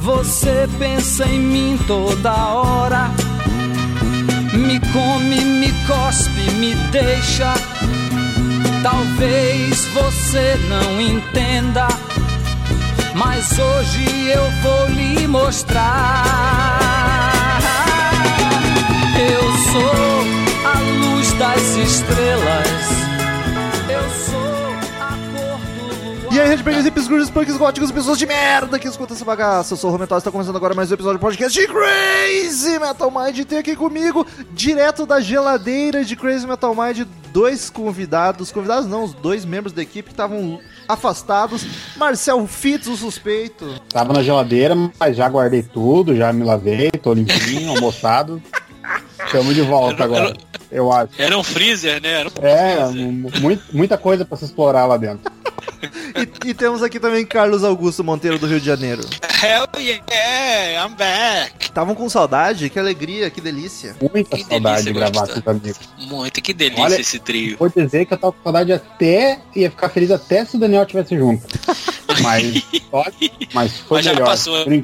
Você pensa em mim toda hora, me come, me cospe, me deixa. Talvez você não entenda, mas hoje eu vou lhe mostrar. Eu sou a luz das estrelas. E aí, Redbangers, hips, grunges, punks, góticos, pessoas de merda que escutam essa bagaça. Eu sou o Romental, está começando agora mais um episódio do podcast de Crazy Metal Mind. E tem aqui comigo, direto da geladeira de Crazy Metal Mind, dois convidados. Convidados não, os dois membros da equipe que estavam afastados. Marcel Fitz, o suspeito. Tava na geladeira, mas já guardei tudo, já me lavei, tô limpinho, almoçado. Chamo de volta Era- agora, eu acho. Era um freezer, né? Era um É, freezer. muita coisa pra se explorar lá dentro. E, e temos aqui também Carlos Augusto Monteiro, do Rio de Janeiro. Hell yeah, I'm back. Estavam com saudade? Que alegria, que delícia. Muita Que saudade de delícia, gravar gosta. com os amigos. Muito, que delícia Olha- esse trio. Vou dizer que eu tava com saudade até, ia ficar feliz até se o Daniel tivesse junto. Mas, mas foi Mas já melhor. passou, né?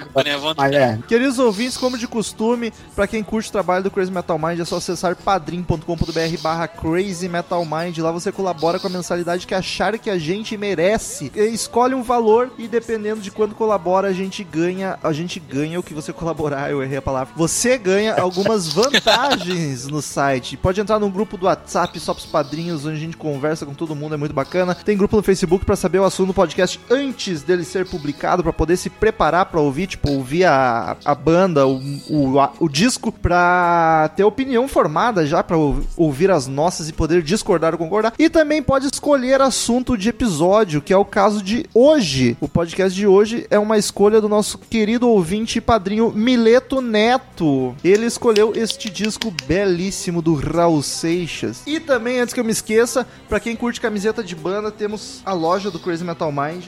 Mas é, Queridos ouvintes, como de costume, pra quem curte o trabalho do Crazy Metal Mind, é só acessar padrim.com.br barra Crazy Metal Mind. Lá você colabora com a mensalidade que achar que a gente merece. Escolhe um valor e dependendo de quanto colabora, a gente ganha. A gente ganha o que você colaborar, eu errei a palavra. Você ganha algumas vantagens no site. Pode entrar num grupo do WhatsApp só pros padrinhos, onde a gente conversa com todo mundo, é muito bacana. Tem grupo no Facebook pra saber o assunto do podcast antes dele ser publicado, pra poder se preparar pra ouvir, tipo, ouvir a, a banda, o, o, a- o disco, pra ter opinião formada já, pra ou- ouvir as nossas e poder discordar ou concordar. E também pode escolher assunto de episódio, que é o caso de hoje. O podcast de hoje é uma escolha do nosso querido ouvinte e padrinho Mileto Neto. Ele escolheu este disco belíssimo do Raul Seixas. E também, antes que eu me esqueça, pra quem curte camiseta de banda, temos a loja do Crazy Metal Mind,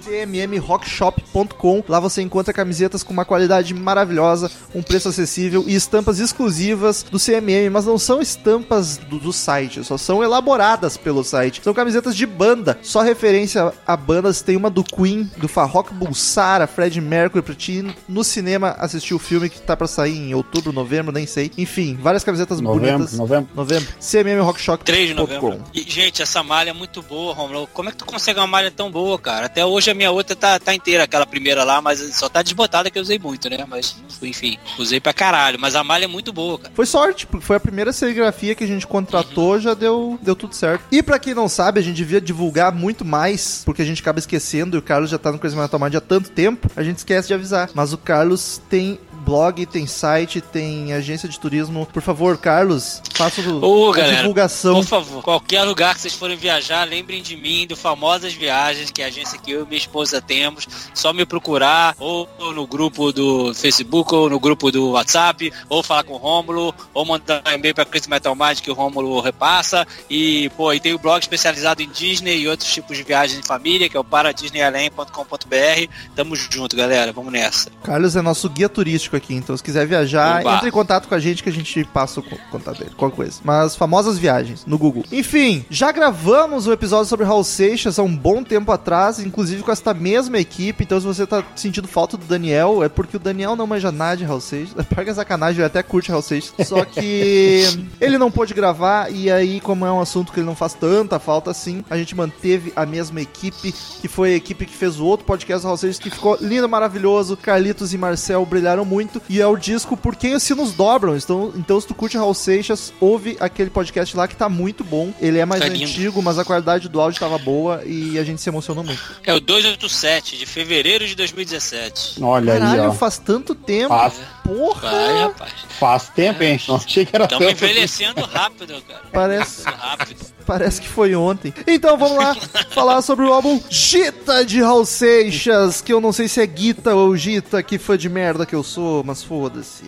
cmmrockshop.com. Lá você encontra camisetas com uma qualidade maravilhosa, um preço acessível e estampas exclusivas do CMM, mas não são estampas do, do site, só são elaboradas pelo site. São camisetas de banda, só referência a bandas. Tem uma do Queen, do Farrokh Bulsara, Fred Mercury, pra ti ir no cinema assistir o filme que tá pra sair em outubro, novembro, nem sei. Enfim, várias camisetas novembro, bonitas. novembro. Novembro. CMMRockshop.com. 3 de novembro. E, gente, essa malha é muito boa, Romulo. Como é que tu consegue uma malha tão boa, cara? Até hoje a minha outra tá, tá inteira, aquela primeira lá, mas só tá desbotada que eu usei muito, né? Mas, enfim, usei pra caralho. Mas a malha é muito boa, cara. Foi sorte, porque foi a primeira serigrafia que a gente contratou, já deu, deu tudo certo. E pra quem não sabe, a gente devia divulgar muito mais, porque a gente acaba esquecendo, e o Carlos já tá no Metal Mind há tanto tempo, a gente esquece de avisar. Mas o Carlos tem blog, tem site, tem agência de turismo. Por favor, Carlos, faça a galera, divulgação. Por favor, qualquer lugar que vocês forem viajar, lembrem de mim, do Famosas Viagens, que é a agência que eu e minha esposa temos. Só me procurar, ou no grupo do Facebook, ou no grupo do WhatsApp, ou falar com o Rômulo, ou mandar um e-mail pra Chris Metal Mind que o Rômulo repassa. E, pô, e tem o blog especializado em Disney e outros tipos de viagens em família, que é o paradisneyalém.com.br. Tamo junto, galera. Vamos nessa. Carlos é nosso guia turístico aqui, então se quiser viajar, Oba. entre em contato com a gente que a gente passa o co- contato dele, qualquer coisa. Mas famosas viagens no Google. Enfim, já gravamos o episódio sobre Raul Seixas há um bom tempo atrás, inclusive com esta mesma equipe, então se você tá sentindo falta do Daniel, é porque o Daniel não manja nada de Raul Seixas. Pega sacanagem, ele até curte Raul Seixas. Só que ele não pôde gravar e aí, como é um assunto que ele não faz tanta falta assim, a gente manteve a mesma equipe, que foi a equipe que fez o outro podcast do Raul Seixas, que ficou lindo, maravilhoso. Carlitos e Marcel brilharam muito. E é o disco Por Quem os Sinos Dobram. Então, então se tu curte Raul Seixas, ouve aquele podcast lá que tá muito bom. Ele é mais Tá antigo, mas a qualidade do áudio tava boa e a gente se emocionou muito. É o 287 de fevereiro de 2017. Olha aí, Caralho, ó. faz tanto tempo. Faz, Porra! Vai, rapaz. faz tempo, hein? Não achei que era Estamos tanto. envelhecendo rápido, cara. Parece, Rápido. Parece que foi ontem. Então vamos lá falar sobre o álbum Gita de Raul Seixas, que eu não sei se é Gita ou Gita, que fã de merda que eu sou, mas foda-se.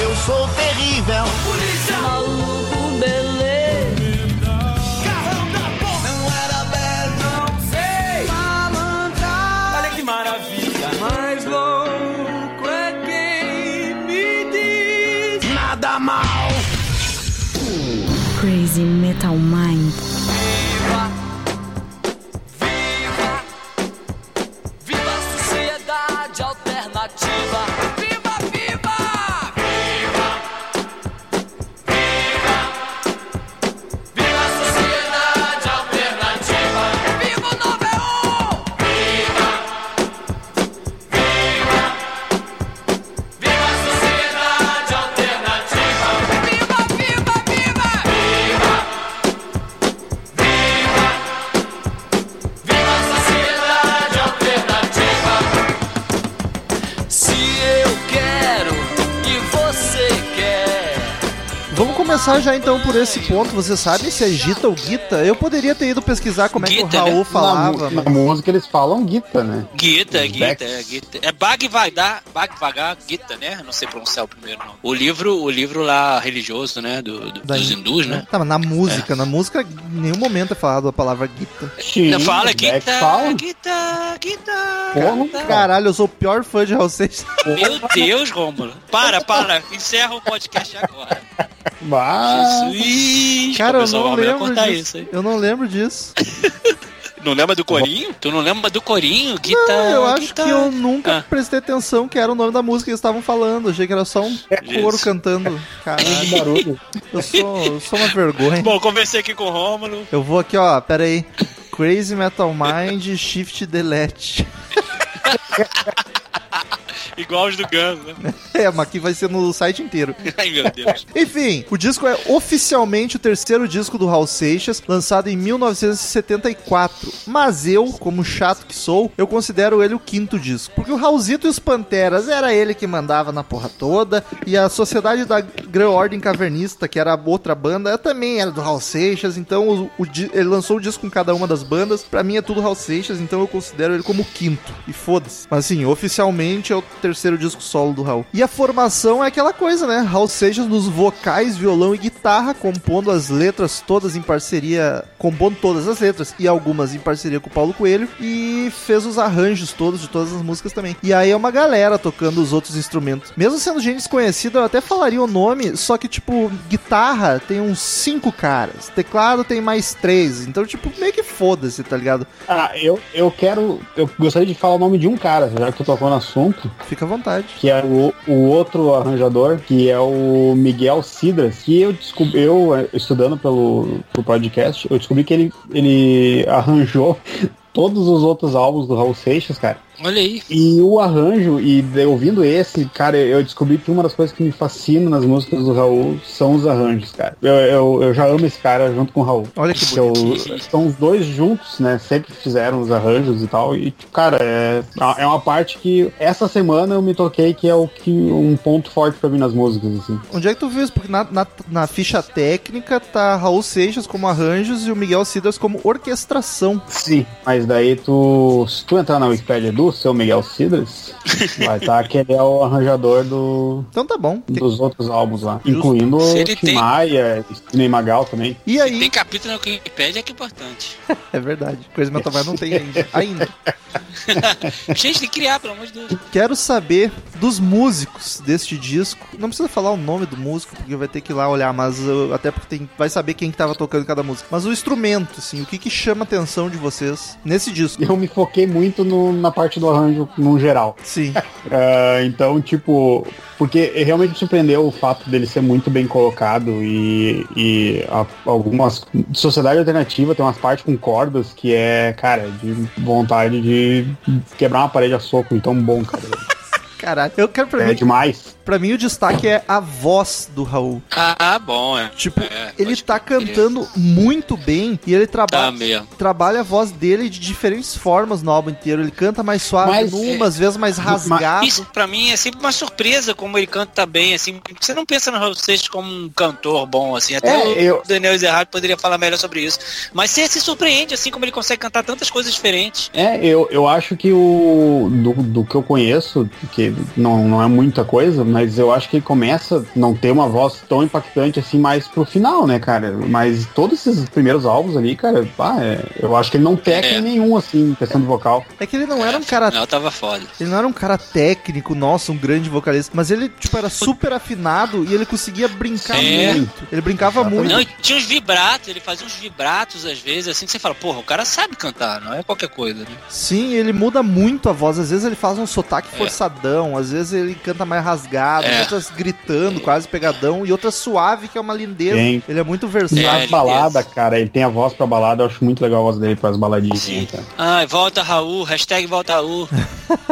Eu sou terrível. Crazy Metal Mind. Começar já então por esse ponto. Você sabe se é Gita ou Gita? Eu poderia ter ido pesquisar como é que o Gita, Raul né? falava. na, na música eles falam Gita, né? Gita, Os Gita, é Gita. É Bhagavad, Bhagavad Gita, né? Não sei pronunciar o primeiro nome. O livro, o livro lá religioso, né? Do, do- Da dos in- hindus, né? Tá, mas na música, na música, em nenhum momento é falado a palavra Gita. Sim, Não fala Gita, falam. Gita, Gita. Gita. Caralho, eu sou o pior fã de Raul Seixas. Meu Deus, Rômulo. Para, para. Encerra o podcast agora. Bah, Jesus. Cara, eu não lembro disso. isso aí. Eu não lembro disso. Não lembra do Corinho? Tu não lembra do Corinho? Gita, Não, eu acho Gita. que eu nunca Ah. prestei atenção que era o nome da música que eles estavam falando. Achei que era só um coro Isso. cantando. Caralho, de barulho. eu sou, eu sou uma vergonha. Bom, conversei aqui com o Rômulo. Eu vou aqui, ó, pera aí. Crazy Metal Mind Shift Delete. Igual os do Guns, né? É, mas aqui vai ser no site inteiro. Ai, meu Deus. Enfim, o disco é oficialmente o terceiro disco do Raul Seixas, lançado em 1974. Mas eu, como chato que sou, eu considero ele o quinto disco. Porque o Raulzito e os Panteras era ele que mandava na porra toda. E a Sociedade da Grã Ordem Cavernista, que era a outra banda, também era do Raul Seixas. Então o, o ele lançou o disco com cada uma das bandas. Pra mim é tudo Raul Seixas, então eu considero ele como o quinto. E foda-se. Mas assim, oficialmente o terceiro disco solo do Raul. E a formação é aquela coisa, né? Raul Seixas nos vocais, violão e guitarra, compondo as letras todas em parceria, compondo todas as letras e algumas em parceria com o Paulo Coelho e fez os arranjos todos de todas as músicas também. E aí é uma galera tocando os outros instrumentos. Mesmo sendo gente desconhecida, eu até falaria o nome, só que tipo, guitarra tem uns cinco caras, teclado tem mais três, então tipo, meio que foda-se, tá ligado? Ah, eu, eu quero. Eu gostaria de falar o nome de um cara, já que tu tocou no assunto, Fica à vontade. que é o, o outro arranjador, que é o Miguel Cidras, que eu descobri, eu eh, estudando pelo, pelo podcast, eu descobri que ele, ele arranjou todos os outros álbuns do Raul Seixas, cara. Olha aí. E o arranjo, e de- ouvindo esse, cara, eu descobri que uma das coisas que me fascina nas músicas do Raul são os arranjos, cara. Eu, eu, eu já amo esse cara junto com o Raul. Olha que eu, são os dois juntos, né? Sempre fizeram os arranjos e tal. E, cara, é, é uma parte que essa semana eu me toquei que é o que um ponto forte pra mim nas músicas, assim. Onde é que tu viu isso? Porque na, na, na ficha técnica tá Raul Seixas como arranjos e o Miguel Cidras como orquestração. Sim, mas daí tu. Se tu entrar na Wikipedia do seu Miguel Cidras, vai estar que ele é o arranjador do, Então tá bom. dos outros álbuns lá. Incluindo Se o ele Tim tem- Maia, Sidney Magal também. E Se aí? tem capítulo no Wikipedia que é importante. É verdade. Coisa Metal não tem ainda. ainda. Gente, tem que criar, pelo amor de Deus. Quero saber dos músicos deste disco. Não precisa falar o nome do músico, porque vai ter que ir lá olhar, mas uh, até porque tem, vai saber quem que tava tocando cada música. Mas o instrumento, assim, o que que chama a atenção de vocês nesse disco? Eu me foquei muito no- na parte do arranjo no geral. Sim. Ah, então, tipo, porque realmente me surpreendeu o fato dele ser muito bem colocado e, e a- algumas. Sociedade Alternativa tem umas partes com cordas que é, cara, de vontade de quebrar uma parede a soco, então bom, cara. Caralho. Eu quero pra É mim, demais. pra mim o destaque é a voz do Raul. Ah, bom, é. Tipo, É, ele tá crer. cantando muito bem e ele Tá trabalha mesmo. trabalha a voz dele de diferentes formas no álbum inteiro. Ele canta mais suave Mas- numa, às vezes mais rasgado. Isso pra mim é sempre uma surpresa como ele canta bem, assim. porque Você não pensa no Raul Seixas como um cantor bom, assim. Até É, o eu- Daniel Ezerhard poderia falar melhor sobre isso. Mas você se surpreende, assim, como ele consegue cantar tantas coisas diferentes. É, eu, eu acho que o. Do, do que eu conheço, que não, não é muita coisa, mas eu acho que ele começa a não ter uma voz tão impactante assim mais pro final, né, cara? Mas todos esses primeiros álbuns ali, cara, pá, é, eu acho que ele não peca É. nenhum, assim, em questão de vocal. É que ele não era um cara Não, tava foda. Ele não era um cara técnico, nossa, um grande vocalista, mas ele, tipo, era super afinado e ele conseguia brincar É. muito. Ele brincava muito. Não, e tinha uns vibratos, ele fazia uns vibratos às vezes, assim, que você fala, porra, o cara sabe cantar, não é qualquer coisa, né? Sim, ele muda muito a voz. Às vezes ele faz um sotaque É. forçadão, às vezes ele canta mais rasgado, É. outras gritando, quase pegadão, e outras suave, que é uma lindeza. Tem. Ele é muito É, versátil. Nas ele baladas, cara, ele tem a voz pra balada, eu acho muito legal a voz dele pras baladinhas. Sim. cara. Ai, volta Raul, hashtag volta Raul.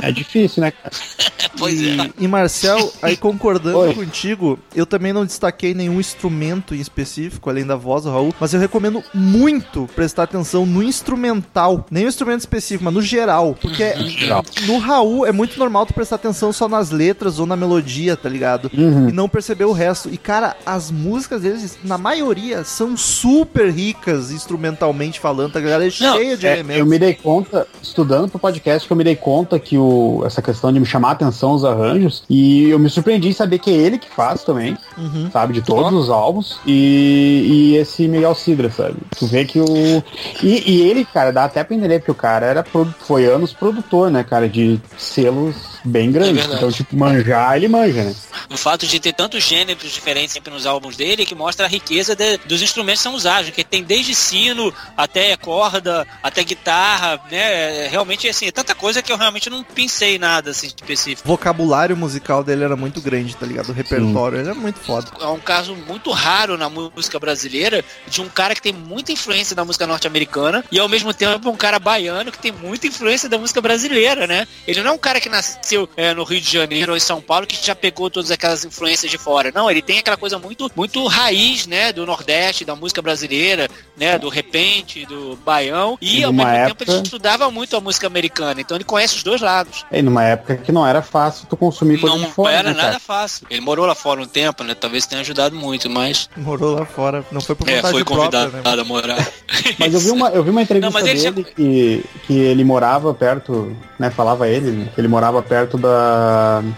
É difícil, né, cara? pois e, é. e Marcel, aí concordando Oi. contigo, eu também não destaquei nenhum instrumento em específico, além da voz do Raul, mas eu recomendo muito prestar atenção no instrumental, nem o instrumento específico, mas no geral, porque Geral. no Raul é muito normal tu prestar atenção só nas letras ou na melodia, tá ligado? Uhum. E não perceber o resto. E cara, as músicas deles, na maioria, são super ricas instrumentalmente falando, tá ligado? É Não, cheia de É, elementos. eu me dei conta, estudando pro podcast, que eu me dei conta que o, essa questão de me chamar a atenção os arranjos, e eu me surpreendi em saber que é ele que faz também, Uhum. sabe, de todos os álbuns, e, e esse Miguel Cidra, sabe? Tu vê que o. E, e ele, cara, dá até pra entender, porque o cara era foi anos produtor, né, cara, de selos bem verdade. então, tipo, manjar, ele manja, né? O fato de ter tantos gêneros diferentes sempre nos álbuns dele é que mostra a riqueza de- dos instrumentos que são usados, que tem desde sino até corda, até guitarra, né? Realmente, assim, é tanta coisa que eu realmente não pensei nada assim, específico. O vocabulário musical dele era muito grande, tá ligado? O repertório, ele é muito foda. É um caso muito raro na música brasileira de um cara que tem muita influência da música norte-americana e ao mesmo tempo um cara baiano que tem muita influência da música brasileira, né? Ele não é um cara que nasceu é, no Rio de Janeiro ou em São Paulo que já pegou todas aquelas influências de fora. Não, ele tem aquela coisa muito, muito raiz, né? Do Nordeste, da música brasileira, né? Do repente, do baião. E E ao numa mesmo época- tempo ele estudava muito a música americana. Então ele conhece os dois lados. E numa época que não era fácil tu consumir coisa Não de fora, era né, cara? nada fácil. Ele morou lá fora um tempo, né? Talvez tenha ajudado muito, mas Morou lá fora, não foi por é, vontade foi própria, convidado né? a morar. Mas eu vi uma, eu vi uma entrevista Não, dele que, que ele morava perto, né? Falava ele, né, que ele morava perto da,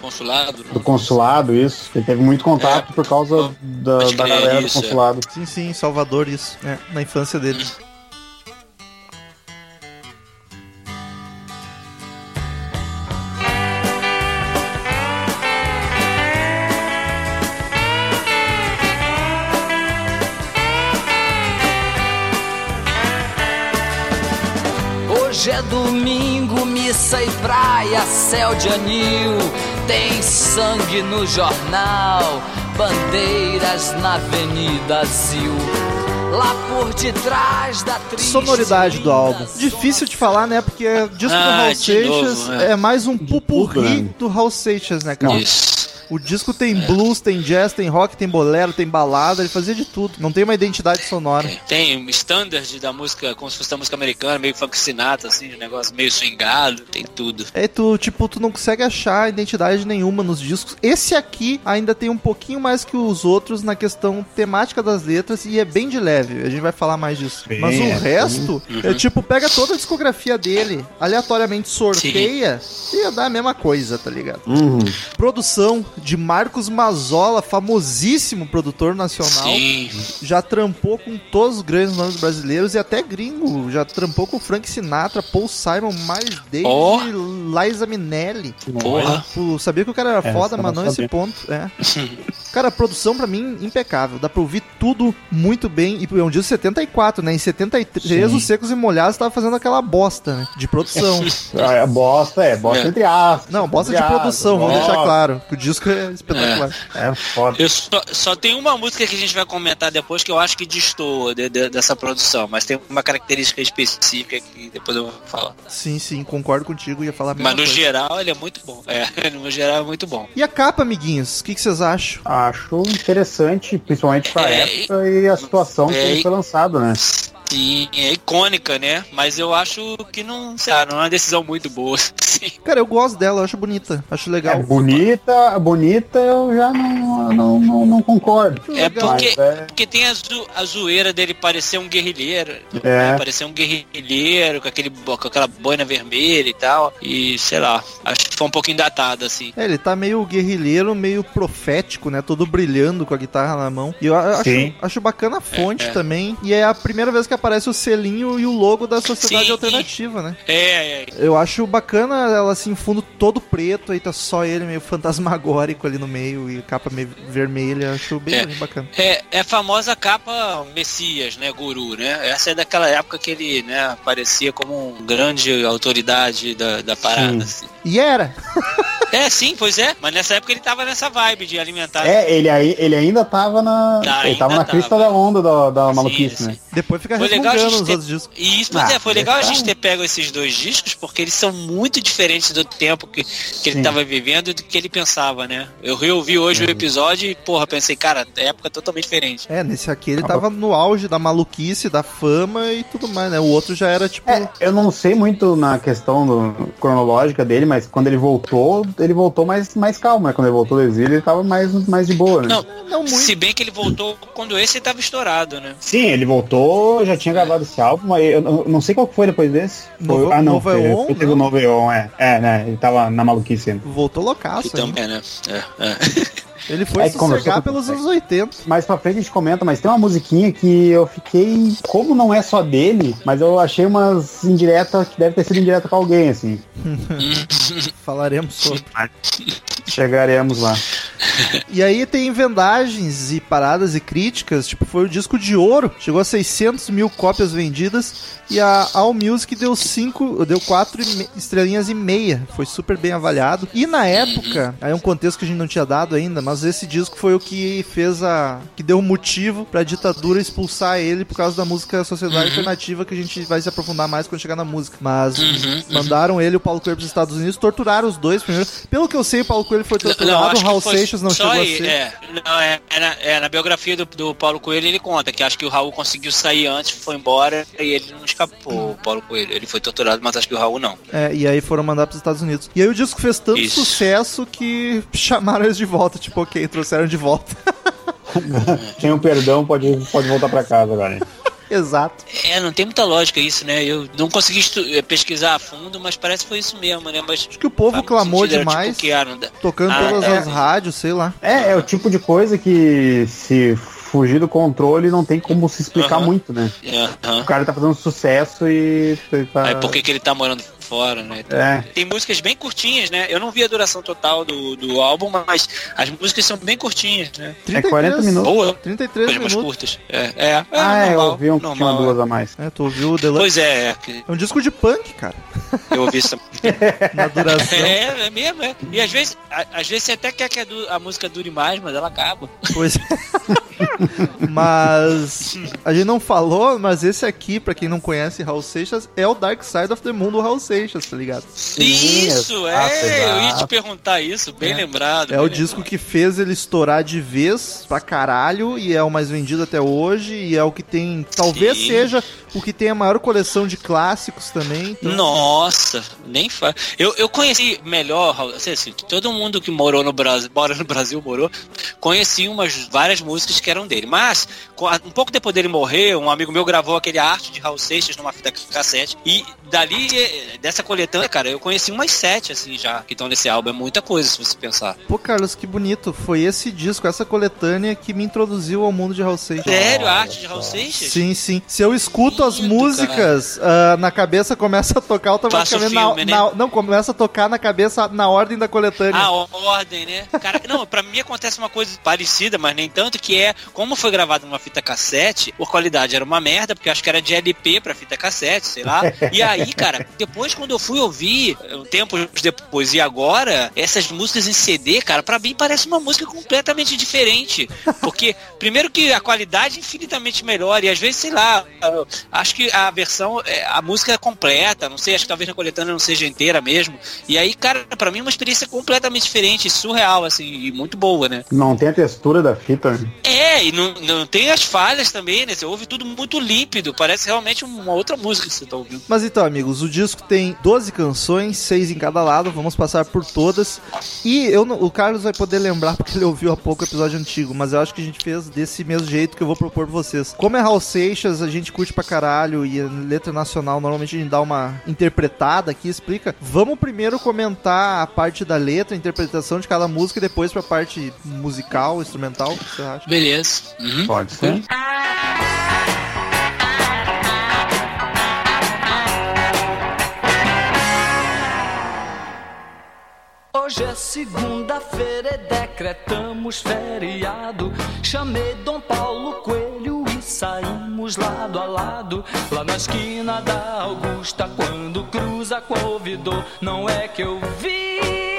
Consulado. do consulado, isso. Ele teve muito contato por causa da, da crer, galera do isso, é. consulado. Sim, sim, em Salvador, isso. É, na infância dele. Praia, céu de anil. Tem sangue no jornal, bandeiras na Avenida Zil. Lá por detrás da triste Sonoridade do álbum. Difícil de falar, né? Porque o disco do Ah, Raul de Seixas novo, é. é. mais um pupurri né? do Raul Seixas, né, cara? Isso. O disco tem blues, tem jazz, tem rock, tem bolero, tem balada, ele fazia de tudo. Não tem uma identidade sonora. Tem standard da música, como se fosse da música americana, meio funk sinatra, assim, um negócio meio swingado, tem tudo. É, tu, tipo, tu não consegue achar identidade nenhuma nos discos. Esse aqui ainda tem um pouquinho mais que os outros na questão temática das letras e é bem de leve. A gente vai falar mais disso. Bem, Mas o é, resto, é tipo, pega toda a discografia dele, aleatoriamente sorteia e dá a mesma coisa, tá ligado? Uhum. Produção de Marcos Mazola, famosíssimo produtor nacional. Sim. Já trampou com todos os grandes nomes brasileiros e até gringo. Já trampou com Frank Sinatra, Paul Simon, Miles Davis Ó. e Liza Minnelli. Porra. Sabia que o cara era É, foda, mas não não esse sabia. ponto. É. Cara, a produção pra mim impecável. Dá pra ouvir tudo muito bem. E é um disco de 74, né? Em 73, Sim. os Secos e Molhados tava fazendo aquela bosta, né? De produção. Ah, é bosta, é, bosta É. entre aspas. Não, bosta de produção, vamos deixar claro. Que o disco é espetacular. É foda. Eu só, só tem uma música que a gente vai comentar depois que eu acho que destoa de- de- dessa produção, mas tem uma característica específica que depois eu vou falar. Sim, sim, concordo contigo. Ia falar Mas no coisa. geral ele é muito bom. É, no geral é muito bom. E a capa, amiguinhos? O que, que vocês acham? Acho interessante, principalmente pra É, época e a situação que é, ele foi lançado, né? Sim, é icônica, né? Mas eu acho que não, sei lá, não é uma decisão muito boa. Sim. Cara, eu gosto dela, eu acho bonita. Acho legal. É bonita, bonita eu já não, não, não, não concordo. É porque, é- porque tem a, zo- a zoeira dele parecer um guerrilheiro. É. né? Parecer um guerrilheiro com, aquele, com aquela boina vermelha e tal. E sei lá, acho que foi um pouquinho datado, assim. É, ele tá meio guerrilheiro, meio profético, né? Todo brilhando com a guitarra na mão. E eu a- acho, Sim. acho bacana a fonte É, é. também. E é a primeira vez que aparece o selinho e o logo da Sociedade Sim. Alternativa, né? É, é. Eu acho bacana ela assim, fundo todo preto, aí tá só ele meio fantasmagórico ali no meio e capa meio vermelha. Acho bem, É. bem bacana. É, é a famosa capa Messias, né, Guru, né? Essa é daquela época que ele, né, aparecia como um grande autoridade da, da parada. Sim. assim. E era! É, sim, pois é. Mas nessa época ele tava nessa vibe de alimentar. É, ele, aí, ele ainda tava na. Ah, ele tava ainda na crista tava. da onda da, maluquice, sim. né? Depois fica Foi legal a gente ter- outros discos. E isso, Ah, é, foi legal a gente ter pego esses dois discos, porque eles são muito diferentes do tempo que, que ele Sim. tava vivendo e do que ele pensava, né? Eu reouvi hoje o episódio e, porra, pensei, cara, é época totalmente diferente. É, nesse aqui ele tava no auge da maluquice, da fama e tudo mais, né? O outro já era tipo. É, eu não sei muito na questão do- cronológica dele, mas quando ele voltou, ele voltou mais, mais calmo, né? Quando ele voltou do exílio, ele tava mais, mais de boa, né? Não, Não muito. se bem que ele voltou quando esse tava estourado, né? Sim, ele voltou, já tinha gravado esse álbum, mas eu não- não sei qual foi depois desse. Foi- Novo- ah, não, Novo foi, Eon, foi, teve o Novo Eon, é. É, né? Ele tava na maluquice ainda. Voltou loucaço. Também, né? É, é. Ele foi É sossegar com- pelos anos 80. Mais pra frente a gente comenta, mas tem uma musiquinha que eu fiquei. Como não é só dele, mas eu achei umas indiretas que deve ter sido indireta pra alguém, assim. Falaremos sobre. Chegaremos lá. E aí tem vendagens e paradas e críticas, tipo, foi o disco de ouro, chegou a 600 mil cópias vendidas e a All Music deu 5, deu 4 estrelinhas e meia, foi super bem avaliado. E na época, aí é um contexto que a gente não tinha dado ainda, mas esse disco foi o que fez a, que deu motivo pra ditadura expulsar ele por causa da música Sociedade Alternativa, que a gente vai se aprofundar mais quando chegar na música. Mas Uhum, mandaram ele e o Paulo Coelho pros Estados Unidos, torturaram os dois primeiro. Pelo que eu sei, o Paulo Coelho foi torturado, o Raul Seixas não chegou aí, a ser. É, não, é, é na, é, na biografia do, do Paulo Coelho ele conta que acho que o Raul conseguiu sair antes, foi embora e ele não escapou, o Paulo Coelho. Ele foi torturado, mas acho que o Raul não. É, e aí foram mandar pros Estados Unidos. E aí o disco fez tanto Isso. sucesso que chamaram eles de volta. Tipo, ok, trouxeram de volta. Tem um perdão, pode, pode voltar pra casa agora. Exato. É, não tem muita lógica isso, né? Eu não consegui eh, pesquisar a fundo, mas parece que foi isso mesmo, né? Mas Acho que o povo clamou sentido, era demais, Tipo, que, ah, tocando Ah, todas é. as rádios, sei lá. É, é o tipo de coisa que se fugir do controle não tem como se explicar muito, né? É. O cara tá fazendo sucesso e. Tá... Aí por que, que ele tá morando fora, né? É, Tem músicas bem curtinhas, né? Eu não vi a duração total do, do álbum, mas as músicas são bem curtinhas, né? é 40 minutos. Boa, 33 coisas mais minutos. curtas. É, é, é Ah, é, eu normal, ouvi um que tinha normal, duas a mais. É, tu ouviu o Deluxe? Pois é, é, que É um disco de punk, cara. eu ouvi isso. Na duração. É, é mesmo, é. E às vezes, a- às vezes você até quer que a, du- a música dure mais, mas ela acaba. Pois é. Mas a gente não falou, mas esse aqui, pra quem não conhece Raul Seixas, é o Dark Side of the Moon do Raul Seixas, tá ligado? isso, é. Eu ia te perguntar isso, bem lembrado. É o bem disco que fez ele estourar de vez pra caralho e é o mais vendido até hoje e é o que tem, talvez Sim. seja o que tem a maior coleção de clássicos também. então- Nossa, nem faz. Eu, eu conheci melhor, assim, assim, todo mundo que morou no Brasil, mora no Brasil, morou, conhecia umas várias músicas que eram dele. Mas, um pouco depois dele morrer, um amigo meu gravou aquele arte de Raul Seixas numa fita cassete. E dali, eh, dessa coletânea, cara, eu conheci umas sete, assim, já, que estão nesse álbum. É muita coisa, se você pensar. Pô, Carlos, que bonito. Foi esse disco, essa coletânea que me introduziu ao mundo de Raul Seixas. Sério? A arte de Raul Seixas? Sim, sim. Se eu escuto as músicas, ah, na cabeça começa a tocar automaticamente. Filme, na, né? na- não, começa a tocar na cabeça na ordem da coletânea. A ordem, né? Cara, não, pra mim acontece uma coisa parecida, mas nem tanto, que é, como foi gravado numa fita cassete, a qualidade era uma merda, porque eu acho que era de LP pra fita cassete, sei lá. E aí, cara, depois quando eu fui ouvir, um tempo depois e agora, essas músicas em CD, cara, pra mim parece uma música completamente diferente. Porque, primeiro que a qualidade é infinitamente melhor, e às vezes, sei lá, acho que a versão, é, a música é completa, não sei, acho que talvez na coletânea não seja inteira mesmo. E aí, cara, pra mim é uma experiência completamente diferente, surreal, assim, e muito boa, né? Não tem a textura da fita. né? É, e não, não tem as falhas também, né? Você ouve tudo muito límpido, parece realmente uma outra música que você tá ouvindo. Mas então, amigos, o disco tem 12 canções, 6 em cada lado, vamos passar por todas. E eu, o Carlos vai poder lembrar porque ele ouviu há pouco o episódio antigo, mas eu acho que a gente fez desse mesmo jeito que eu vou propor pra vocês. Como é Raul Seixas, a gente curte pra caralho e a letra nacional, normalmente a gente dá uma interpretada aqui, explica. Vamos primeiro comentar a parte da letra, a interpretação de cada música e depois pra parte musical, instrumental, o que você acha? Beleza. Uhum. Pode ser. Hoje é segunda-feira e decretamos feriado. Chamei Dom Paulo Coelho e saímos lado a lado. Lá na esquina da Augusta, quando cruza com o ouvidor, não é que eu vi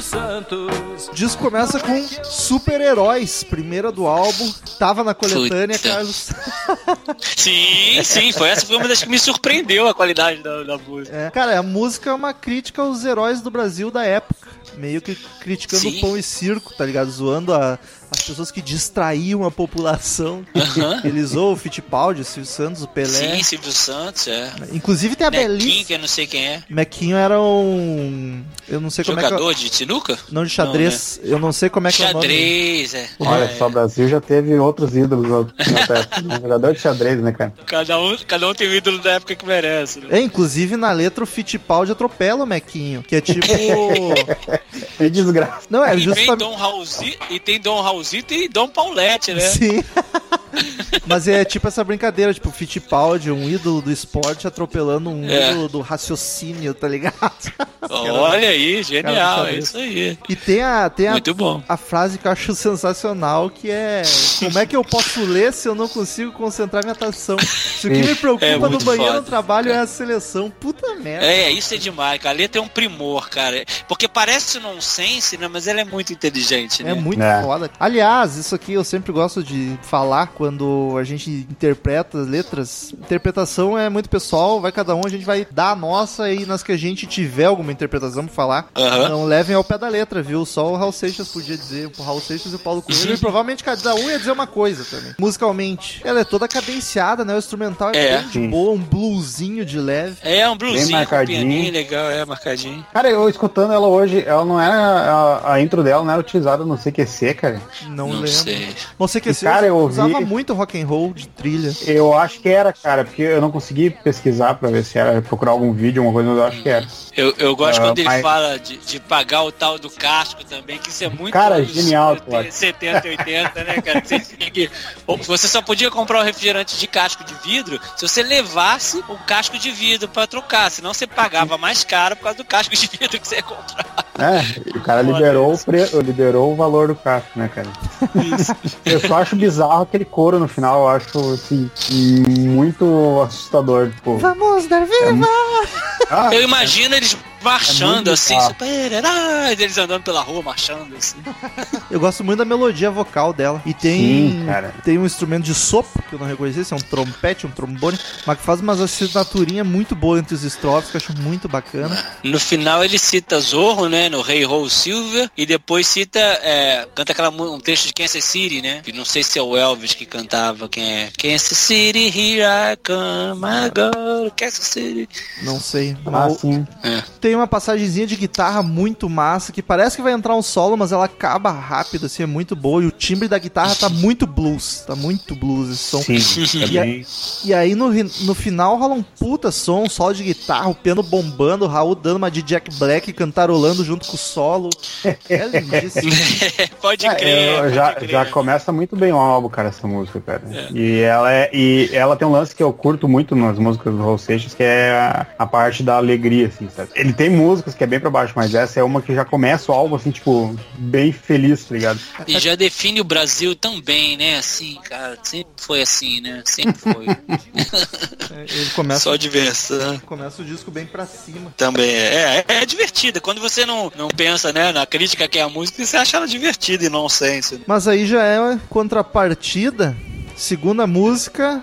Santos. O disco começa com Super-Heróis, primeira do álbum, tava na coletânea, Puta. Carlos. Sim, sim, foi essa foi uma das que me surpreendeu a qualidade da, da música. É, cara, a música é uma crítica aos heróis do Brasil da época. Meio que criticando Sim. o pão e circo, tá ligado? Zoando a- as pessoas que distraíam a população. Aham. Eles ou o Fittipaldi, o Silvio Santos, o Pelé. Sim, Silvio Santos, é. Inclusive tem a belíssima. que eu não sei quem é. Mequinho era um. Eu não sei como é que Jogador de sinuca? é. Não de xadrez. Eu não sei como é que é o nome. Xadrez, é. Olha É. só, o Brasil já teve outros ídolos. Um jogador de xadrez, né, cara? Cada um, cada um tem o ídolo da época que merece. Né? É, inclusive na letra o Fittipaldi atropela o Mequinho, que é tipo. Que desgraça. Não, é e tem justamente. Dom e tem Dom Raulzito e Dom Paulette, né? Sim. Mas é tipo essa brincadeira, tipo, Fittipaldi, um ídolo do esporte, atropelando um É. ídolo do raciocínio, tá ligado? Olha aí, genial, é isso aí. E tem a, tem a, Muito bom. a frase que eu acho sensacional, que é como é que eu posso ler se eu não consigo concentrar minha atenção? Se o que me preocupa É no banheiro foda. no trabalho é a seleção. Puta merda. É, isso é demais, cara. A letra é um primor, cara. Porque parece nonsense, né? Mas ela é muito inteligente, né? É muito É. foda. Aliás, isso aqui eu sempre gosto de falar quando a gente interpreta as letras. Interpretação é muito pessoal, vai cada um, a gente vai dar a nossa e nas que a gente tiver alguma interpretação pra falar, Aham. não levem ao pé da letra, viu? Só o Raul Seixas podia dizer, o Raul Seixas e o Paulo Coelho, e provavelmente cada um ia dizer uma coisa também. Musicalmente, ela é toda cadenciada, né? O instrumental é, É. bem de boa, um bluesinho de leve. É um bluesinho com marcadinho. legal, é marcadinho. Cara, eu escutando ela hoje, ela não era. A, a intro dela não era utilizada no CQC, cara. Não, Não lembro. sei. Não sei que esse cara, eu ouvi- usava muito rock and roll de trilha. Eu acho que era, cara, porque eu não consegui pesquisar pra ver se era, procurar algum vídeo, alguma coisa, mas eu acho que era. Eu, eu gosto Ah, quando ele mas- fala de, de pagar o tal do casco também, que isso é muito Cara, genial, 70, Cláudio. 70, 80, né, cara? Você, tinha que- você só podia comprar um refrigerante de casco de vidro se você levasse o casco de vidro pra trocar, senão você pagava mais caro por causa do casco de vidro que você ia comprar. É, o cara liberou o, pre... liberou o valor do casco, né, cara? Eu só acho bizarro aquele couro no final, eu acho, assim, muito assustador, tipo... Vamos dar viva! Ah, Eu imagino eles marchando muito assim, super-heróis, eles andando pela rua, marchando assim. Eu gosto muito da melodia vocal dela. E tem, Sim, cara. tem um instrumento de sopro, que eu não reconheci, se é um trompete, um trombone, mas que faz umas assinaturinhas muito boas entre os estrofes, que eu acho muito bacana. No final ele cita Zorro, né, no Rei Roll Silver, e depois cita, é, canta aquela, um trecho de Kansas City, né, que não sei se é o Elvis que cantava, quem é. Kansas City, here I come, I go, Kansas City. Não sei. ah, Mas sim. É. tem uma passagenzinha de guitarra muito massa, que parece que vai entrar um solo, mas ela acaba rápido, assim, é muito boa. E o timbre da guitarra tá muito blues, tá muito blues esse som. Sim, é E, a- e aí no, no final rola um puta som, um solo de guitarra, o piano bombando, o Raul dando uma de Jack Black, cantarolando junto com o solo. É lindíssimo. pode É, crer. eu pode já, crer. já começa muito bem o álbum, cara, essa música, cara. E ela é e ela tem um lance que eu curto muito nas músicas do Raul Seixas, que é a, a parte da alegria, assim, sabe? Ele tem músicas que é bem pra baixo, mas essa é uma que já começa o álbum, assim, tipo, bem feliz, tá ligado? E já define o Brasil também, né? Assim, cara, sempre foi assim, né? Sempre foi. Ele começa, Só diversão. começa o disco bem pra cima. Também é, é, é divertida. Quando você não, não pensa né, na crítica que é a música, você acha ela divertida e nonsense. Mas aí já é uma contrapartida. Segunda música.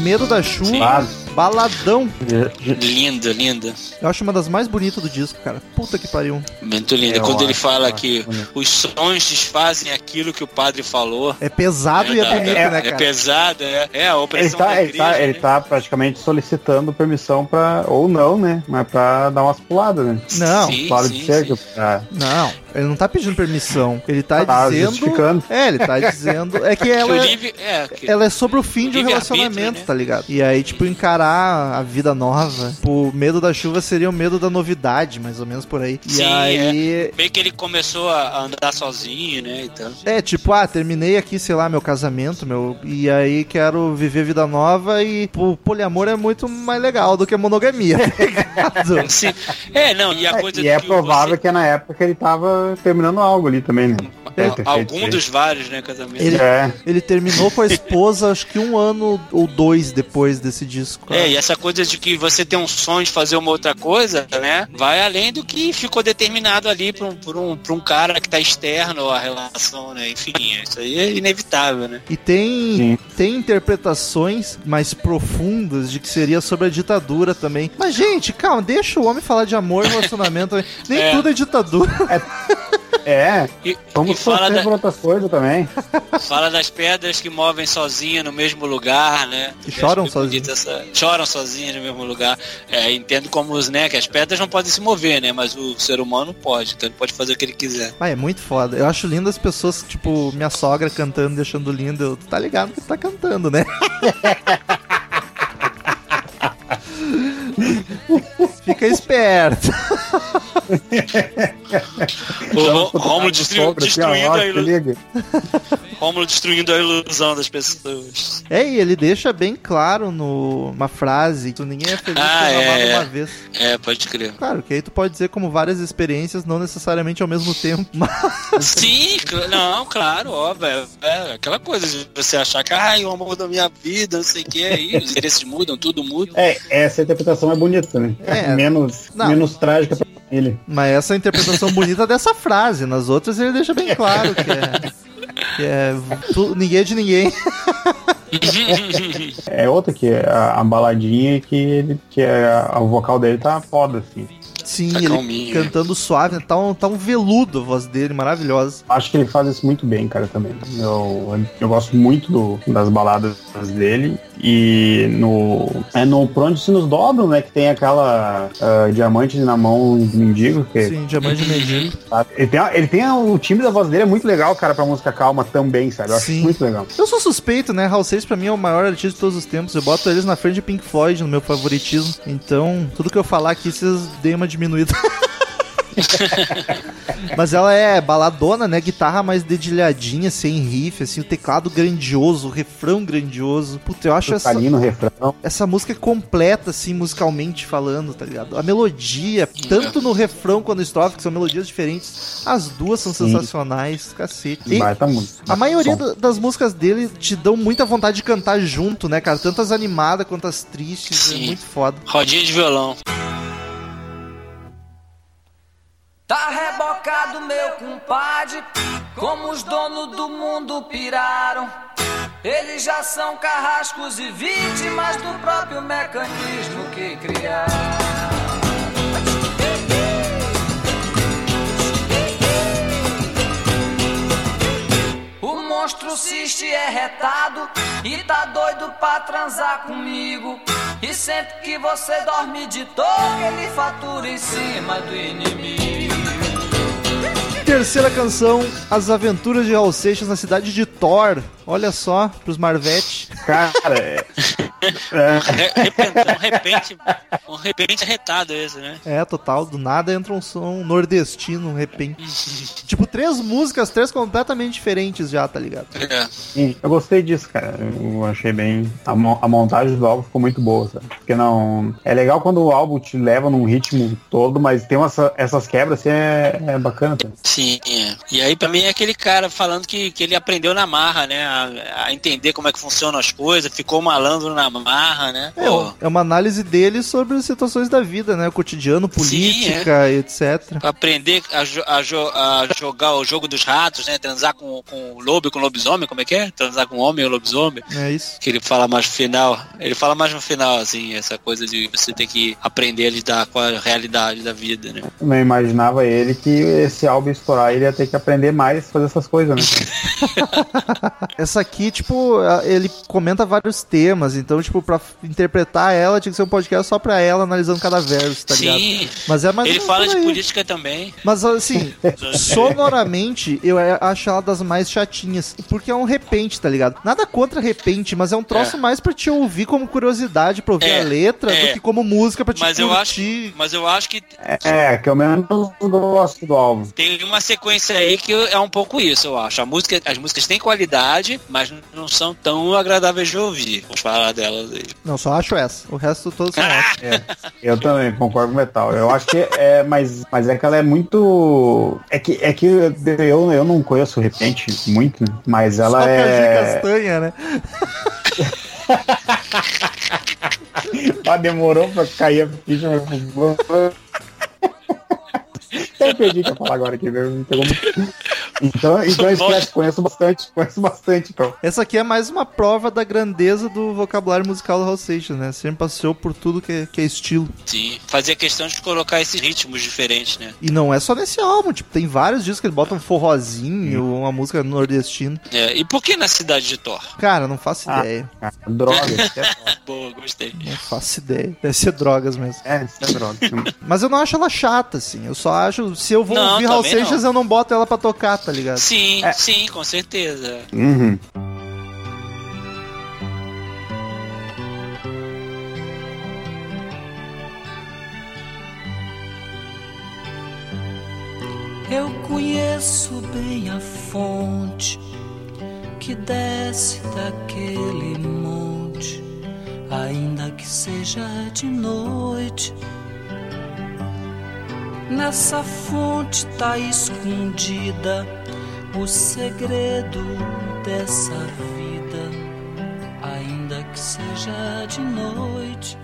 Medo da chuva. Sim. Baladão. Linda, linda. Eu acho uma das mais bonitas do disco, cara. Puta que pariu. Muito linda. Eu Quando ele acho, fala eu que acho os sonhos desfazem aquilo que o padre falou. É pesado e é bonito, é, né, é cara? pesado, é, é a Ele opressão tá, da ele, tá, igreja, ele né? tá praticamente solicitando permissão pra. Ou não, né? Mas pra dar umas puladas, né? Não, Sim, Claro sim, de cerca. Não, ele não tá pedindo permissão. Ele tá, Tá dizendo. justificando. É, ele tá dizendo. É que Que ela. o é- livre, é, que- Ela é sobre o fim de um relacionamento, né? tá ligado? E aí, tipo, encarar a vida nova. O medo da chuva seria o medo da novidade, mais ou menos por aí. E Sim, aí. meio que ele começou a andar sozinho, né? Então. É, tipo, ah, terminei aqui, sei lá, meu casamento, meu. E aí quero viver vida nova e o poliamor é muito mais legal do que a monogamia, tá? Sim. É, não, e a É, coisa e é que provável você- que é na época que ele tava terminando algo ali também, né? Feito algum dos vários, né, casamentos. Ele- É, Ele terminou com a esposa, acho que um ano ou dois depois desse disco. É, e essa coisa de que você tem um sonho de fazer uma outra coisa, né? Vai além do que ficou determinado ali por um, por um, por um cara que tá externo à relação, né? Enfim, isso aí é inevitável, né? E tem, Sim. tem interpretações mais profundas de que seria sobre a ditadura também. Mas, gente, calma, deixa o homem falar de amor e relacionamento. Nem É. tudo é ditadura. é. E, Vamos e fala, da- por outras coisas também. fala das pedras que movem sozinha no mesmo lugar, né? Que choram bonito essa- choram sozinhas no mesmo lugar. É, entendo como os, né, que as pedras não podem se mover, né? Mas o ser humano pode, então ele pode fazer o que ele quiser. Ah, é muito foda. Eu acho lindo as pessoas, tipo, minha sogra cantando, deixando lindo. Eu, tu tá ligado que tu tá cantando, né? Fica esperto. O Rômulo Sogra, destruindo, ó, ó, a se ilu- liga. Rômulo destruindo a ilusão das pessoas. É, e ele deixa bem claro numa frase que ninguém é feliz Ah, sendo amado é. uma vez. É, pode crer. Claro, que aí tu pode dizer como várias experiências, não necessariamente ao mesmo tempo. Mas Sim, cl- não, claro, óbvio. É, é aquela coisa de você achar que, ai, o amor da minha vida, não sei o que, aí os interesses mudam, tudo muda. É, essa interpretação é bonita, né? É. menos, Não. menos trágica pra ele. Mas essa é a interpretação bonita dessa frase. Nas outras ele deixa bem claro que é. Que é tu- ninguém é de ninguém. É outra que é a, a baladinha que ele que é a, o vocal dele tá foda assim. Sim, Tá ele calminho. cantando suave, né? tá um, tá um veludo a voz dele, maravilhosa. Acho que ele faz isso muito bem, cara, também. Eu, eu gosto muito do- das baladas dele. E no. É no Onde Se Nos Dobram, né? Que tem aquela ah, diamante na mão do mendigo. Que, Sim, diamante de mendigo. Ele tem, ele tem o timbre da voz dele é muito legal, cara, pra música calma também, sabe? Eu acho muito legal. Eu sou suspeito, né? Raul Seixas pra mim é o maior artista de todos os tempos. Eu boto eles na frente de Pink Floyd no meu favoritismo. Então, tudo que eu falar aqui, vocês deem uma diminuída. Mas ela é baladona, né? Guitarra mais dedilhadinha, sem riff, assim, o teclado grandioso, o refrão grandioso. Puta, eu acho essa, Ali no refrão. essa música completa, assim, musicalmente falando, tá ligado? A melodia, tanto no refrão quanto no estrofe, que são melodias diferentes, as duas são Sim. sensacionais, cacete. E Baita música. a maioria da- das músicas dele te dão muita vontade de cantar junto, né, cara? Tanto as animadas quanto as tristes, é Sim. muito foda. Rodinha de violão. Tá rebocado meu compadre, como os donos do mundo piraram. Eles já são carrascos e vítimas do próprio mecanismo que criaram. O monstro ciste é retado e tá doido pra transar comigo. E sempre que você dorme de toque, ele fatura em cima do inimigo. Terceira canção, As Aventuras de Raul Seixas na cidade de Thor. Olha só, pros Marvete. Cara, é, é, repente- um repente, um repente arretado esse, né? É, total, do nada entra um som nordestino, um repente. tipo, três músicas, três completamente diferentes já, tá ligado? É. sim, eu gostei disso, cara. Eu achei bem. A, mo- a montagem do álbum ficou muito boa, sabe? Porque não. É legal quando o álbum te leva num ritmo todo, mas tem umas, essas quebras assim, é, é bacana, cara. Sim, é. E aí pra mim é aquele cara falando que, que ele aprendeu na marra, né? A, a entender como é que funcionam as coisas, ficou malandro na marra, né? É, Pô, é uma análise dele sobre as situações da vida, né? O cotidiano, política, e etc. pra aprender a, jo- a jo- a jogar o jogo dos ratos, né? Transar com, com o lobo e com o lobisomem, como é que é? Transar com o homem e o lobisomem. É isso. Que ele fala mais no final. Ele fala mais no final, assim, essa coisa de você ter que aprender a lidar com a realidade da vida, né? Eu não imaginava ele que esse álbum estourar, ele ia ter que aprender mais a fazer essas coisas, né? Essa aqui, tipo, ele comenta vários temas, então, tipo, pra interpretar ela, tinha que ser um podcast só pra ela, analisando cada verso, tá ligado? Sim. Mas é mais Ele fala de política também. Mas assim, sonoramente, eu é- acho ela das mais chatinhas. Porque é um repente, tá ligado? Nada contra repente, mas é um troço É. mais pra te ouvir como curiosidade, pra ouvir É, a letra, é. do que como música pra te Mas eu acho, curtir. mas eu acho que É, que eu menos gosto do álbum. tem uma sequência aí que é um pouco isso, eu acho. A música, as músicas têm qualidade, mas não são tão agradáveis de ouvir. Vamos falar delas aí. Não, só acho essa. O resto todos são ótimos. É, eu também concordo com o Metal. Eu acho que é, mas, mas é que ela é muito. É que, é que eu, eu não conheço o Repente muito, mas ela Só é. Castanha, né? Ah, demorou pra cair a ficha. mas- Eu perdi o que eu falar agora aqui, meu. Me pegou muito. Então, então esquece, conheço bastante, conheço bastante, então. Essa aqui é mais uma prova da grandeza do vocabulário musical do Raul Seixas, né? Sempre passeou por tudo que é, que é estilo. Sim. Fazia questão de colocar esses ritmos diferentes, né? E não é só nesse álbum, tipo, tem vários discos que ele bota um forrozinho, uma música nordestina. É, e por que na cidade de Thor? Cara, não faço Ah. ideia. Ah, droga, isso é, Boa, gostei. Não faço ideia. Deve ser drogas mesmo. é, isso é droga. Mas eu não acho ela chata, assim. Eu só acho. Se eu vou Não, ouvir Raul também não. Seixas, eu não boto ela pra tocar, tá ligado? Sim, sim, com certeza. Uhum. Eu conheço bem a fonte que desce daquele monte, ainda que seja de noite. Nessa fonte tá escondida o segredo dessa vida, ainda que seja de noite.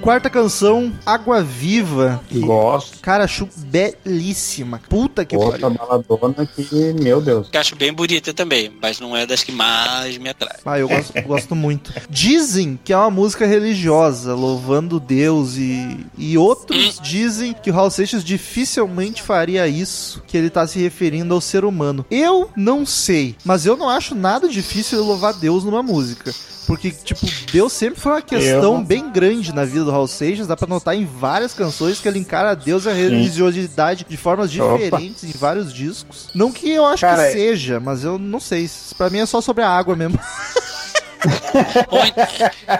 Quarta canção, Água Viva. que, Gosto. Cara, acho belíssima. Puta que Outra pariu. baladona que, meu Deus. Que acho bem bonita também, mas não é das que mais me atrai. Ah, eu gosto, gosto muito. Dizem que é uma música religiosa, louvando Deus e, e outros dizem que o Raul Seixas dificilmente faria isso, que ele tá se referindo ao ser humano. Eu não sei, mas eu não acho nada difícil ele louvar Deus numa música. Porque, tipo, Deus sempre foi uma questão Eu- bem grande na vida do Raul Seixas. Dá pra notar em várias canções que ele encara Deus e a religiosidade de formas Opa. diferentes em vários discos. Não que eu acho Cara, que seja, mas eu não sei. Pra mim é só sobre a água mesmo. Ou, en-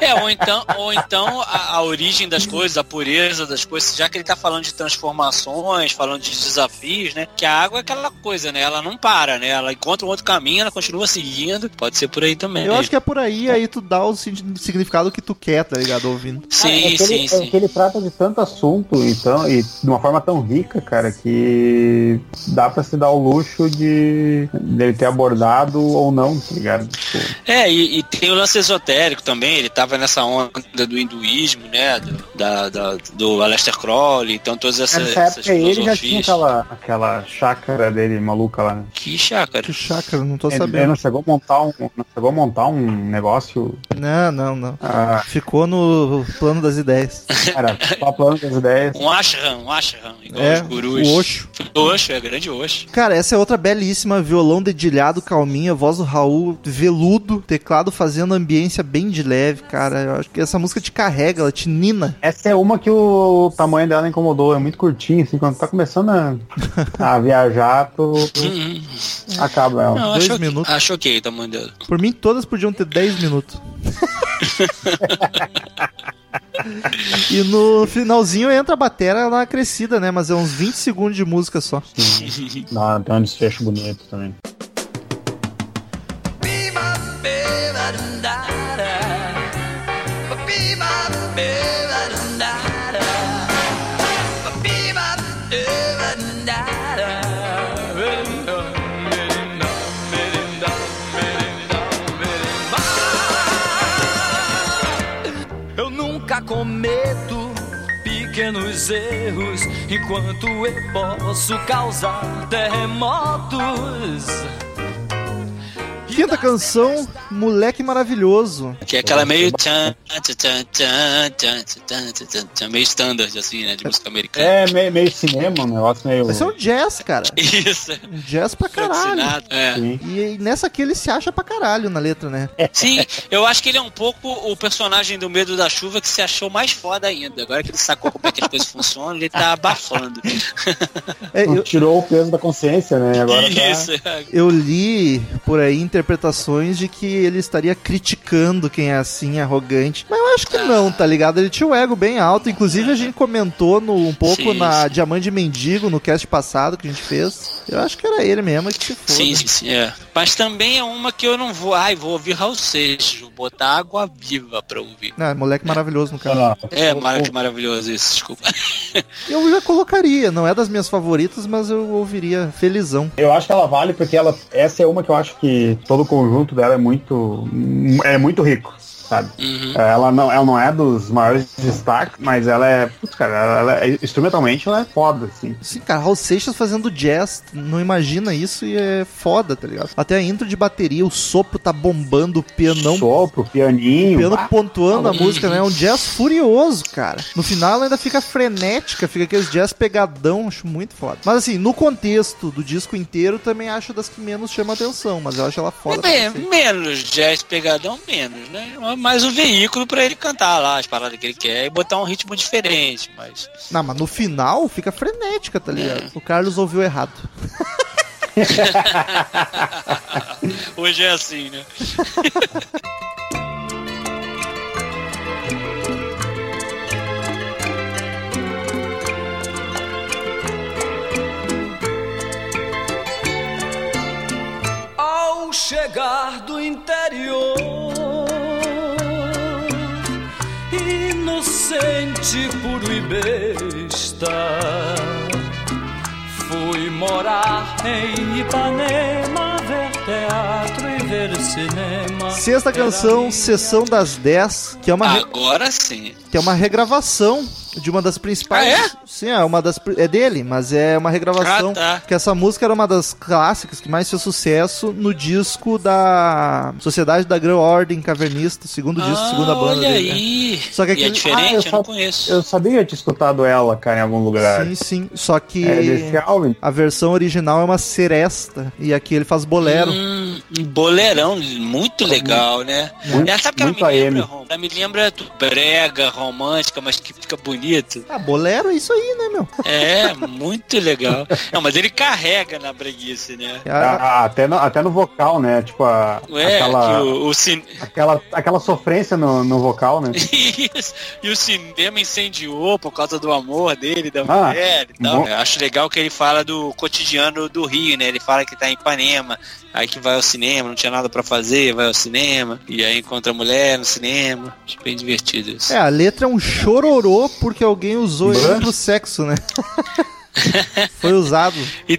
é, ou então, ou então a, a origem das coisas, a pureza das coisas, já que ele tá falando de transformações, falando de desafios, né? Que a água é aquela coisa, né? Ela não para, né? Ela encontra um outro caminho, ela continua seguindo. Pode ser por aí também. Eu acho que é por aí, aí tu dá o significado que tu quer, tá ligado? Ouvindo. Sim, é que ele, sim, É sim. que ele trata de tanto assunto então, e de uma forma tão rica, cara, que dá pra se dar o luxo de dele ter abordado ou não, tá ligado? Tipo, É, e, e tem o lance esotérico também, ele tava nessa onda do hinduísmo, né? Do, da, da- do Aleister Crowley, então todas essas, nessa essas ele já tinha aquela, aquela chácara dele maluca lá. né? Que chácara. Que chácara, não tô Ele, ele sabendo. não chegou a montar um, não chegou a montar um negócio. Não, não, não. Ah, Ficou no plano das ideias. cara, só plano das ideias. Um ashram, um ashram, igual É, os gurus. o Osho. Osho, é grande Osho. Cara, essa é outra belíssima, violão dedilhado, calminha, voz do Raul, veludo, teclado fazendo ambiência bem de leve, cara. Eu acho que essa música te carrega, ela te nina. Essa é uma que o tamanho dela incomodou, é muito curtinha, assim, quando tá começando a, a viajar, tu acaba ela. Não, Dois acho, minutos. acho ok o tamanho dela. Por mim, todas podiam ter 10 minutos. e no finalzinho entra a bateria na crescida, né? Mas é uns 20 segundos de música só. Dá, tem um desfecho bonito também. Cometo pequenos erros enquanto eu posso causar terremotos quinta canção, Moleque Maravilhoso. Que é aquela meio. Meio standard, assim, né? De é. música americana. É, meio, meio cinema, um negócio meio. Isso é um jazz, cara. Isso. Um jazz pra caralho. É. E, e nessa aqui ele se acha pra caralho na letra, né? É. Sim, eu acho que ele é um pouco o personagem do Medo da Chuva que se achou mais foda ainda. Agora que ele sacou como é que as coisas funcionam, ele tá abafando. É, eu... Tirou o peso da consciência, né? Agora tá- Isso. Tá... Eu li por aí interpretando de que ele estaria criticando quem é assim, arrogante. Mas eu acho que não, tá ligado? Ele tinha o ego bem alto. Inclusive a gente comentou no, um pouco Sim, na sim. Diamante Mendigo, no cast passado que a gente fez. Eu acho que era ele mesmo que se foda. Sim, sim, sim, é. Mas também é uma que eu não vou. Ai, vou ouvir Raul Seixas, vou botar água viva pra ouvir. Ah, moleque maravilhoso no Não, não. É, O- mara- o- que maravilhoso isso, desculpa. Eu já colocaria, não é das minhas favoritas, mas eu ouviria felizão. Eu acho que ela vale porque ela. Essa é uma que eu acho que todo o conjunto dela é muito. É muito rico, sabe? Uhum. Ela não, ela não é dos maiores destaques, mas ela é. Putz, cara, ela, ela é- instrumentalmente ela é foda, assim. Sim, cara, Raul Seixas fazendo jazz, não imagina isso e é foda, tá ligado? Até a intro de bateria, o sopro tá bombando, o pianão Sopro, pianinho. piano ah, pontuando a Uhum. música, né? É um jazz furioso, cara. No final ela ainda fica frenética, fica aqueles jazz pegadão, acho muito foda. Mas assim, no contexto do disco inteiro, também acho das que menos chama atenção, mas eu acho ela foda. É, menos jazz pegadão, menos, né? Mais um veículo pra ele cantar lá as paradas que ele quer e botar um ritmo diferente, mas. Não, mas no final fica frenética, tá ligado? O Carlos ouviu errado. Hoje é assim, né? Ao chegar do interior, inocente, puro e besta, fui morar em Ipanema, ver teatro e ver cinema. Sexta canção, Sessão das 10, que é uma, Agora sim. É uma regravação de uma das principais. Ah, é? Sim, é uma das. É dele, mas é uma regravação. Ah, tá. Que essa música era uma das clássicas que mais fez sucesso no disco da Sociedade da Grã Ordem Cavernista, segundo disco, Ah, segunda banda olha dele. né? aí. Só que E aquele- é diferente, Ah, eu eu, só- não conheço. Eu sabia que eu tinha escutado ela, cara, em algum lugar. Sim, sim. Só que É desse álbum. a versão original é uma seresta e aqui ele faz bolero. Hum, Um boleirão muito legal, né? Muito- Ela sabe que ela me lembra, Ela me lembra do brega, romântica, mas que fica bonito. Ah, bolero é isso aí, né, meu? É, muito legal. Não, mas ele carrega na breguice, né? Ah, Ah, até, no, até no vocal, né? Tipo, a, É, aquela, que o, o cin- aquela, aquela sofrência no, no vocal, né? Isso. E o cinema incendiou por causa do amor dele, da Ah, mulher e tal. bom. Eu acho legal que ele fala do cotidiano do Rio, né? Ele fala que tá em Ipanema, aí que vai ao cinema, não tinha nada pra fazer, vai ao cinema, e aí encontra a mulher no cinema. Acho bem divertido isso. É, a letra é um chororô porque alguém usou ele pro sexo, né? Foi usado. E,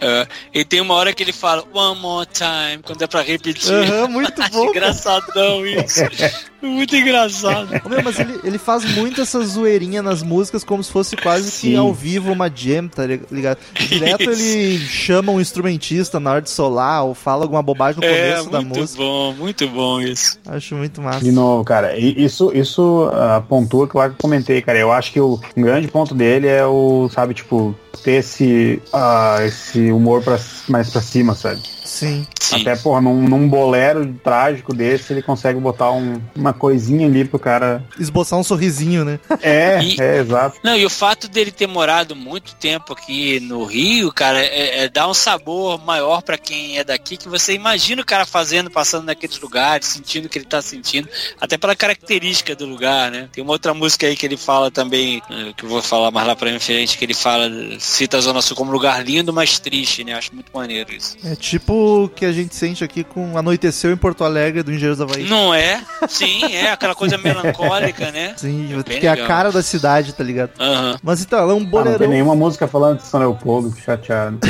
é, e tem uma hora que ele fala One more time, quando é pra repetir. Muito bom. cara. engraçadão isso. Muito engraçado. Meu, mas ele, ele faz muito essa zoeirinha nas músicas como se fosse quase que Sim. ao vivo uma jam, tá ligado? Direto Isso. ele chama um instrumentista na hora de solar ou fala alguma bobagem no É, começo da muito música. bom, muito bom isso. Acho muito massa. De novo, cara, e isso, isso ah, pontua que eu comentei, cara. Eu acho que o um grande ponto dele é o, sabe, tipo, ter esse, ah, esse humor pra, mais pra cima, sabe? Sim. Sim. Até, porra, num, num bolero trágico desse, ele consegue botar um- uma coisinha ali pro cara. Esboçar um sorrisinho, né? É, E- é, exato. Não, e o fato dele ter morado muito tempo aqui no Rio, cara, é, é- dá um sabor maior pra quem é daqui, que você imagina o cara fazendo, passando naqueles lugares, sentindo o que ele tá sentindo, até pela característica do lugar, né? Tem uma outra música aí que ele fala também, eh, que eu vou falar mais lá pra frente, que ele fala, cita a Zona Sul como lugar lindo, mas triste, né? Acho muito maneiro isso. É tipo o que a gente sente aqui com Anoiteceu em Porto Alegre do Engenheiros da Havaí. Não é? Sim, é aquela coisa melancólica, né? Sim, bem que é a legal. cara da cidade, tá ligado? Mas então, ela é um Ah, não boleirão. tem nenhuma música falando de São Leopoldo, que chateado.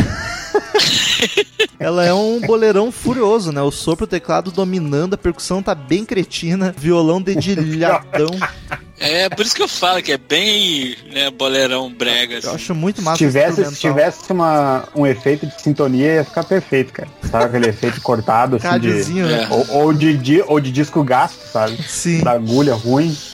Ela é um boleirão furioso, né? O sopro, o teclado dominando, a percussão tá bem cretina, violão dedilhadão. É, por isso que eu falo que é bem, né, boleirão brega, Eu assim. acho muito massa. Se tivesse, se tivesse uma, um efeito de sintonia, ia ficar perfeito, cara. Sabe aquele efeito cortado, assim, de, né? Ou, ou de, di- ou de disco gasto, sabe? Sim. Da agulha ruim.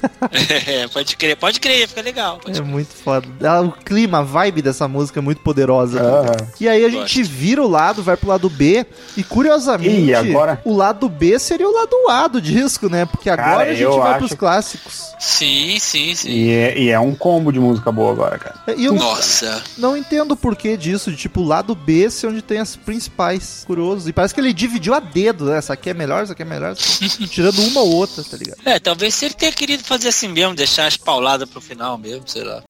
É, pode crer, pode crer, fica legal. Pode É muito foda. Ela- O clima, a vibe dessa música é muito poderosa. Aham. E aí a gente vira o lado, vai pro lado B, e curiosamente, Ih, agora? o lado B seria o lado A do disco, né? Porque agora Cara, a gente vai acho pros clássicos. Sim, sim, sim. E é, e é um combo de música boa agora, cara. E eu Nossa. não entendo o porquê disso, de tipo, o lado B ser onde tem as principais. Curioso. E parece que ele dividiu a dedo, né? Essa aqui é melhor, essa aqui é melhor. Tirando uma ou outra, tá ligado? É, talvez se ele tenha querido fazer assim mesmo, deixar as pauladas pro final mesmo, sei lá.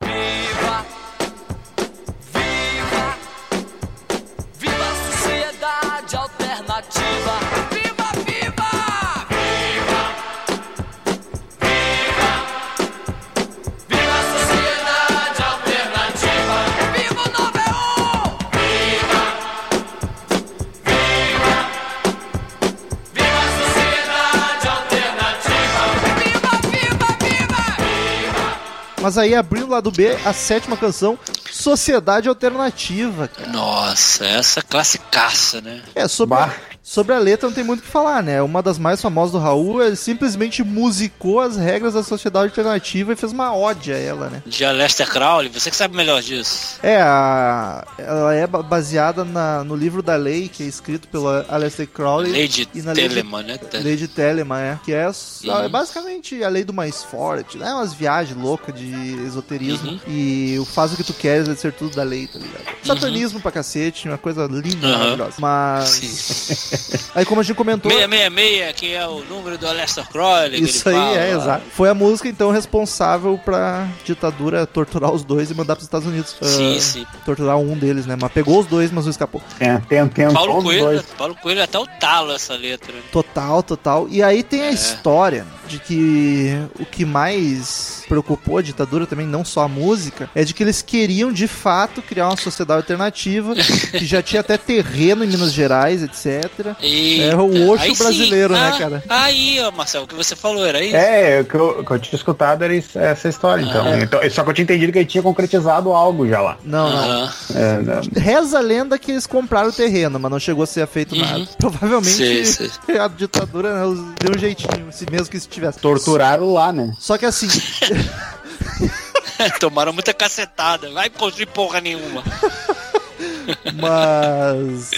Mas aí abrindo o lado B, a sétima canção, Sociedade Alternativa, cara. Nossa, essa classicaça, né? É, sobre, Bah. Sobre a letra não tem muito o que falar, né? Uma das mais famosas do Raul, ele simplesmente musicou as regras da sociedade alternativa e fez uma ode a ela, né? De Lester Crowley, você que sabe melhor disso. É, a, ela é ba- baseada na- no livro da lei, que é escrito pelo Aleister Crowley. Lady e na lei de- Telemann, né? Lei de Telemann, é. Que é, Uhum. é basicamente a lei do mais forte, né? Umas viagens loucas de esoterismo. Uhum. E o faz o que tu queres vai ser tudo da lei, tá ligado? Satanismo pra cacete, uma coisa linda, Uhum. maravilhosa. Mas. Sim. Aí, como a gente comentou. 666, que é o número do Lester Crowley. Isso aí, fala é, lá. exato. Foi a música, então, responsável pra ditadura torturar os dois e mandar pros Estados Unidos. Sim, Ah, sim. Torturar um deles, né? Mas pegou os dois, mas não escapou. É, tem, tem Paulo Coelho, dois. Paulo Coelho até o talo essa letra. né? Total, total. E aí tem a É. história de que o que mais preocupou a ditadura também, não só a música, é de que eles queriam de fato criar uma sociedade alternativa, que já tinha até terreno em Minas Gerais, etc. Eita, É o Osho aí sim. brasileiro, né, Ah, cara? Aí, ó, Marcelo, o que você falou era isso? É, o que eu, que eu tinha escutado era isso- essa história, então. Ah. então. Só que eu tinha entendido que ele tinha concretizado algo já lá. Não, não. Aham. É, né? Reza a lenda que eles compraram o terreno, mas não chegou a ser feito Uhum. nada. Provavelmente Sei, sei. a ditadura né, deu um jeitinho, se mesmo que estivesse. Torturaram lá, né? Só que assim, Tomaram muita cacetada. Vai construir porra nenhuma. Mas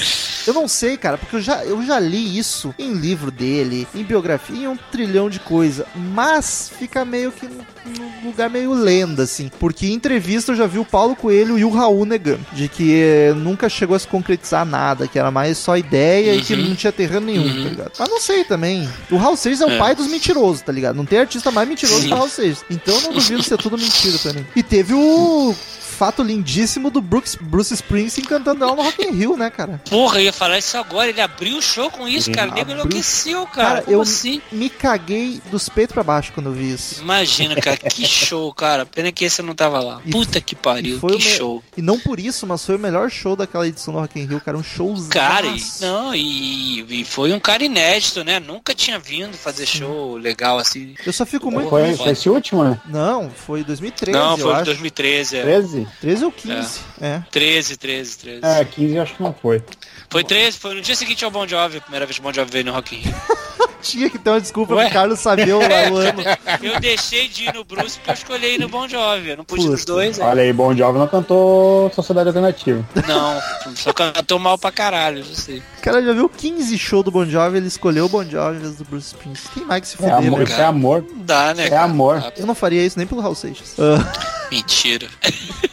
Eu não sei, cara, porque eu já, eu já li isso em livro dele, em biografia, em um trilhão de coisa. Mas fica meio que num lugar meio lenda, assim. Porque em entrevista eu já vi o Paulo Coelho e o Raul negando. De que eh, nunca chegou a se concretizar nada, que era mais só ideia e que Uhum. não tinha terreno nenhum, Uhum. tá ligado? Mas não sei também. O Raul Seixas é o É. pai dos mentirosos, tá ligado? Não tem artista mais mentiroso Sim. que o Raul Seixas. Então eu não duvido ser tudo mentira também. E teve o fato lindíssimo do Brooks, Bruce Springsteen cantando ela no Rock in Rio, né, cara? Porra, eu ia falar isso agora. Ele abriu o show com isso, cara. O nego Abriu. enlouqueceu, cara. Cara, Como eu- assim? Me caguei dos peitos pra baixo quando eu vi isso. Imagina, cara, que show, cara. Pena que esse eu não tava lá. E- Puta que pariu, foi que o me- show. E não por isso, mas foi o melhor show daquela edição do Rock in Rio, cara. Um showzaço. Cara, e, não, e, e foi um cara inédito, né? Nunca tinha vindo fazer show legal assim. Eu só fico muito Foi, foi esse último, né? Não, foi 2013, não, eu foi acho. em 2013, é. 13? 13 ou 15. É. 13, 13, 13. É, 15 eu acho que não foi. Foi 13, foi no dia seguinte ao Bon Jovi, a primeira vez que o Bon Jovi veio no Rock in Rio. Tinha que ter uma desculpa Ué? pro Carlos saber o, o ano. Eu deixei de ir no Bruce porque eu escolhi ir no Bon Jovi. Eu não pude Puta. dois, é. Olha aí, Bon Jovi não cantou Sociedade Alternativa. Não, só cantou mal pra caralho, eu sei. O cara já viu 15 shows do Bon Jovi, ele escolheu o Bon Jovi invés do Bruce Springsteen. Tem mais que se É fuder, amor, velho. isso é amor. Não dá, né? É cara? amor. Eu não faria isso nem pelo Raul Seixas. Ah, Mentira.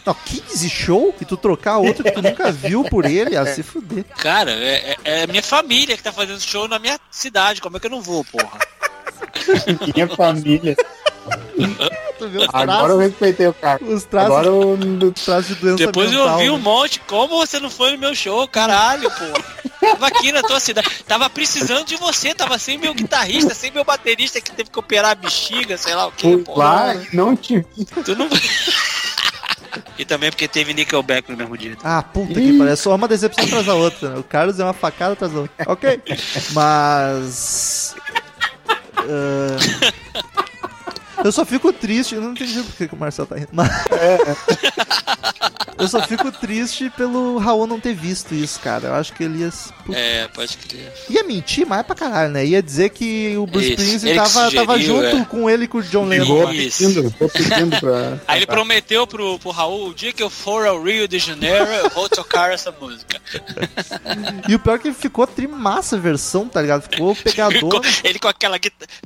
não, 15 show? E tu trocar outro que tu nunca viu por ele? Ah, se fuder. Cara, é, é- é minha família que tá fazendo show na minha cidade. Como é que eu não vou, porra? Minha família. Tu viu os Agora eu traços, respeitei o cara. os traços, Agora eu... os traços de doença Depois eu mental, ouvi um né? monte. Como você não foi no meu show? Caralho, pô. Tava aqui na tua cidade. Tava precisando de você. Tava sem meu guitarrista, sem meu baterista que teve que operar a bexiga, sei lá o que, pô. lá não te vi. Tu não... e também porque teve Nickelback no mesmo dia. Ah, puta que pariu. É só uma decepção atrás da outra. Né? O Carlos é uma facada atrás da outra. Ok. Mas. ah, Eu só fico triste. Eu não entendi por que que o Marcel tá rindo. Mas... Eu só fico triste pelo Raul não ter visto isso, cara. Eu acho que ele ia. Puta, É, pode crer. Ia mentir mais pra caralho, né? Ia dizer que o Bruce Springsteen tava, tava junto é. com ele e com o John Lennon. Pedindo, tô pedindo pra... Aí ele prometeu pro, pro Raul, o dia que eu for ao Rio de Janeiro, eu vou tocar essa música. E o pior é que ficou trimassa a versão, tá ligado? Ficou Ficou- pegador. ele com aquela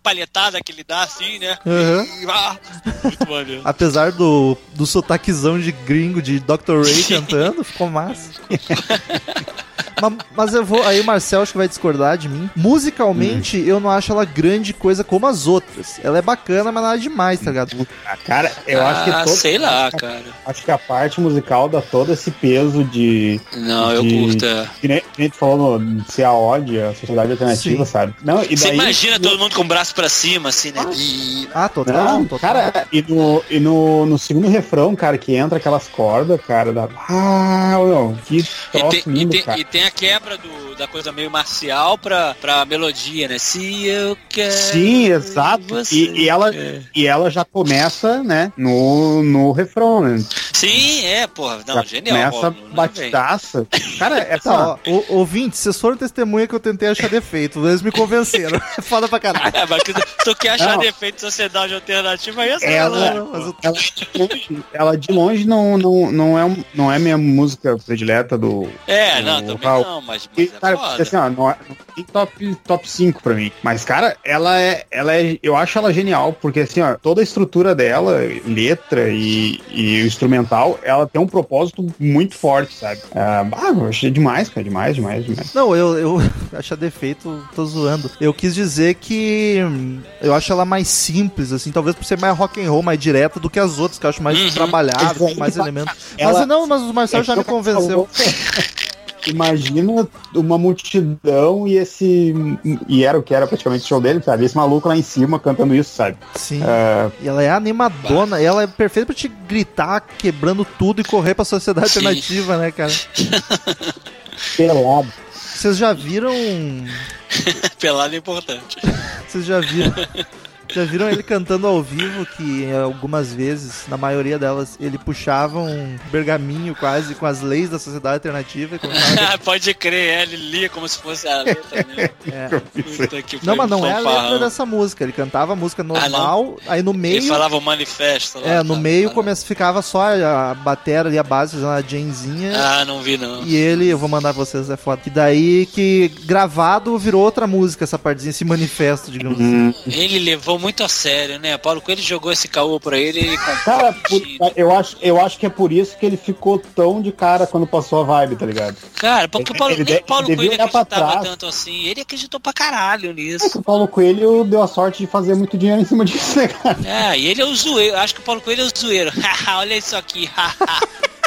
palhetada que ele dá assim, né? Aham. Ah, muito maneiro. Apesar do, do sotaquezão de gringo de Dr. Ray cantando, ficou massa. mas, mas eu vou. Aí o Marcel acho que vai discordar de mim. Musicalmente, eu não acho ela grande coisa como as outras. Ela é bacana, mas nada demais, tá ligado? Ah, Cara, eu acho que ah, todo... sei lá, cara. Acho que a parte musical dá todo esse peso de... Não, eu De- curto. é. Que nem, que nem tu falou no, de ser a a sociedade alternativa, Sim. sabe? Não, e Você daí... imagina todo mundo com o braço pra cima, assim, né? E- Ah, total, Não, total. cara, e, no, e no, no segundo refrão, cara, que entra aquelas cordas, cara, da. Ah, meu, que E troço tem, e, lindo, tem, cara. e tem a quebra do, da coisa meio marcial pra, pra melodia, né? Se eu quero. Sim, exato. E, e ela, quer. e ela já começa, né, no, no refrão, né? Sim, é, porra. Não, já genial. começa não batidaça. Cara, essa. Ó, o, ouvinte, vocês foram testemunha que eu tentei achar defeito. Eles me convenceram. É foda pra caralho. É, mas tu- quer achar Não. defeito de sociedade alternativa aí, essa Ela- Não, mas eu- ela, de longe- ela de longe não, não, não, é, não é minha música predileta do, É, não, O também Raul. não, mas, E, mas é cara, foda. assim, ó, não, é- tem top, top 5 pra mim. Mas, cara, ela é, ela é. Eu acho ela genial, porque assim, ó, toda a estrutura dela, letra e, e o instrumental, ela tem um propósito muito forte, sabe? Ah, ah, eu achei demais, cara, demais, demais, demais. Não, eu, eu achar defeito, tô zoando. Eu quis dizer que hum, eu acho ela mais simples, assim, talvez por ser mais rock and roll, mais direta do que as outras, que eu acho mais Uhum. trabalhado, Mas com mais elementos. ela- Mas não, mas o Marcel É já me eu convenceu. Imagina uma multidão e esse. E era o que era praticamente o show dele, sabe? Esse maluco lá em cima cantando isso, sabe? Sim. Ah, E ela é animadona, ela é perfeita pra te gritar, quebrando tudo e correr pra sociedade Sim. alternativa, né, cara? pelado. Vocês já viram. Pelado é importante. Vocês já viram. Já viram ele cantando ao vivo, que algumas vezes, na maioria delas, ele puxava um pergaminho quase com as leis da sociedade alternativa. e colocava- Pode crer, é, ele lia como se fosse a letra mesmo. É. Que Não, mas não é a letra dessa música. Ele cantava a música normal, aí no Ele meio. falava o manifesto lá. É, no tá, meio tá. começa, ficava só a batera ali, a base, fazendo a Janezinha. Ah, não vi não. E ele, eu vou mandar pra vocês, é foda. Que daí que gravado virou outra música, essa partezinha, esse manifesto, digamos Hum. assim. Ele levou muito a sério, né? Paulo Coelho jogou esse caô pra ele e. Cara, por- eu, acho, eu acho que é por isso que ele ficou tão de cara quando passou a vibe, tá ligado? Cara, porque o Paulo, Ele nem o Paulo Coelho acreditava trás. tanto assim. Ele acreditou pra caralho É nisso. que o Paulo Coelho deu a sorte de fazer muito dinheiro em cima disso, né, cara? É, e ele é o zoeiro. Acho que o Paulo Coelho é o zoeiro. Olha isso aqui.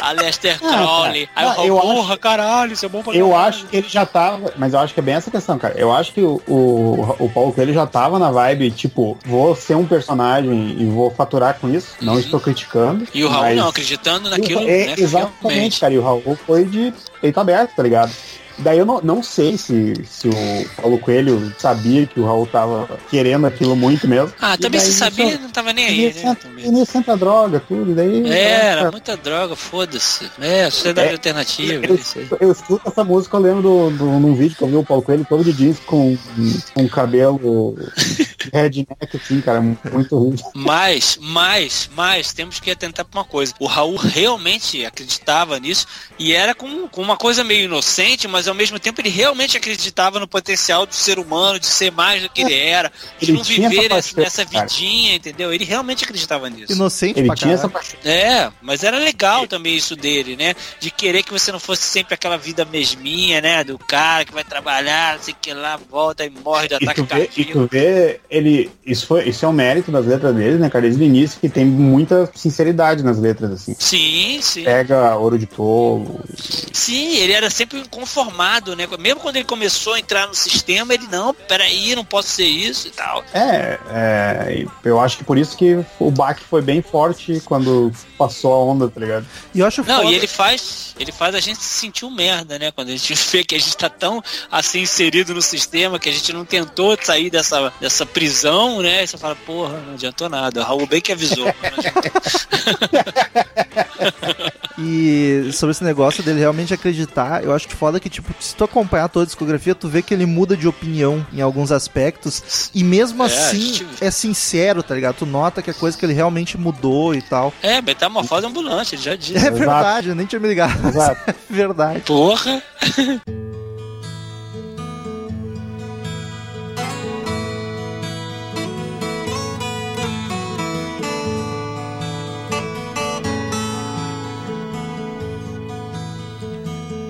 a Lester Crowley. Aí Ah, eu porra, caralho, isso é bom pra Eu caralho." acho que ele já tava, mas eu acho que é bem essa questão, cara. Eu acho que o, o, o Paulo Coelho já tava na vibe, tipo, vou ser um personagem e vou faturar com isso. Não estou criticando. E o Raul mas- não, acreditando naquilo, é, né? exatamente, cara. E o Raul foi de peito aberto, tá ligado? Daí eu não, não sei se, se o Paulo Coelho sabia que o Raul tava querendo aquilo muito mesmo. Ah, também se sabia, isso- não tava nem aí, né? e nisso entra droga, tudo. Daí, É, era cara, muita droga, foda-se. É, sociedade É, alternativa, eu, isso aí. eu escuto essa música, eu lembro do, num vídeo que eu vi o Paulo Coelho todo de jeans com um cabelo redneck, assim, cara, muito ruim. Mas, mas, mas, temos que atentar pra uma coisa. O Raul realmente acreditava nisso e era com, com uma coisa meio inocente, mas ao mesmo tempo ele realmente acreditava no potencial do ser humano de ser mais do que ele era, de Ele não viver essa nessa, nessa cara. vidinha, entendeu? Ele realmente acreditava nisso. Inocente Ele pra tinha essa caralho. paixão. É, mas era legal também isso dele, né? De querer que você não fosse sempre aquela vida mesminha, né? Do cara que vai trabalhar, não sei o que lá, volta e morre de E ataque tu, vê, e cardíaco. tu vê, ele. Isso, foi, isso é um mérito das letras dele, né, cara? Desde o início, que tem muita sinceridade nas letras, assim. Sim, sim. Pega ouro de tolo. Sim, ele era sempre inconformado, né? Mesmo quando ele começou a entrar no sistema, ele, não, peraí, não posso ser isso e tal. É, é, eu acho que por isso que o baque foi bem forte quando passou a onda, tá ligado? E eu acho Não, foda. e ele faz, ele faz a gente se sentir um merda, né? Quando a gente vê que a gente tá tão assim inserido no sistema que a gente não tentou sair dessa, dessa prisão, né? E você fala, porra, não adiantou nada. O Raul bem que avisou. E sobre esse negócio dele realmente acreditar, eu acho que foda que, tipo, se tu acompanhar toda a discografia, tu vê que ele muda de opinião em alguns aspectos. E mesmo É, assim, gente- é sincero, tá ligado? Tu nota que é coisa que ele realmente mudou e tal. é, metamorfose ambulante, ele já disse. É verdade, eu nem tinha me ligado. Exato. É verdade. Porra.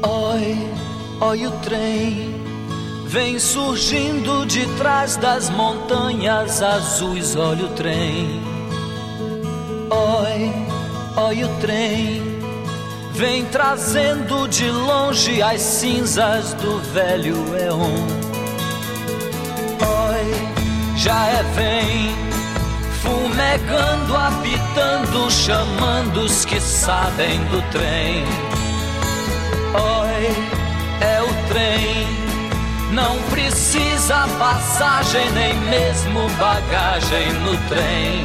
Oi, oi o trem vem surgindo de trás das montanhas azuis. Olha o trem. Oi, oi o trem vem trazendo de longe as cinzas do velho Eon. Oi, já é vem fumegando, apitando, chamando os que sabem do trem. Oi, é o trem. Não precisa passagem, nem mesmo bagagem no trem.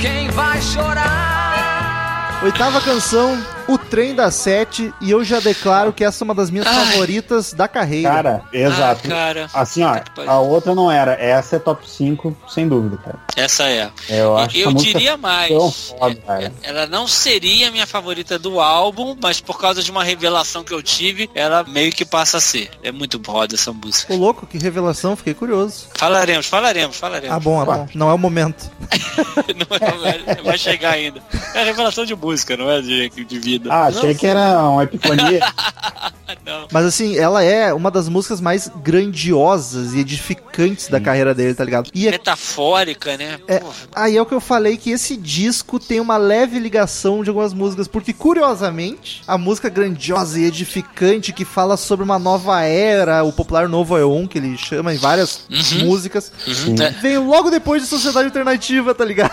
Quem vai chorar? Oitava canção, O Trem da Sete, e eu já declaro que essa é uma das minhas Ai. favoritas da carreira. Cara, exato. Ah, cara. Assim, ó, a outra não era. Essa é top 5, sem dúvida, cara. Essa é. Eu acho Eu diria mais. foda, cara. Ela não seria a minha favorita do álbum, mas por causa de uma revelação que eu tive, ela meio que passa a ser. É muito foda essa música. Ô louco, que revelação, fiquei curioso. Falaremos, falaremos, falaremos. Ah, bom, ah, bom. Não é o momento. Não é- vai chegar ainda. É a revelação de música, não é de, de vida. Ah, achei que era uma epifania. Não. Mas assim, ela é uma das músicas mais grandiosas e edificantes da carreira dele, tá ligado? E é- Metafórica, né? É, aí é o que eu falei que esse disco tem uma leve ligação de algumas músicas, porque curiosamente, a música grandiosa e edificante que fala sobre uma nova era, o popular novo Eon, que ele chama em várias Uhum. músicas, Uhum. É. veio logo depois de Sociedade Alternativa, tá ligado?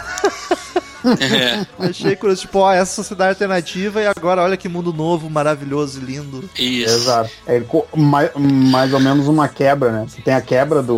É, Achei curioso, tipo, ó, essa sociedade alternativa e agora olha que mundo novo, maravilhoso e lindo. isso. Exato. É mais, mais ou menos uma quebra, né? Você tem a quebra do,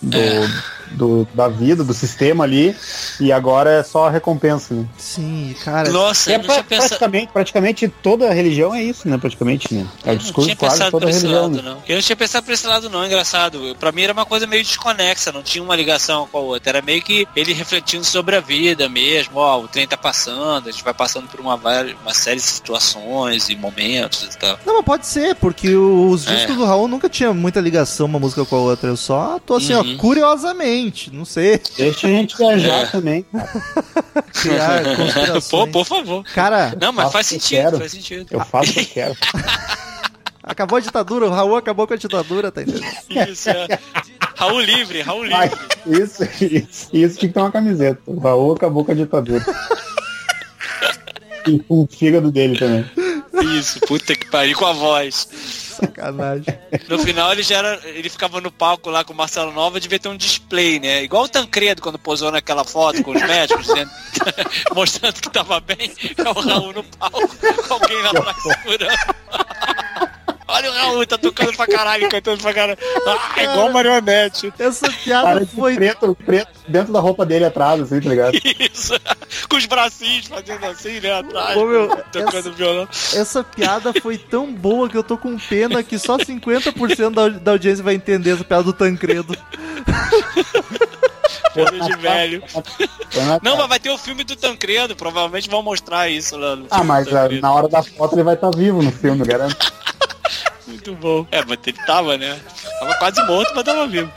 do, É. do- da vida, do sistema ali, e agora é só a recompensa, né? Sim, cara. Nossa, É eu não tinha pra- pensado. praticamente, praticamente toda religião é isso, né? Praticamente, né? É o Eu não discurso tinha quase toda por esse religião. lado, né? não. Eu não tinha pensado por esse lado, não. Engraçado. Pra mim era uma coisa meio desconexa, não tinha uma ligação com a outra. Era meio que ele refletindo sobre a vida mesmo. Ó, o trem tá passando, a gente vai passando por uma, uma série de situações e momentos e tal. Não, mas pode ser, porque os É. discos do Raul nunca tinha muita ligação uma música com a outra. Eu só tô assim, Uhum. ó, curiosamente, não sei, Deixa a gente viajar É. também. criar Pô, por favor. Cara, Não, mas faz sentido, quero. faz sentido. Eu faço o que eu quero. acabou a ditadura, o Raul acabou com a ditadura, tá entendendo? Isso, é. Raul livre, Raul Ai, livre. isso, isso, isso tinha que ter uma camiseta. O Raul acabou com a ditadura. E com o fígado dele também. Isso, puta que pariu, com a voz. Sacanagem. No final ele já era, ele ficava no palco lá com o Marcelo Nova, devia ter um display, né? Igual o Tancredo quando posou naquela foto com os médicos, dizendo- mostrando que tava bem, é o Raul no palco, com alguém lá atrás segurando. Olha o Raul, tá tocando pra caralho, cantando pra caralho. Ah, é igual marionete. Essa piada foi. preto, preto dentro da roupa dele atrás, assim, tá ligado? Isso. Com os bracinhos fazendo assim, né? Atrás, Ô, meu, tocando essa- violão. Essa piada foi tão boa que eu tô com pena que só 50% da, da audiência vai entender essa piada do Tancredo. Coisa de velho. Não, mas vai ter o filme do Tancredo, provavelmente vão mostrar isso lá no filme Ah, mas Tancredo. na hora da foto ele vai estar vivo no filme, garanto. Muito bom. É, mas ele tava, né? Tava quase morto, mas tava vivo.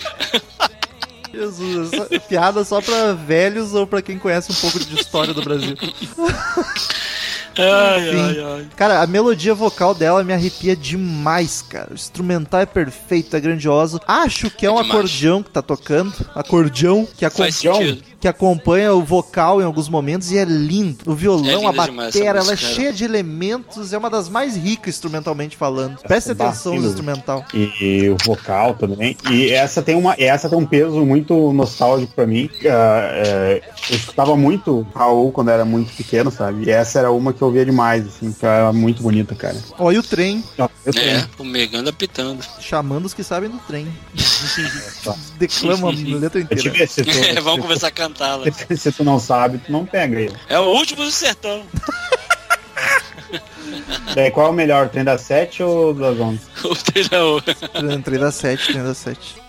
Jesus, essa piada só pra velhos ou pra quem conhece um pouco de história do Brasil. Ai, ai, ai. Cara, a melodia vocal dela me arrepia demais, cara. O instrumental é perfeito, é grandioso. Acho que é um É demais. acordeão que tá tocando. Acordeão que, Faz sentido. Que acompanha o vocal em alguns momentos e é lindo. O violão, É a batera, ela é cheia de elementos. É uma das mais ricas instrumentalmente falando. Preste Bah, atenção no instrumental. E, e o vocal também. E essa tem, uma, essa tem um peso muito nostálgico pra mim. Ah, é, eu escutava muito Raul quando era muito pequeno, sabe? E essa era uma que eu ouvia demais, assim, que era muito bonita, cara. Olha o trem, Ó, Eu tenho. É, o Megando apitando. chamando os que sabem do trem. Declama a letra inteira. ver, se tu, É, vamos começar a cantá-la. Se tu não sabe, tu não pega ele. É o último do sertão. Daí qual é o melhor, trem das 7 ou das 11? O treinador. Trem da 7, trem da 7.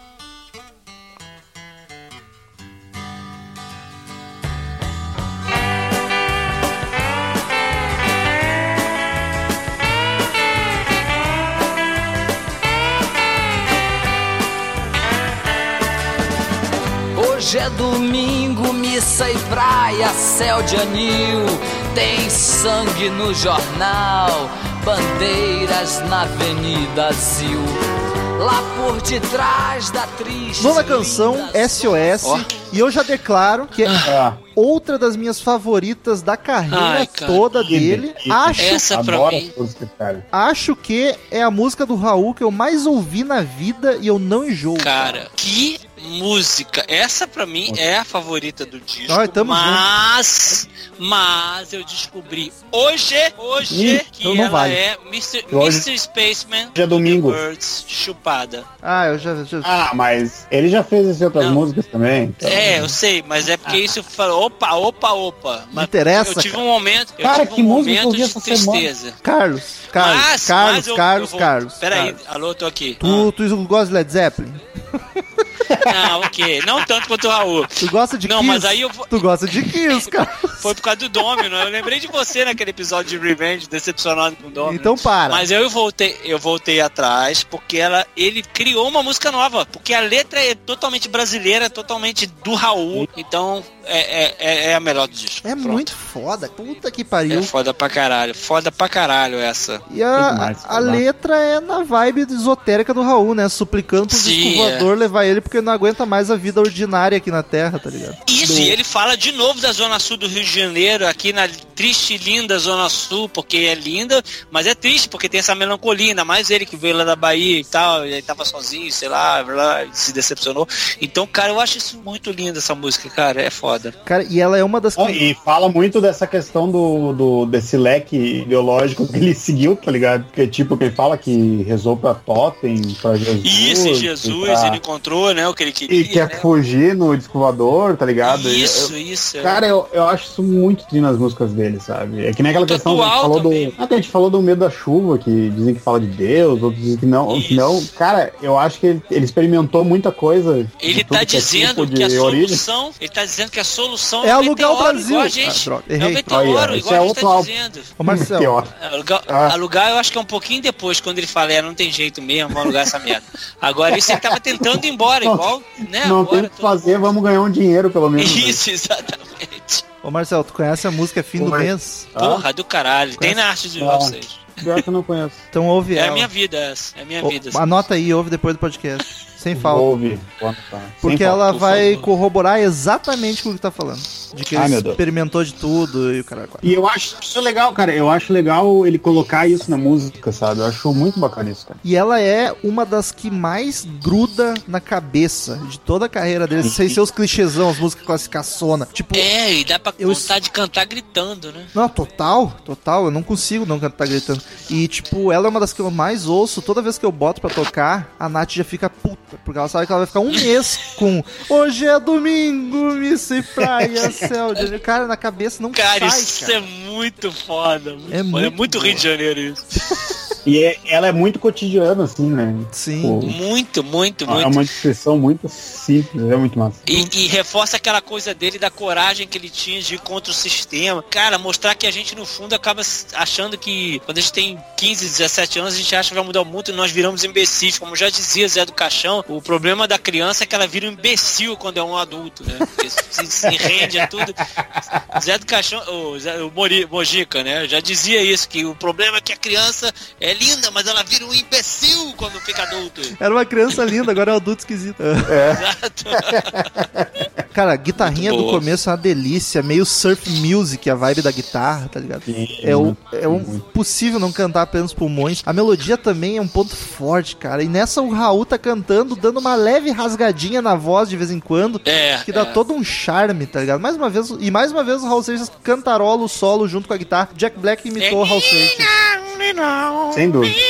Hoje é domingo, missa e praia, céu de anil. Tem sangue no jornal, bandeiras na Avenida Zil. Lá por detrás da triste. Nona canção, SOS. Ó. E eu já declaro que é Ah, outra das minhas favoritas da carreira Ai, cara. toda Que dele. delícia. Acho, Essa pra adoro mim. cara. acho que é a música do Raul que eu mais ouvi na vida e eu não enjoo. Cara, que música. Essa pra mim é a favorita do disco. Ai, tamo mas, mas eu descobri hoje, hoje, Ih, que então não ela vale. é Mr. Hoje- Mr. Spaceman Hoje é domingo. Birds chupada. Ah, eu já. já- Ah, mas ele já fez essas outras Não. músicas também. então- É, eu sei, mas é porque isso falou, opa, opa, opa. Mas interessa, Eu tive um momento, eu Cara, tive que um música momento de essa semana? tristeza. Carlos, Carlos, mas, Carlos, mas eu, Carlos, eu vou... Carlos. Peraí, Carlos. alô, tô aqui. Tu, tu gosta de Led Zeppelin? Ah, ok. Não tanto quanto o Raul. Tu gosta de Não, Kiss? mas aí eu Tu gosta de Kiss, cara. Foi por causa do Domino. Eu lembrei de você naquele episódio de Revenge, decepcionado com o Domino. Então para. Mas eu voltei, eu voltei atrás porque ela, ele criou uma música nova, porque a letra é totalmente brasileira, totalmente do Raul, então é, é, é- é a melhor do disco. É Pronto. muito foda. Puta que É pariu. foda pra caralho, foda pra caralho essa. E a, demais, a letra é na vibe esotérica do Raul, né? Suplicando pro Sim, disco é. voador levar ele porque não aguenta mais a vida ordinária aqui na Terra, tá ligado? Isso, e ele fala de novo da zona sul do Rio de Janeiro, aqui na triste e linda Zona Sul, porque é linda, mas é triste porque tem essa melancolia, ainda mais ele que veio lá da Bahia e tal, ele tava sozinho, sei lá, lá, se decepcionou. Então, cara, eu acho isso muito lindo, essa música, cara, é foda. Cara, e ela é uma das e fala muito dessa questão do, do desse leque ideológico que ele seguiu, tá ligado? Porque, tipo, que ele fala que rezou pra Totem, pra Jesus. Isso, e Jesus, pra- ele encontrou, né, o que ele queria. E quer né? fugir no descovador, tá ligado? Isso, Eu- isso. Cara, eu, eu acho isso muito trino nas músicas dele, sabe? É que nem aquela Muito questão que a gente falou também. do. Ah, que a gente falou do medo da chuva, que dizem que fala de Deus, outros dizem que não. Isso. não. Cara, eu acho que ele, ele experimentou muita coisa. Ele tá que é dizendo tipo que a origem. solução, ele tá dizendo que a solução É o alugar o Brasil. igual a Ah, gente. droga, é errei. o meteoro, esse igual é a gente outro tá dizendo. Ô, Marcelo, Pior. Alugar, Ah. alugar, eu acho que é um pouquinho depois, quando ele fala, é, não tem jeito mesmo, vamos alugar essa merda. Agora, isso ele tava tentando ir embora, Não, né? Não agora, tem o que fazer, vamos ganhar um dinheiro pelo menos. né? Isso, exatamente. ô Marcelo, tu conhece a música Fim do Ô, Mar- mês? Ah? Porra do caralho. Tem na arte de vocês. Pior que eu não conheço. Então ouve É a ela. minha vida essa. É a minha Ô, vida. anota aí, ouve depois do podcast. Sem falta. Ouve. Tá. Porque Sem ela falta. vai corroborar exatamente com o que tá falando. De que Ai, ele experimentou de tudo e o cara. E eu acho isso legal, cara. Eu acho legal ele colocar isso na música, sabe? Eu acho muito bacana isso, cara. E ela é uma das que mais gruda na cabeça de toda a carreira dele, sem seus clichêsão, as músicas classicaçona. Tipo, É, e dá pra Eu- vontade de cantar gritando, né? Não, total, total. Eu não consigo não cantar gritando. E, tipo, ela é uma das que eu mais ouço. Toda vez que eu boto pra tocar, a Nath já fica puta. Porque ela sabe que ela vai ficar um mês com Hoje é domingo, missa e praia, céu. de-" Cara, na cabeça não Cara, sai, isso cara. é muito foda. Muito É foda. muito é muito Rio de Janeiro isso. E é- ela é muito cotidiana, assim, né? Sim. Pô, Muito, muito, é muito. uma descrição muito simples, é muito massa. E, e reforça aquela coisa dele da coragem que ele tinha de ir contra o sistema. Cara, mostrar que a gente, no fundo, acaba achando que quando a gente tem 15, 17 anos, a gente acha que vai mudar o mundo e nós viramos imbecis. Como já dizia Zé do Caixão, o problema da criança é que ela vira um imbecil quando é um adulto, né? Porque se, se rende a tudo. Zé do Caixão, o, Zé, o Mori, Mojica, né? Já dizia isso, que o problema é que a criança é linda, mas ela vira um imbecil quando fica adulto. Era uma criança linda, agora é um adulto esquisito. Exato. Cara, a guitarrinha do começo é uma delícia, meio surf music, a vibe da guitarra, tá ligado? Sim, É, o, muito, é um possível não cantar apenas pulmões. A melodia também é um ponto forte, cara. E nessa o Raul tá cantando, dando uma leve rasgadinha na voz de vez em quando. É. Que dá é. todo um charme, tá ligado? Mais uma vez, e mais uma vez o Raul Seixas cantarola o solo junto com a guitarra. Jack Black imitou o Raul Seixas. Sem dúvida.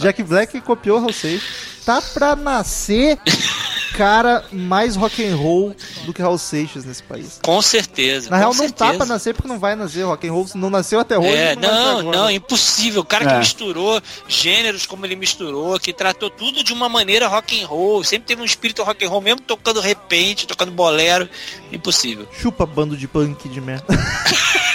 Jack Black copiou o Raul Seixas. Tá pra nascer cara mais rock and roll do que Raul Seixas nesse país. Com certeza. Na com real, não certeza. tá pra nascer porque não vai nascer. Rock and roll não nasceu até hoje. É, não não, agora. não, impossível. O cara que É. misturou gêneros como ele misturou, que tratou tudo de uma maneira rock and roll, sempre teve um espírito rock and roll, mesmo tocando repente, tocando bolero, impossível. Chupa bando de punk de merda.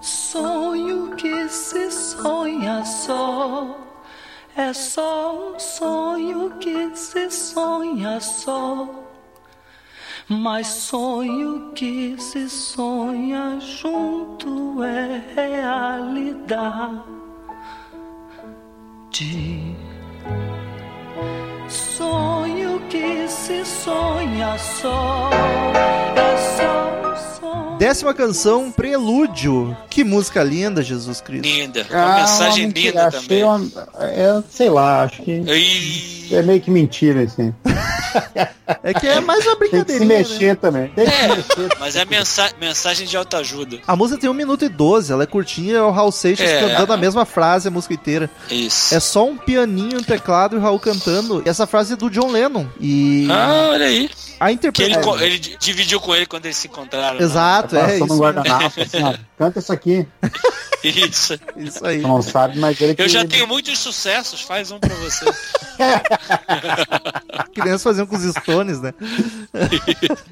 Sonho que se sonha só, é só um sonho que se sonha só. Mas sonho que se sonha junto é realidade. Sonho que se sonha só, é só um sonho. Décima canção, Prelúdio. Que música linda, Jesus Cristo. Linda. Uma mensagem mentira, linda também. Uma, é, sei lá, acho que Ih, é meio que mentira, assim. É que é mais uma Tem que se né? mexer também. Tem que se mexer. mas é mensa mensagem de autoajuda. A música tem 1 minuto e 12, ela é curtinha, é o Raul Seixas É. cantando a mesma frase a música inteira. Isso. É só um pianinho, um teclado e o Raul cantando. E essa frase é do John Lennon. E Ah, olha aí. a Que ele, interpretação. ele di- dividiu com ele quando eles se encontraram. né? Exato, é Passou no isso. guardanapo, assim, ó, canta isso aqui. Isso. Isso aí. Não sabe, mas ele que... Eu já tenho muitos sucessos, faz um pra você. crianças faziam com os Stones, né?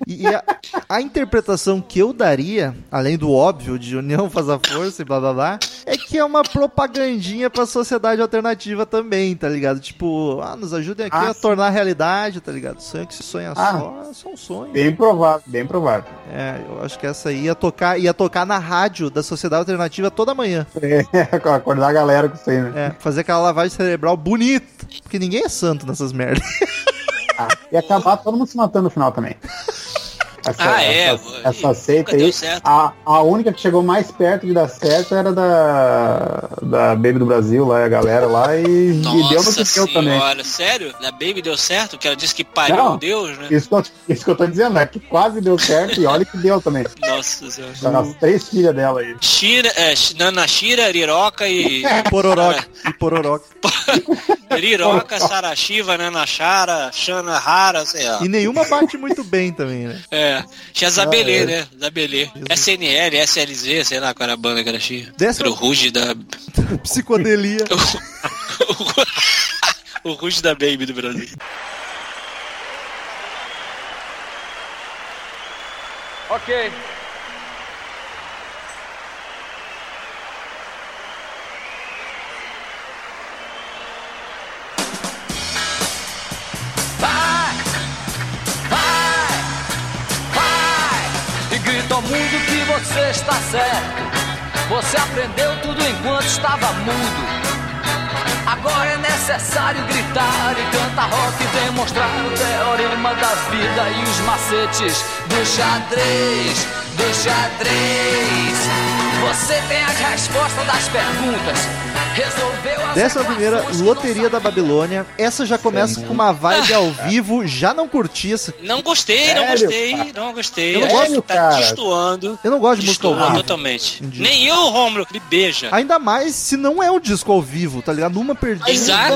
e a, a interpretação que eu daria, além do óbvio de união faz a força e blá blá blá, é que é uma propagandinha pra sociedade alternativa também, tá ligado? Tipo, ah, nos ajudem aqui Ah, a sim. tornar realidade, tá ligado? Sonho que se sonha Ah. só, é só um sonho. Bem provável, bem provável. É, eu acho que essa aí ia tocar, ia tocar na rádio da sociedade alternativa toda manhã. É, acordar a galera com isso aí, né? É, fazer aquela lavagem cerebral bonita. Porque ninguém é santo nessas merdas. Ah, e acabar todo mundo se matando no final também. Essa, Ah, é, essa, essa seita aí. A, a única que chegou mais perto de dar certo era da, da Baby do Brasil, lá, a galera lá, e, e deu no que deu também. sério? Da Baby deu certo? Que ela disse que pariu Não. Deus, né? Isso que, eu, isso que eu tô dizendo, é que quase deu certo e olha que deu também. Nossa senhora. As três filhas dela aí. Shira, é, Nana Shira, Riroca e. Pororoca. E pororoca. Riroca, Sarashiva, Nana Chara, Shana Hara, sei lá. E nenhuma bate muito bem também, né? É. Tinha Zabelê, Ah, é. né? Zabelê. SNL, SLZ, sei lá qual era a banda que era tinha. Décima- Era o Ruge da. Psicodelia. o Ruge da Baby do Brasil. Ok. Mundo que você está certo. Você aprendeu tudo enquanto estava mudo. Agora é necessário gritar e cantar rock e demonstrar o teorema da vida e os macetes do xadrez, do xadrez. Você tem as respostas das perguntas. Décima primeira, Loteria da Babilônia. Essa já começa com uma vibe ao vivo. Já não curti essa. Não gostei, não Sério, gostei, cara? não gostei. Eu não Acho gosto, que tá cara. destoando. Eu não gosto de música ao Destoando vivo. totalmente. Entendi. Nem eu, Romulo, me beija. Ainda mais se não é um disco ao vivo, tá ligado? Numa perdida. Exato.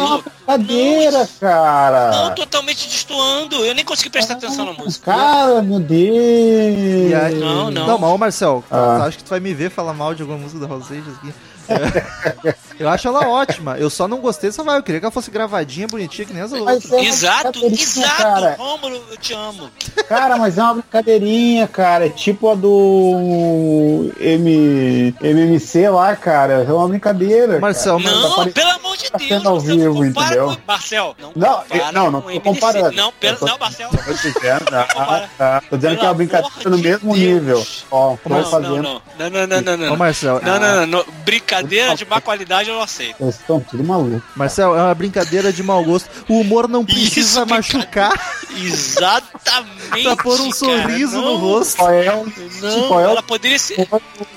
Uma brincadeira, cara. Não, totalmente destoando. Eu nem consegui prestar atenção na música. Cara, meu Deus. E aí- Não, não. Não, mas ô Marcel, Ah. tu acha que tu vai me ver falar mal de alguma música da Raul Seixas aqui? Eu acho ela ótima. Eu só não gostei dessa vibe. Eu queria que ela fosse gravadinha, bonitinha, que nem as outras. É Exato, exato. Cara. Rômulo, eu te amo. Cara, mas é uma brincadeirinha, cara. É tipo a do M... MMC lá, cara. É uma brincadeira. Marcel, cara. Não, pare- pelo amor de tá Deus. ao vivo, entendeu? com- Marcel, não, Não, eu- não, não tô comparando. Não, pelo, tô- não, Marcel. Tô dizendo, ah, tá. Tô dizendo que é uma brincadeira no mesmo Deus. nível. Ó, tô Não, fazendo. não, não, não, não, não, não, Ô não. Marcel, Não, não, não, não. Brincadeira de má qualidade eu não aceito. Vocês estão tudo maluco. Marcel, é uma brincadeira de mau gosto. O humor não precisa Isso, machucar Exatamente. pra pôr um cara, sorriso não, no rosto. Qual é o. Não, Qual é o- ela poderia ser,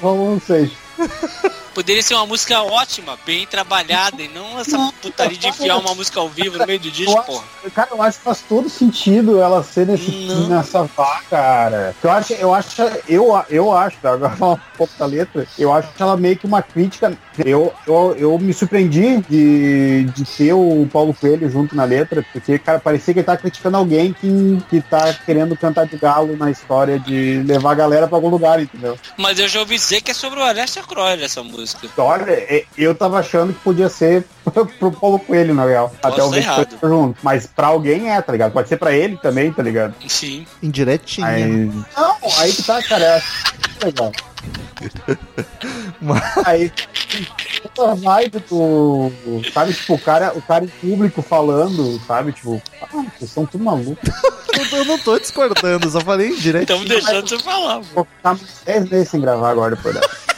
Vamos vocês. Poderia ser uma música ótima, bem trabalhada, e não essa putaria de enfiar uma música ao vivo no meio do disco, acho- porra. Cara, eu acho que faz todo sentido ela ser nesse, Não. nessa vá, cara. Eu acho, eu acho, eu, eu acho, tá? agora falar um pouco da letra, eu acho que ela meio que uma crítica. Eu, eu, eu me surpreendi de, de ter o Paulo Coelho junto na letra, porque, cara, parecia que ele tá criticando alguém que, que tá querendo cantar de galo na história de levar a galera pra algum lugar, entendeu? Mas eu já ouvi dizer que é sobre o Alessia Croyle essa música. Olha, é, eu tava achando que podia ser pro Paulo Coelho, na real. Posso Até o estar ver que errado. foi junto. Mas pra alguém é, tá ligado? Pode ser pra ele também, tá ligado? Sim. Indiretinha. Aí... Não, aí que tá, cara. é legal. aí essa vibe do. Sabe, tipo, o cara, o cara em público falando, sabe? Tipo, ah, vocês são tudo malucos. Eu, não tô discordando, só falei indiretinha. Estamos deixando você falar. pô. Vou ficar uns 10 meses sem gravar agora dessa.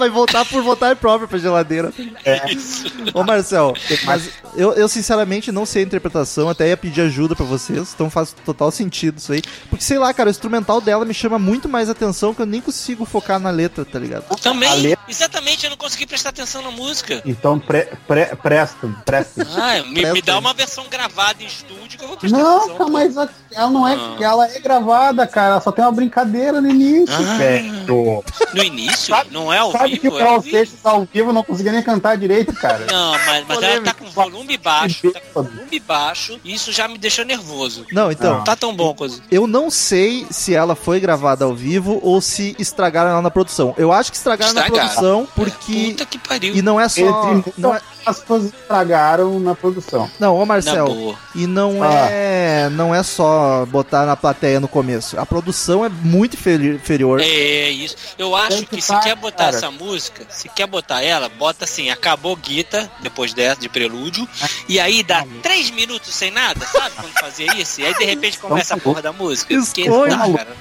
Vai voltar por vontade própria pra geladeira. É. Isso. Ô Marcel, mas eu, eu sinceramente não sei a interpretação, até ia pedir ajuda pra vocês, então faz total sentido isso aí. Porque sei lá, cara, o instrumental dela me chama muito mais atenção que eu nem consigo focar na letra, tá ligado? Também, letra- exatamente, eu não consegui prestar atenção na música. Então, pre, pre, presta, presta. Ah, me, me Presta dá aí. uma versão gravada em estúdio que eu vou prestar Não, atenção. cara, mas a- ela não é. Ah. Ela é gravada, cara. Ela só tem uma brincadeira no início, Ah. velho. No início, Sabe- não é ao Sabe que vivo, o é ao Carl vivo. Seixas ao vivo não conseguia nem cantar direito, cara. Não, mas, mas ela tá com volume baixo, tá com volume baixo, e isso já me deixou nervoso. Não, então, Não tá tão bom coisa. eu não sei se ela foi gravada ao vivo ou se estragaram ela na produção. Eu acho que estragaram, na Estragaram. produção porque. Puta que pariu. E não é só. Entre Não, é, aspas estragaram na produção. não ô Na Marcel, boa. E não Ah. é não é só botar na plateia no começo. A produção é muito inferi- inferior. É isso. Eu acho Tem que que se tá, quer botar cara. essa música, se quer botar ela, bota assim, acabou Guita, depois dessa, de prelúdio, e aí dá três minutos sem nada, sabe? Quando fazia isso, e aí de repente começa a porra da música. Não dá, cara.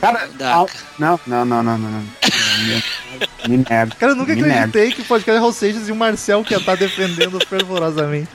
Cara, Dá, a- cara. não, não, não, não, não, não. Me nego. Cara, eu nunca Me acreditei que o podcast Raul Seixas e o Marcel que ia estar defendendo fervorosamente.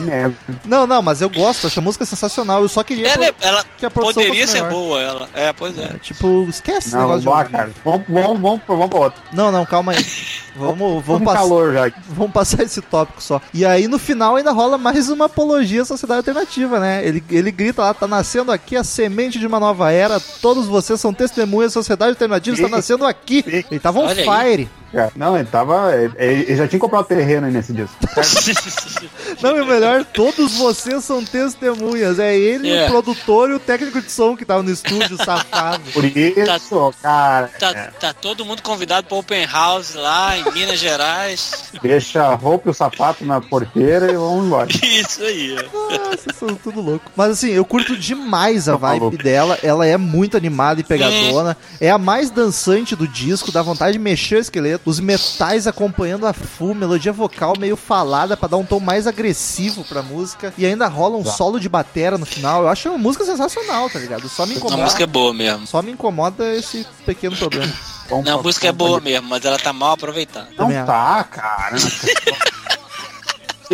Nego. Não, não, mas eu gosto, acho a música sensacional. Eu só queria Ela, é- ela que a produção poderia ser melhor. boa, ela. É, pois é. É, tipo, esquece esse Não, negócio de vamos lá, ouvir. cara. Vamos, vamos, vamos, vamos pra outra. Não, não, calma aí. Vamos, vamos, passar, calor já. vamos passar esse tópico só. E aí no final ainda rola mais uma apologia à sociedade alternativa, né? Ele, ele grita lá, tá nascendo aqui a semente de uma nova era, todos vocês são testemunhas, a sociedade alternativa está nascendo aqui. Ele tava on Olha aí. fire. Cara, Não, ele tava. Ele, ele já tinha comprado terreno aí nesse disco. Não, e o melhor, todos vocês são testemunhas. É ele, É. o produtor e o técnico de som que tava no estúdio, safado. Por isso, cara. Tá, é, tá todo mundo convidado pro Open House lá em Minas Gerais. deixa a roupa e o sapato na porteira e vamos embora. Isso aí. ó. Vocês são tudo louco. Mas assim, eu curto demais a Tá vibe maluco. dela. Ela é muito animada e pegadona. É a mais dançante do disco, dá vontade de mexer o esqueleto. Os metais acompanhando a full, melodia vocal meio falada pra dar um tom mais agressivo pra música. E ainda rola um solo de batera no final. Eu acho uma música sensacional, tá ligado? Só me A incomoda. música é boa mesmo. Só me incomoda esse pequeno problema. Vamos Não, a música é boa mesmo, mas ela tá mal aproveitada. Não Também tá, cara.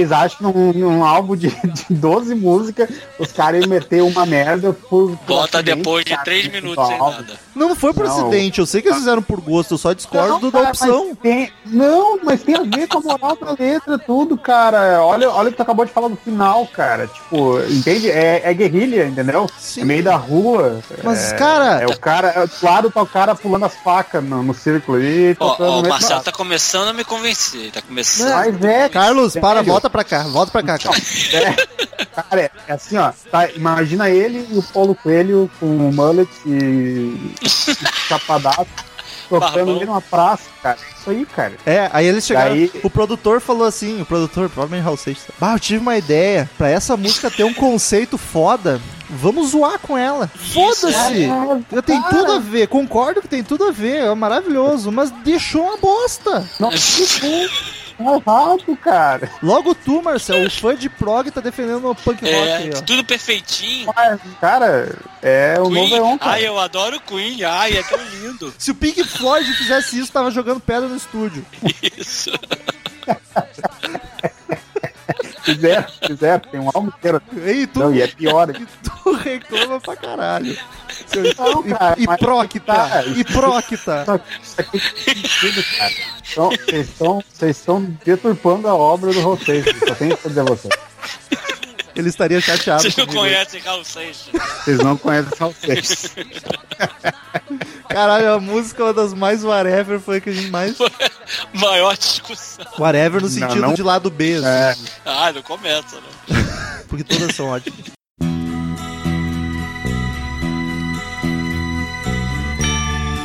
Vocês acham que num, num álbum de, de 12 músicas, os caras iam meter uma merda por. acidente, depois de cara, 3 no minutos sem nada. Não, não foi por Não. acidente. Eu sei que eles fizeram por gosto. Eu só discordo Não, da cara, opção. mas tem- não, mas tem a ver com a moral da letra, tudo, cara. Olha, olha o que tu acabou de falar no final, cara. Tipo, entende? É, é guerrilha, entendeu? Sim. É meio da rua. Mas, é, cara- É o cara. É, do lado tá o cara pulando as facas no, no círculo e Ó, ó, o Marcelo tá começando a me convencer. Tá começando. Mas é, Carlos, para, sério. Volta pra cá. Volta pra cá, cara. É, cara, é, é assim, ó. tá, imagina ele e o Paulo Coelho com o mullet e, e chapadaço tocando Barbão. no meio de uma praça, cara. Isso aí, cara. É, aí eles chegaram. Daí- O produtor falou assim: o produtor, provavelmente Raul Seixas. Bah, eu tive uma ideia. Pra essa música ter um conceito foda, vamos zoar com ela. Foda-se! É, Tem tudo a ver, concordo que tem tudo a ver, é maravilhoso, mas deixou uma bosta. Não, tá errado, cara. Logo tu, Marcel, o fã de prog tá defendendo o punk rock É, aí, tudo perfeitinho. Mas, cara, é o novo Queen. Eon, cara. Ai, eu adoro Queen. Ai, é tão lindo. Se o Pink Floyd fizesse isso, tava jogando pedra no estúdio. Isso. Fizeram, fizeram, tem um álbum inteiro. Ei, tu, Não, e é pior. e tu reclama pra caralho. Não, cara, e, e prócta, tá. e que Isso aqui tem sentido, cara. Então, Vocês estão vocês estão deturpando a obra do Rosseis. Só tenho que dizer vocês. Ele estaria chateado Vocês não comigo. conhecem Raul Seixas. Vocês não conhecem só vocês. Caralho, a música é uma das mais whatever, foi a que a gente mais... Maior discussão. Whatever no Não, sentido não. de lado B, assim, É, Ah, não começa, né? porque todas são ótimas.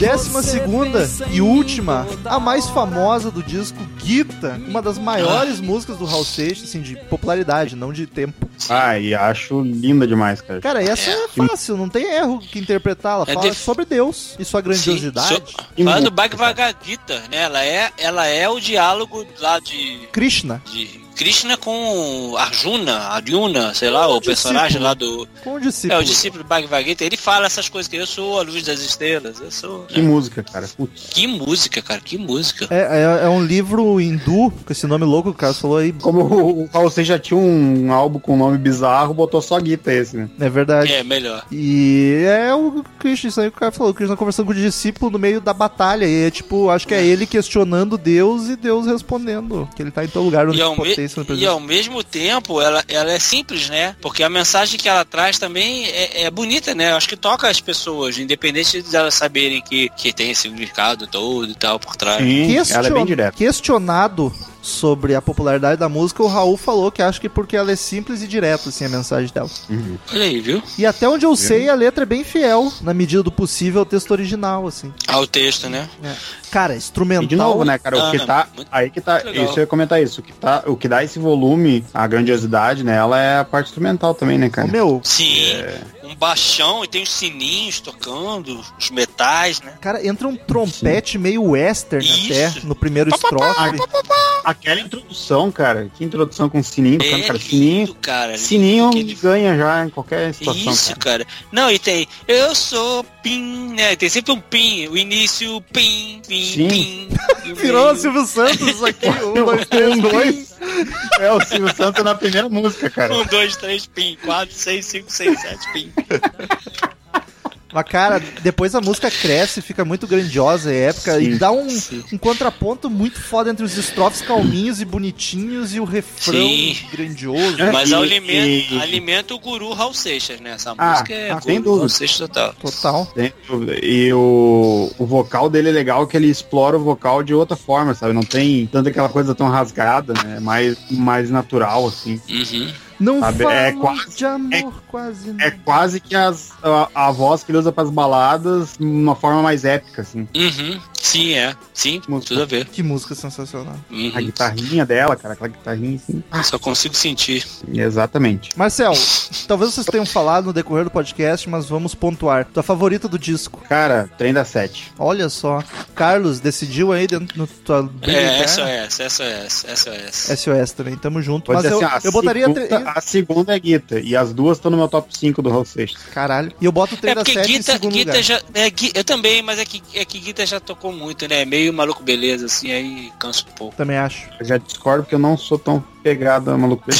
Décima segunda e última, a mais famosa do disco, Guita, uma das maiores músicas do Raul Seixas, assim, de popularidade, não de tempo. Ai, acho linda demais, cara. Cara, essa é, fácil, não tem erro que interpretar. Ela É fala def- sobre Deus e sua grandiosidade. Sim, so- Falando do Bhagavad Gita, né? Ela é, ela é o diálogo lá de, Krishna, de Krishna com Arjuna, Arjuna, sei lá, o personagem discípulo. lá do. com o É, discípulo. o discípulo do Bhagavad Gita. Ele fala essas coisas que eu sou a luz das estrelas. Eu sou. Que música, cara. Putz. Que música, cara, que música. É, é, é um livro hindu, com esse nome louco que o cara falou aí. Como o Seixas já tinha um álbum com nome bizarro, botou só Guita esse, né? É verdade. É, melhor. E é o Krishna, isso aí que o cara falou. O Krishna conversando com o discípulo no meio da batalha. E é tipo, acho que é ele questionando Deus e Deus respondendo. Que ele tá em todo lugar E ao, me- e ao mesmo tempo, ela, ela é simples, né? Porque a mensagem que ela traz também é, é bonita, né? Eu acho que toca as pessoas, independente de elas saberem que, que tem esse significado todo e tal por trás. Sim, Question- ela é bem direta. Questionado sobre a popularidade da música, o Raul falou que acha que porque ela é simples e direta, assim, a mensagem dela. Olha aí, viu? E até onde eu sei, a letra é bem fiel, na medida do possível, ao texto original, assim. Ah, o texto, né? É. Cara, instrumental. E de novo, né, cara, o Ah, que tá. muito- Aí que tá. legal. Isso eu ia comentar isso. O que, tá, o que dá esse volume, a grandiosidade nela é a parte instrumental também, né, cara? meu, Sim, É. um baixão e tem os sininhos tocando, os metais, né? cara, entra um trompete meio western Isso. até no primeiro estrofe. Aquela introdução, cara. Que introdução com sininho É cara. Sininho. lindo, cara. Sininho Aquele- ganha já em qualquer situação, Isso, cara. cara. Não, e tem eu sou pin, né? Tem sempre um pin, o início pin, pin, Sim. o Virou o Silvio Santos aqui. Um, dois, três, Um, dois. É o Silvio Santos na primeira música, cara. Um, dois, três, pin, quatro, seis, cinco, seis, sete, pin. Mas, cara, depois a música cresce, fica muito grandiosa e épica e Sim, dá um, um contraponto muito foda entre os estrofes calminhos e bonitinhos e o refrão Sim. grandioso. É, Mas e- alimenta, e- alimenta o guru Raul Seixas, né? Essa Ah, música é ah, guru sem dúvida. Raul Seixas total. Total. Sem dúvida. E o, o vocal dele é legal que ele explora o vocal de outra forma, sabe? Não tem tanto aquela coisa tão rasgada, né? É Mais, mais natural, assim. Uhum. Não Sabe, falo é quase- de amor, quase não. É quase que as, a, a voz que ele usa pras baladas, de uma forma mais épica, assim. Uhum. Sim, é. Sim, Música. tudo a ver. Que música sensacional. Uhum. A guitarrinha dela, cara, aquela guitarrinha, assim. Só consigo sentir. Exatamente. Marcel, talvez vocês tenham falado no decorrer do podcast, mas vamos pontuar. Tua favorita do disco? Cara, trem da sete. Olha só. Carlos decidiu aí dentro no tua É? SOS, SOS, SOS. SOS também, tamo junto. Vou Mas eu, assim, eu botaria. segunda, a segunda é Guita. E as duas estão no meu top 5 do Raul Seixas. Caralho. E eu boto o É 3 da 7 em segundo Guita lugar. já. É, eu também, mas é que, é que Guita já tocou muito, né? Meio maluco beleza, assim, aí cansa um pouco. Também acho. Eu já discordo porque eu não sou tão pegado a maluco.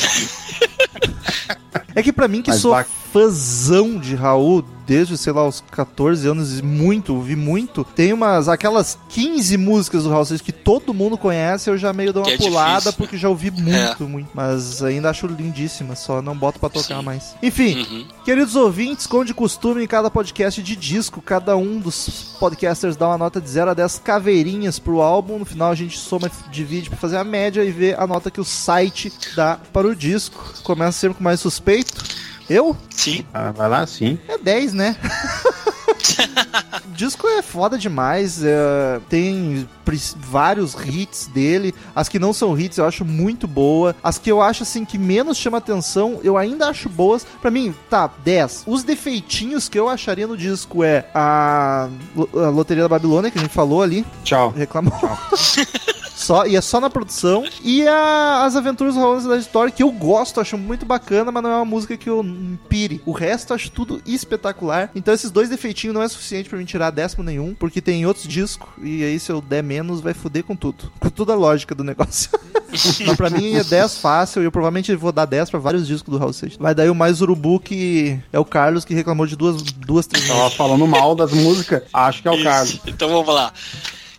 É que pra mim, que Mas sou vai- fãzão de Raul desde, sei lá, os 14 anos, e muito, ouvi muito, tem umas, aquelas 15 músicas do Raul Seixas que todo mundo conhece, eu já meio dou uma Que é pulada, difícil, porque já ouvi muito, muito. Mas ainda acho lindíssima, só não boto pra tocar Sim. mais. Enfim, Uhum. Queridos ouvintes, como de costume, em cada podcast de disco, cada um dos podcasters dá uma nota de 0 a 10 caveirinhas pro álbum. No final a gente soma, divide pra fazer a média e ver a nota que o site dá para o disco. Começa sempre com mais suspeito. Eu? Sim. Ah, vai lá, sim. É 10, né? o disco é foda demais. é, tem vários hits dele. As que não são hits eu acho muito boa. As que eu acho assim que menos chama atenção, eu ainda acho boas. Pra mim, tá, 10. Os defeitinhos que eu acharia no disco é a, a Loteria da Babilônia, que a gente falou ali. Tchau. Reclamou. Só, e é só na produção. E a- as aventuras do Raul na Cidade História, que eu gosto, acho muito bacana, mas não é uma música que eu pire. O resto eu acho tudo espetacular. Então esses dois defeitinhos não é suficiente pra me tirar décimo nenhum, porque tem outros discos, e aí se eu der menos, vai foder com tudo. Com toda a lógica do negócio. mas pra mim é 10 fácil, e eu provavelmente vou dar 10 pra vários discos do Raul Seixas. Vai daí o mais urubu, que é o Carlos, que reclamou de duas, duas três Tava falando mal das músicas, acho que é o Isso. Carlos. Então vamos lá.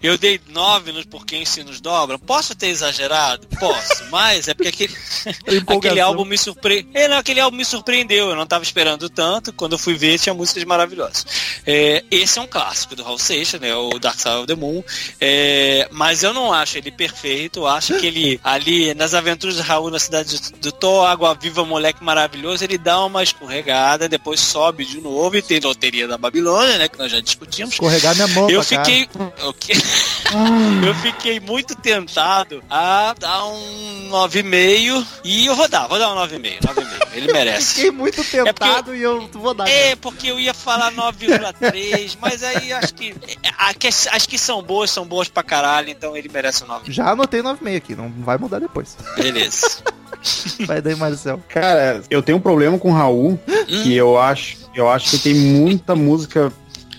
Eu dei nove nos Por Quem Se Nos Dobra. Posso ter exagerado? Posso, mas é porque aquele, aquele álbum me surpreendeu. É, aquele álbum me surpreendeu. Eu não estava esperando tanto. Quando eu fui ver, tinha músicas maravilhosas. É, esse é um clássico do Raul Seixas, né? O Dark Side of the Moon. É, mas eu não acho ele perfeito. Eu acho que ele, ali, nas aventuras de Raul na cidade do Thor, Água Viva, moleque maravilhoso, ele dá uma escorregada, depois sobe de novo e tem Loteria da Babilônia, né? Que nós já discutimos. Escorregar minha mão, Eu fiquei. Eu, que- eu fiquei muito tentado a dar um 9,5 e eu vou dar, vou dar um 9,5. 9,5. Ele merece. Fiquei muito tentado e eu vou dar. É, porque eu ia falar 9,3, mas aí acho que. a que- As que são boas são boas pra caralho, então ele merece um 9. Já anotei 9,5 aqui, não vai mudar depois. Beleza. Vai daí, Marcel. Cara, eu tenho um problema com o Raul, que eu acho, eu acho que tem muita música,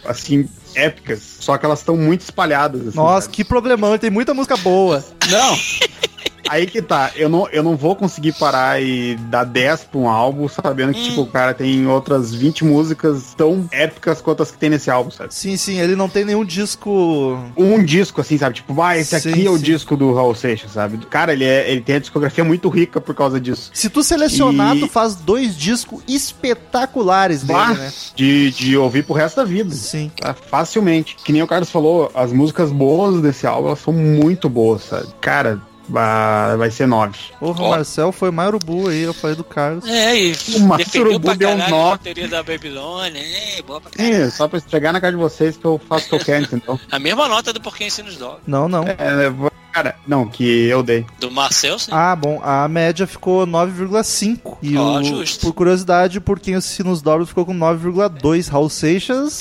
assim, épicas, só que elas estão muito espalhadas. assim, Nossa, sabe? que problemão, tem muita música boa. Não! Aí que tá, eu não, eu não vou conseguir parar e dar 10 pra um álbum, sabendo que, Hum. tipo, o cara tem outras 20 músicas tão épicas quanto as que tem nesse álbum, sabe? Sim, sim, ele não tem nenhum disco. Um disco, assim, sabe? Tipo, ah, esse Sim, aqui é o disco do Raul Seixas, sabe? Cara, ele, é, ele tem a discografia muito rica por causa disso. Se tu selecionar, E- tu faz dois discos espetaculares dele, né? de, de ouvir pro resto da vida. Sim. Tá? Facilmente. Que nem o Carlos falou, as músicas boas desse álbum, elas são muito boas, sabe? Cara, Ah, vai ser 9. Porra, o Ó. Marcel foi mais urubu aí, eu falei do Carlos. É, e surubu pra deu um caralho a nó. bateria da Babilônia. É, boa pra caralho. É, só pra chegar na casa de vocês que eu faço o que eu quero, entendeu? A mesma nota do Porquê Ensina os Dogos. Não, não. É, cara, não, que eu dei. Do Marcel, sim. Ah, bom, a média ficou 9,5. E Ó, o, justo. por curiosidade, por quem assistiu nos dobros ficou com 9,2. Raul Seixas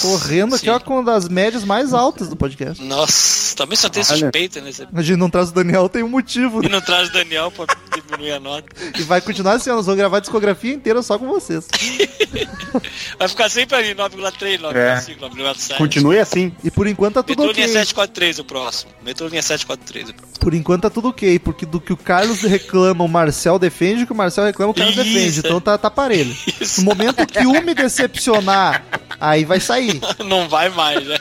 correndo aqui, Sim. ó, com uma das médias mais altas do podcast. Nossa, também só tem suspeita nesse. A gente não traz o Daniel, tem um motivo. E né? não traz o Daniel pra diminuir a nota. E vai continuar assim, ó, nós vamos gravar a discografia inteira só com vocês. Vai ficar sempre ali, 9,3, 9,5, 9,7. Continue assim. E por enquanto tá tudo Metrô ok. linha 743 o próximo. Metrô linha 743 o próximo. Por enquanto tá tudo ok, porque do que o Carlos reclama, o Marcel defende, o que o Marcel reclama, o Carlos Isso, defende. Então tá, tá parelho. Isso. No momento que um me decepcionar, aí vai sair. Não vai mais, né?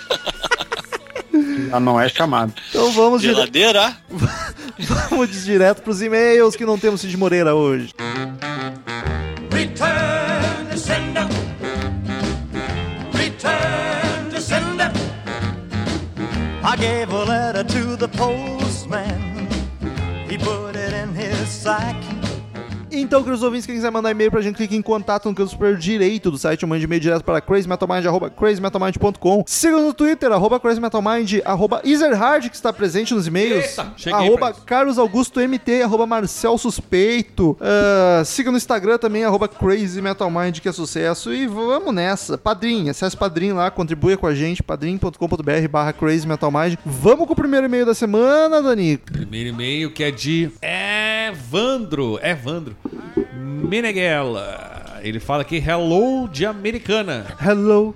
Já não é chamado. Então vamos, dire... Geladeira? vamos direto pros e-mails que não temos Cid Moreira hoje. Return to sender. Return to sender. I gave a letter to the postman. He put it in his sack. Então, queridos ouvintes, quem quiser mandar e-mail pra gente, clique em contato no canto superior direito do site, mande e-mail direto para crazymetalmind, arroba crazymetalmind.com. Siga no Twitter, arroba crazymetalmind, arroba Ezerhard, que está presente nos e-mails, Eita, cheguei arroba pra Carlos Augusto MT, arroba Marcel Suspeito. Ah, siga no Instagram também, arroba crazymetalmind, que é sucesso. E vamos nessa. Padrinho, acesse Padrinho lá, contribua com a gente, padrim.com.br barra crazymetalmind. Vamos com o primeiro e-mail da semana, Dani. Primeiro e-mail que é de Evandro. Evandro. Meneghella. Ele fala aqui, hello de americana. Hello,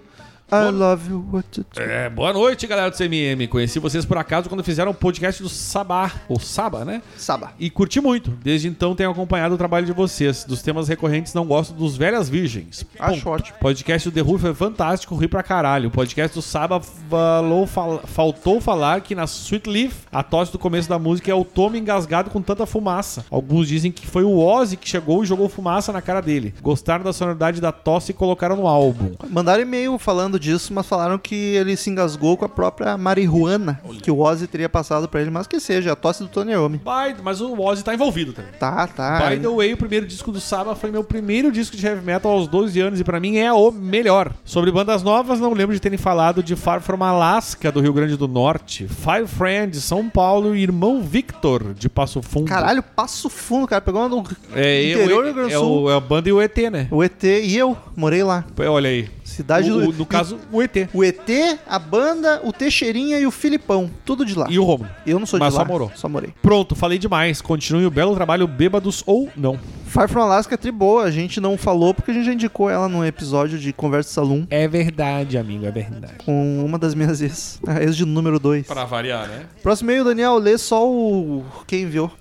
I love you, what you do. É, boa noite, galera do CMM. Conheci vocês por acaso quando fizeram o podcast do Sabá, ou Saba, né? Saba. E curti muito. Desde então tenho acompanhado o trabalho de vocês. Dos temas recorrentes não gosto dos velhas virgens. Acho ótimo. O podcast do The Roof é fantástico, ri pra caralho. O podcast do Saba falou- fal- faltou falar que na Sweet Leaf, a tosse do começo da música é o Tommy engasgado com tanta fumaça. Alguns dizem que foi o Ozzy que chegou e jogou fumaça na cara dele. Gostaram da sonoridade da tosse e colocaram no álbum. Mandaram e-mail falando disso, mas falaram que ele se engasgou com a própria marihuana que o Ozzy teria passado pra ele, mas que seja, a tosse do Tony Iommi. By- mas o Ozzy tá envolvido também. Tá, tá. By the way, o primeiro disco do Saba foi meu primeiro disco de heavy metal aos 12 anos e pra mim é o melhor. Sobre bandas novas, não lembro de terem falado de Far From Alaska, do Rio Grande do Norte, Five Friends, São Paulo e Irmão Victor, de Passo Fundo. Caralho, passo fundo, cara. Pegou no é, interior eu, do Rio Grande é, do Sul. o, é a banda e o ET, né? O ET e eu morei lá. Olha aí. Cidade O- do. o- no caso, o ET. O ET, a banda, o Teixeirinha e o Filipão. Tudo de lá. E o Romulo. Eu não sou Mas de lá. só morou. Só morei. Pronto, falei demais. Continue o belo trabalho Bêbados ou Não. Far From Alaska é tri boa. A gente não falou porque a gente já indicou ela num episódio de Conversa Salum É verdade, amigo, é verdade. com uma das minhas ex. A ex de número 2. Pra variar, né? Próximo e-mail, Daniel, lê só o. Quem enviou.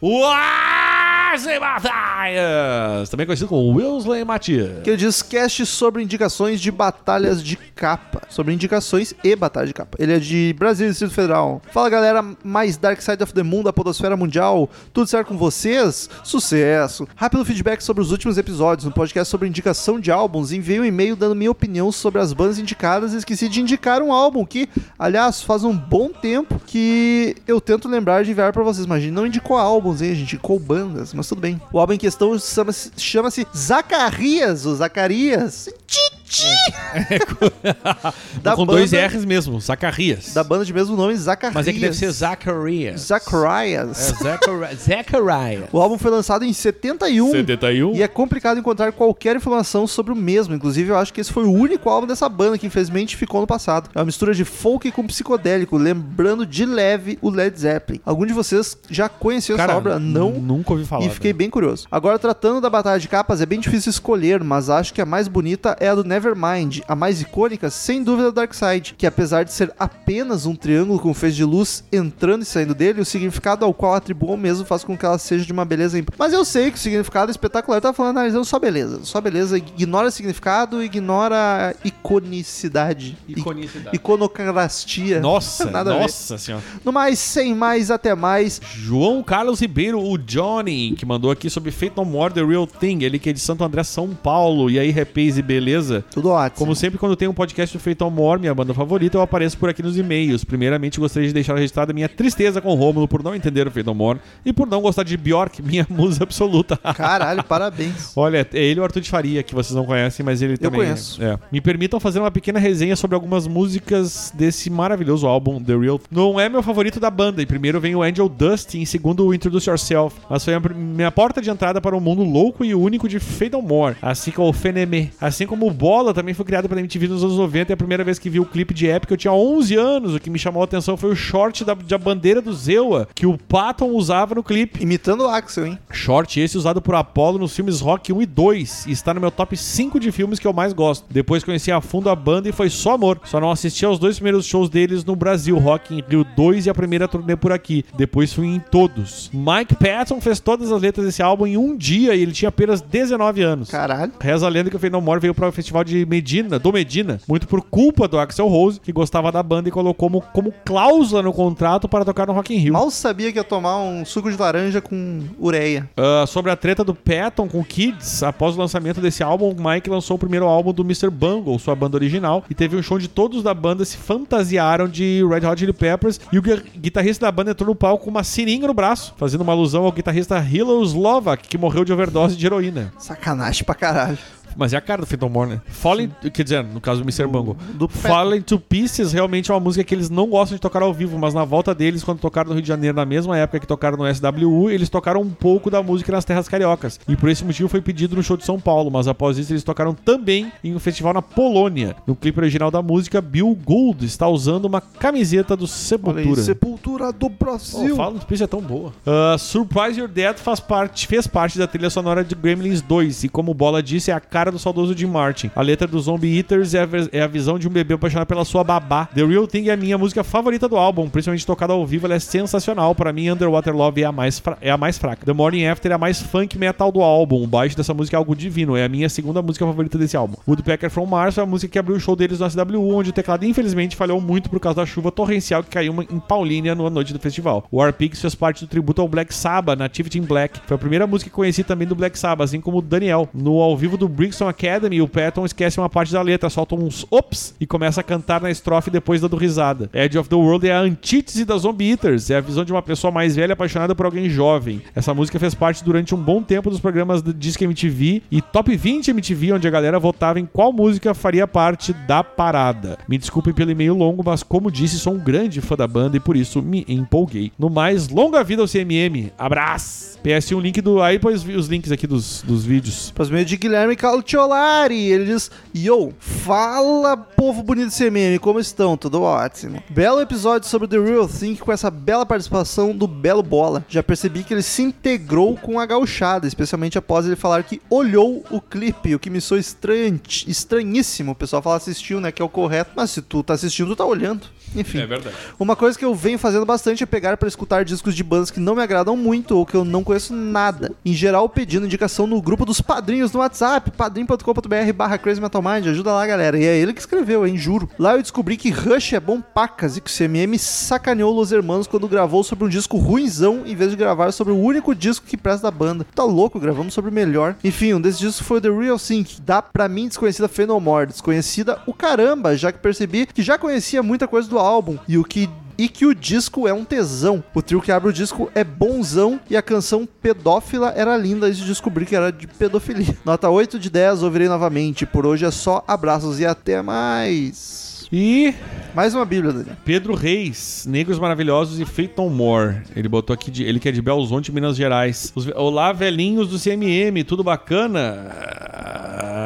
Wesley Matias! Também conhecido como Wesley Matias. Que ele diz cast sobre indicações de batalhas de capa. Sobre indicações e batalha de capa. Ele é de Brasil, Distrito Federal. Fala galera, mais Dark Side of the Moon da Podosfera Mundial. Tudo certo com vocês? Sucesso! Rápido feedback sobre os últimos episódios. No podcast sobre indicação de álbuns, enviei um e-mail dando minha opinião sobre as bandas indicadas e esqueci de indicar um álbum que, aliás, faz um bom tempo que eu tento lembrar de enviar pra vocês. Mas a gente não indicou álbuns, hein? A gente indicou bandas, mas tudo bem. O álbum em questão chama-se chama-se Zacarias, o Zacarias. Titi! Da com banda- dois R's mesmo, Zacarias. Da banda de mesmo nome, Zacarias. Mas é que deve ser Zacarias. Zacharias. É Zacharias. O álbum foi lançado em 71. 71. E é complicado encontrar qualquer informação sobre o mesmo. Inclusive, eu acho que esse foi o único álbum dessa banda que infelizmente ficou no passado. É uma mistura de folk com psicodélico, lembrando de leve o Led Zeppelin. Algum de vocês já conheceu Cara, essa obra? Não. Nunca ouvi falar. E fiquei velho. bem curioso. Agora, tratando da batalha de capas, é bem difícil escolher, mas acho que a mais bonita é a do Nevermind. A mais icônica, sem dúvida, a Dark Side, que apesar de ser apenas um triângulo com feixe de luz entrando e saindo dele, o significado ao qual atribuam mesmo faz com que ela seja de uma beleza ímpar. Mas eu sei que o significado é espetacular. Eu tava falando, analisando só beleza. Só beleza, ignora significado, ignora a iconicidade. I- Iconicidade. Iconoclastia. Nossa, Nada nossa senhora. No mais, sem mais, até mais. João Carlos Ribeiro, o Johnny, que mandou aqui sobre Fate No More The Real Thing, ele que é de Santo André, São Paulo. E aí, repês e beleza. Tudo ótimo. Como sempre, quando tem um podcast do Feito More, minha banda favorita, eu apareço por aqui nos e-mails. Primeiramente, gostaria de deixar registrada minha tristeza com o Rômulo por não entender o Feito More e por não gostar de Bjork, minha musa absoluta. Caralho, parabéns. Olha, é ele e o Arthur de Faria, que vocês não conhecem, mas ele também. conheço. É. Me permitam fazer uma pequena resenha sobre algumas músicas desse maravilhoso álbum, The Real. Não é meu favorito da banda. Em primeiro vem o Angel Dust, e em segundo o Introduce Yourself. Mas foi a minha porta de entrada para o mundo louco e único de No More, assim como o Fenemé. Assim como o Bola também foi criado pela MTV nos anos 90 e a primeira vez que vi o clipe de Epic eu tinha 11 anos. O que me chamou a atenção foi o short da, da bandeira do Zewa, que o Patton usava no clipe. Imitando o Axel, hein? Short esse usado por Apollo nos filmes Rock 1 e 2 e está no meu top 5 de filmes que eu mais gosto. Depois conheci a fundo a banda e foi só amor. Só não assisti aos dois primeiros shows deles no Brasil, Rock in Rio 2 e a primeira turnê por aqui. Depois fui em todos. Mike Patton fez todas as letras desse álbum em um dia e ele tinha apenas 19 anos. Caralho. Reza a lenda que o Fade No More veio para o festival de Medina, do Medina, muito por culpa do Axel Rose, que gostava da banda e colocou como, como cláusula no contrato para tocar no Rock in Rio. Mal sabia que ia tomar um suco de laranja com ureia. Ah, sobre a treta do Patton com Kids, após o lançamento desse álbum, o Mike lançou o primeiro álbum do Mr. Bungle, sua banda original, e teve um show onde todos da banda se fantasiaram de Red Hot Chili Peppers e o gui- guitarrista da banda entrou no palco com uma seringa no braço, fazendo uma alusão ao guitarrista Hilo Slovak, que morreu de overdose de heroína. Sacanagem pra caralho. Mas é a cara do Phantom More, né? Falling, quer dizer, no caso do Mr. Bungle. do Falling to Pieces realmente é uma música que eles não gostam de tocar ao vivo, mas na volta deles, quando tocaram no Rio de Janeiro, na mesma época que tocaram no SWU, eles tocaram um pouco da música nas terras cariocas. E por esse motivo foi pedido no show de São Paulo, mas após isso eles tocaram também em um festival na Polônia. No clipe original da música, Bill Gould está usando uma camiseta do Olha aí, Sepultura. Sepultura do Oh, Brasil. Fala to Pieces é tão boa. Ah, Surprise Your Dead faz parte, fez parte da trilha sonora de Gremlins 2 e como o Bola disse, é a cara do saudoso Jim Martin. A letra do Zombie Eaters é a, é a visão de um bebê apaixonado pela sua babá. The Real Thing é a minha música favorita do álbum, principalmente tocada ao vivo, ela é sensacional. Para mim, Underwater Love é a, mais é a mais fraca. The Morning After é a mais funk metal do álbum. O baixo dessa música é algo divino, é a minha segunda música favorita desse álbum. Woodpecker From Mars foi a música que abriu o show deles no SWU, onde o teclado infelizmente falhou muito por causa da chuva torrencial que caiu em Paulínia na noite do festival. War Pigs fez parte do tributo ao Black Sabbath, Nativity in Black. Foi a primeira música que conheci também do Black Sabbath, assim como o Daniel. No ao vivo do Brixton Academy, o Patton esquece uma parte da letra, solta uns ops e começa a cantar na estrofe depois dando risada. Edge of the World é a antítese da Zombie Eaters, é a visão de uma pessoa mais velha apaixonada por alguém jovem. Essa música fez parte durante um bom tempo dos programas do Disque MTV e Top 20 MTV, onde a galera votava em qual música faria parte da parada. Me desculpem pelo e-mail longo, mas como disse, sou um grande fã da banda e por isso me empolguei. No mais, longa vida ao CMM. Abraço! PS1 link do. Aí vi os links aqui dos, dos vídeos. Próximo e-mail de Guilherme Calciolari. Ele diz: Yo, fala povo bonito do CMM, como estão? Tudo ótimo. Belo episódio sobre The Real Thing com essa bela participação do Belo Bola. Já percebi que ele se integrou com a gauchada, especialmente após ele falar que olhou o clipe, o que me estranho, estranhíssimo. O pessoal fala assistiu, né? Que é o correto. Mas se tu tá assistindo, tu tá olhando. Enfim. É verdade. Uma coisa que eu venho fazendo bastante é pegar pra escutar discos de bandas que não me agradam muito ou que eu não conheço nada. Em geral, pedindo indicação no grupo dos padrinhos no WhatsApp, padrim.com.br barra Crazy Metal Mind. Ajuda lá, galera. E é ele que escreveu, hein? Juro. Lá eu descobri que Rush é bom pacas e que o CMM sacaneou Los Hermanos quando gravou sobre um disco ruinzão em vez de gravar sobre o único disco que presta da banda. Tá louco, gravamos sobre o melhor. Enfim, um desses discos foi The Real Thing, que dá pra mim desconhecida Fenomore. Desconhecida o caramba, já que percebi que já conhecia muita coisa do álbum e o que e que o disco é um tesão. O trio que abre o disco é bonzão e a canção pedófila era linda antes de descobrir que era de pedofilia. Nota 8 de 10, ouvirei novamente. Por hoje é só abraços e até mais. E Mais uma bíblia, Daniel. Pedro Reis, Negros Maravilhosos e Feito No More. Ele botou aqui, de, ele que é de Belzonte, Minas Gerais. Os- Olá, velhinhos do CMM, tudo bacana?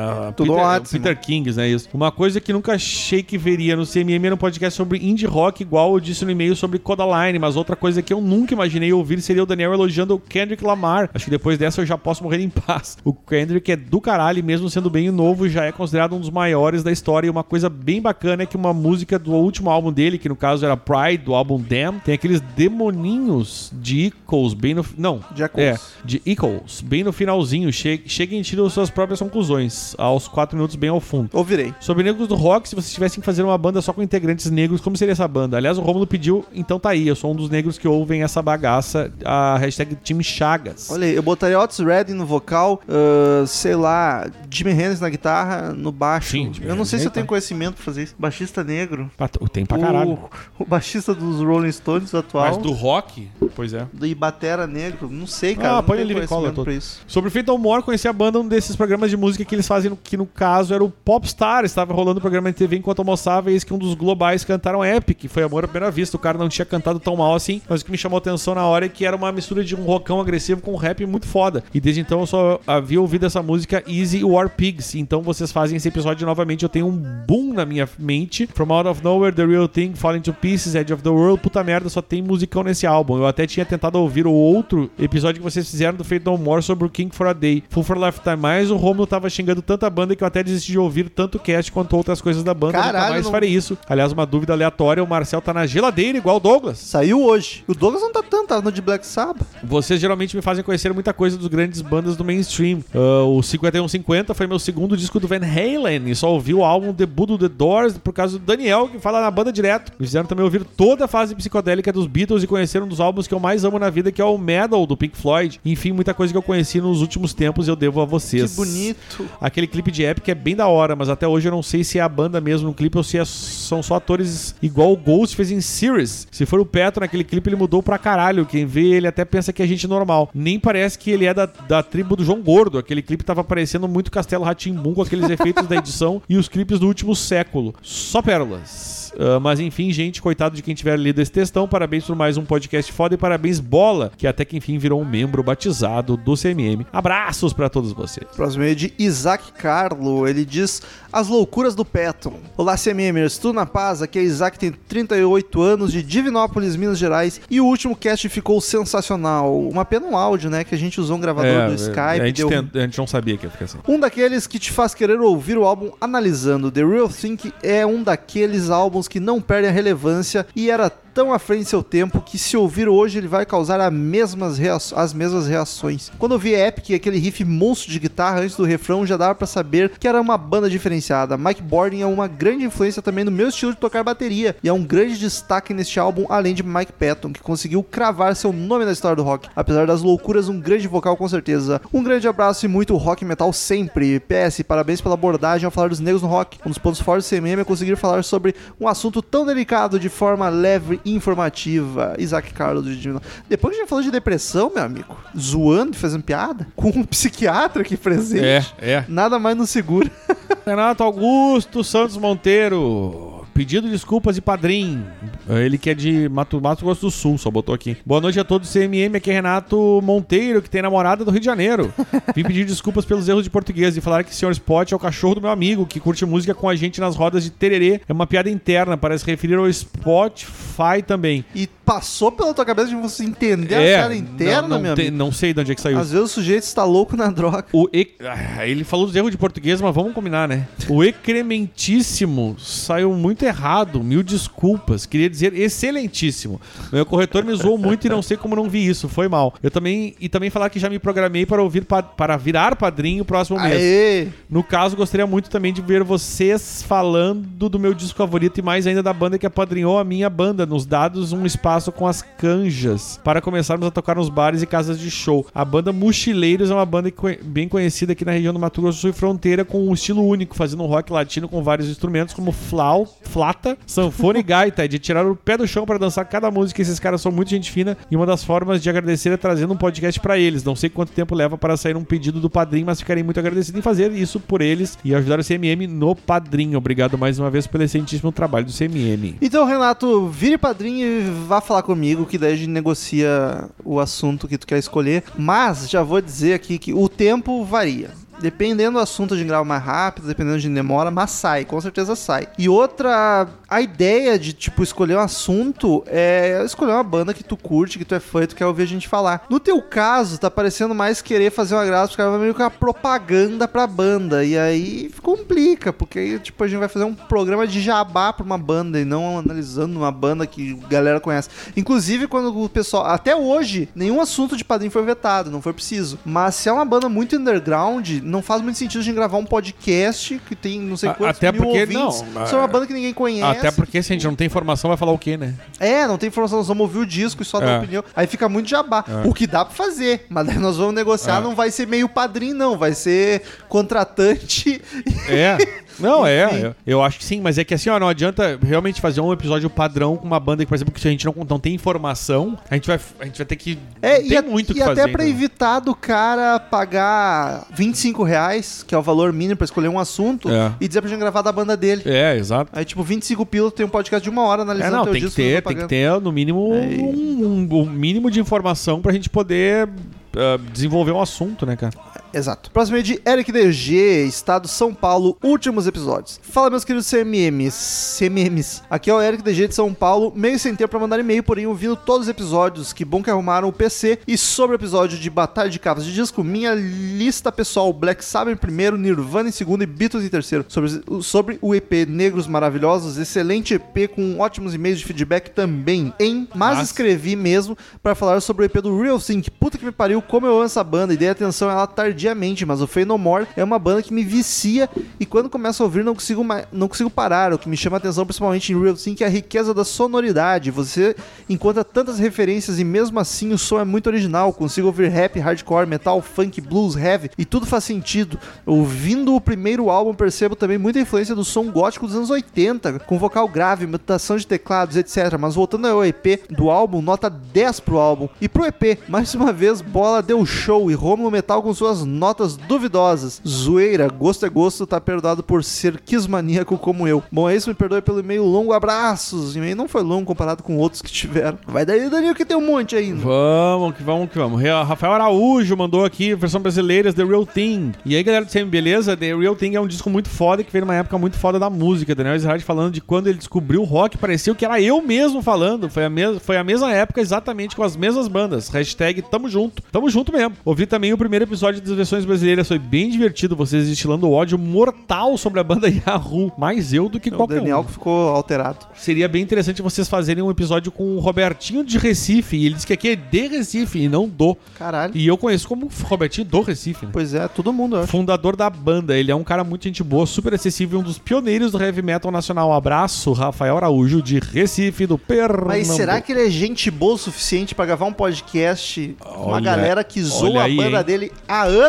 Ah, Tudo Peter, ótimo. Peter Kings, né? Isso. Uma coisa que nunca achei que veria no CMM era um podcast sobre indie rock, igual eu disse no e-mail sobre Codaline, mas outra coisa que eu nunca imaginei ouvir seria o Daniel elogiando o Kendrick Lamar. Acho que depois dessa eu já posso morrer em paz. O Kendrick é do caralho, mesmo sendo bem novo, já é considerado um dos maiores da história. E uma coisa bem bacana é que uma música do último álbum dele, que no caso era Pride, do álbum Damn, tem aqueles demoninhos de Equals bem no. Não. De Equals. É, de Equals, bem no finalzinho. Che cheguem e tiram suas próprias conclusões. Ao uns 4 minutos bem ao fundo. Ouvirei. Sobre negros do rock, se vocês tivessem que fazer uma banda só com integrantes negros, como seria essa banda? Aliás, o Romulo pediu, então tá aí, eu sou um dos negros que ouvem essa bagaça, a hashtag Time Chagas. Olha aí, eu botaria Otis Redding no vocal, ah, sei lá, Jimmy Hendrix na guitarra, no baixo. Sim, eu não sei se eu tenho conhecimento pra fazer isso. Baixista negro. Tem pra caralho. O, o baixista dos Rolling Stones atual. Mas do rock, pois é. Do Ibatera Negro. Não sei, cara. Ah, não põe ele e cola todo. Sobre o Fatal More, conheci a banda um desses programas de música que eles fazem, no- que no caso era o Popstar. Estava rolando o programa de TV enquanto almoçava, e eis que um dos globais cantaram Epic. Foi amor à primeira vista. O cara não tinha cantado tão mal assim, mas o que me chamou atenção na hora é que era uma mistura de um rockão agressivo com um rap muito foda. E desde então eu só havia ouvido essa música Easy War Pigs. Então vocês fazem esse episódio novamente. Eu tenho um boom na minha mente. From Out of Nowhere, The Real Thing, Falling to Pieces, Edge of the World. Puta merda, só tem musicão nesse álbum. Eu até tinha tentado ouvir o outro episódio que vocês fizeram do Fate No More sobre o King for a Day. Full for a Lifetime. Mas o Romulo tava xingando tanta banda que eu até desisti de ouvir tanto cast quanto outras coisas da banda. Nunca Caralho, mais não- farei isso. Aliás, uma dúvida aleatória: o Marcel tá na geladeira, igual o Douglas. Saiu hoje. O Douglas não tá tanto, tá no de Black Sabbath. Vocês geralmente me fazem conhecer muita coisa dos grandes bandas do mainstream. Ah, o 5150 foi meu segundo disco do Van Halen e só ouvi o álbum debut do The Doors por causa do Daniel, que fala na banda direto. Me fizeram também ouvir toda a fase psicodélica dos Beatles e conhecer um dos álbuns que eu mais amo na vida, que é o Metal do Pink Floyd. Enfim, muita coisa que eu conheci nos últimos tempos eu devo a vocês. Que bonito. Aquele clipe de Epic é bem da hora, mas até hoje eu não sei se é a banda mesmo no clipe ou se é- são só atores igual o Ghost fez em Series. Se for o Petro naquele clipe, ele mudou pra caralho. Quem vê ele até pensa que é gente normal. Nem parece que ele é da, da tribo do João Gordo. Aquele clipe tava parecendo muito Castelo Ratimbum com aqueles efeitos da edição e os clipes do último século. Só pérolas. Ah, mas enfim, gente, coitado de quem tiver lido esse textão. Parabéns por mais um podcast foda e parabéns, Bola, que até que enfim virou um membro batizado do CMM. Abraços pra todos vocês. Próximo é de Isaac Carlo. Ele diz As loucuras do Patton. Olá, CMMers. Tudo na paz? Aqui é Isaac, tem 38 anos, de Divinópolis, Minas Gerais. E o último cast ficou sensacional. Uma pena um áudio, né? Que a gente usou um gravador do Skype. É, a, gente deu- tem- a gente não sabia que ia ficar assim. Um daqueles que te faz querer ouvir o álbum analisando. The Real Thing é um daqueles álbuns que não perdem a relevância e era tão à frente de seu tempo que se ouvir hoje ele vai causar as mesmas, as mesmas reações. Quando eu vi Epic, aquele riff monstro de guitarra antes do refrão, já dava pra saber que era uma banda diferenciada. Mike Bordin é uma grande influência também no meu estilo de tocar bateria e é um grande destaque neste álbum, além de Mike Patton, que conseguiu cravar seu nome na história do rock. Apesar das loucuras, um grande vocal com certeza. Um grande abraço e muito rock metal sempre. PS, parabéns pela abordagem ao falar dos negros no rock. Um dos pontos fortes do CMM é conseguir falar sobre um assunto tão delicado de forma leve informativa. Isaac Carlos de. Depois que a gente falou de depressão, meu amigo, zoando e fazendo piada, com um psiquiatra aqui presente. É, é. Nada mais nos segura. Renato Augusto Santos Monteiro. Pedido desculpas e padrinho. Ele que é de Mato, Mato Grosso do Sul, só botou aqui. Boa noite a todos do CMM, aqui é Renato Monteiro, que tem namorada do Rio de Janeiro. Vim pedir desculpas pelos erros de português e falar que o Sr. Spot é o cachorro do meu amigo, que curte música com a gente nas rodas de tererê. É uma piada interna, para se referir ao Spotify também. E passou pela tua cabeça de você entender a é, piada interna, não, não, meu tem- amigo. não sei de onde é que saiu Às vezes o sujeito está louco na droga. O e... Ah, Ele falou dos erros de português, mas vamos combinar, né? O excrementíssimo saiu muito errado. Mil desculpas. Queria dizer excelentíssimo. Meu corretor me zoou muito e não sei como não vi isso. Foi mal. Eu também. E também falar que já me programei para ouvir pa- para virar padrinho o próximo mês. Aê! No caso, gostaria muito também de ver vocês falando do meu disco favorito e mais ainda da banda que apadrinhou a minha banda, nos dados um espaço com as canjas, para começarmos a tocar nos bares e casas de show. A banda Mochileiros é uma banda que bem conhecida aqui na região do Mato Grosso do Sul e fronteira, com um estilo único, fazendo um rock latino com vários instrumentos como flau, flata, sanfona e gaita, de tirar o pé do chão para dançar cada música. Esses caras são muito gente fina e uma das formas de agradecer é trazendo um podcast para eles. Não sei quanto tempo leva para sair um pedido do padrinho, mas ficarei muito agradecido em fazer isso por eles e ajudar o CMM no padrinho. Obrigado mais uma vez pelo excelentíssimo trabalho do CMM. Então, Renato, vire padrinho e vá falar comigo, que daí a gente negocia o assunto que tu quer escolher. Mas já vou dizer aqui que o tempo varia. Dependendo do assunto, gente grava mais rápido, dependendo de demora, mas sai, com certeza sai. E outra, A ideia de, tipo, escolher um assunto é escolher uma banda que tu curte, que tu é fã e tu quer ouvir a gente falar. No teu caso, tá parecendo mais querer fazer uma graça, porque vai meio que uma propaganda pra banda. E aí complica, porque aí, tipo, a gente vai fazer um programa de jabá pra uma banda e não analisando uma banda que a galera conhece. Inclusive, quando o pessoal. Até hoje, nenhum assunto de padrinho foi vetado, não foi preciso. Mas se é uma banda muito underground, não faz muito sentido a gente gravar um podcast que tem não sei A- quantos até mil porque, ouvintes. não, Se é uma banda que ninguém conhece. Até porque se a gente não tem informação, vai falar o quê, né? É, não tem informação, nós vamos ouvir o disco e só dar É. opinião. Aí fica muito jabá. O que dá pra fazer, mas daí nós vamos negociar, É. não vai ser meio padrinho, não. Vai ser contratante. É. Não, é, Enfim. eu, acho que sim, mas é que assim, ó, não adianta realmente fazer um episódio padrão com uma banda que, por exemplo, que se a gente não, não tem informação, a gente vai, a gente vai ter que. É, e, tem a- muito e que fazer. até pra então. evitar do cara pagar 25 reais, que é o valor mínimo pra escolher um assunto, É. e dizer pra gente gravar da banda dele. É, exato. Aí, tipo, 25 pila tem um podcast de uma hora É, analisando não, teu tem que disco. ter, fazendo tem que ter no mínimo Aí. um, um- um mínimo de informação pra gente poder ah, desenvolver um assunto, né, cara? Exato. Próximo é de Eric DG, Estado São Paulo, últimos episódios. Fala, meus queridos CMMs. CMMs. Aqui é o Eric DG de São Paulo, meio sem tempo pra mandar e-mail, porém ouvindo todos os episódios. Que bom que arrumaram o PC. E sobre o episódio de Batalha de Capas de Disco, minha lista pessoal: Black Sabbath em primeiro, Nirvana em segundo e Beatles em terceiro. Sobre, sobre o EP Negros Maravilhosos, excelente EP com ótimos e-mails de feedback também, hein? Mas Mas- escrevi mesmo pra falar sobre o EP do Real Think. Puta que me pariu, como eu amo essa banda e dei atenção a ela tardiamente, mas o Fey No More é uma banda que me vicia e quando começo a ouvir não consigo, não consigo parar. O que me chama a atenção principalmente em Real Think é a riqueza da sonoridade. Você encontra tantas referências e mesmo assim o som é muito original. Consigo ouvir rap, hardcore, metal, funk, blues, heavy e tudo faz sentido. Ouvindo o primeiro álbum percebo também muita influência do som gótico dos anos 80, com vocal grave, mutação de teclados, etc. Mas voltando ao EP do álbum, nota 10 pro álbum. E pro EP, mais uma vez, Bola deu show e Romulo Metal com suas notas duvidosas. Zoeira, gosto é gosto, tá perdoado por ser quismaníaco como eu. Bom, é isso, me perdoe pelo e-mail longo, abraços. E-mail não foi longo comparado com outros que tiveram. Vai daí, Danilo, que tem um monte ainda. Vamos que vamos que vamos. Ra- Rafael Araújo mandou aqui, versão brasileira, The Real Thing. E aí, galera do CM, beleza? The Real Thing é um disco muito foda que veio numa época muito foda da música. Daniel Ezerhard falando de quando ele descobriu o rock, pareceu que era eu mesmo falando. Foi a, mes foi a mesma época, exatamente com as mesmas bandas. Hashtag tamo junto. Tamo junto mesmo. Ouvi também o primeiro episódio das versões brasileiras, foi bem divertido. Vocês destilando ódio mortal sobre a banda Yahoo. Mais eu do que É O qualquer Daniel um. que ficou alterado. Seria bem interessante vocês fazerem um episódio com o Robertinho de Recife. E ele disse que aqui é de Recife e não do. Caralho. E eu conheço como Robertinho do Recife, né? Pois é, todo mundo, eu. Fundador da banda, ele é um cara muito gente boa, super acessível, um dos pioneiros do heavy metal nacional. Abraço, Rafael Araújo de Recife, do Pernambuco. Mas será que ele é gente boa o suficiente pra gravar um podcast com uma galera que zoa a banda hein? dele há anos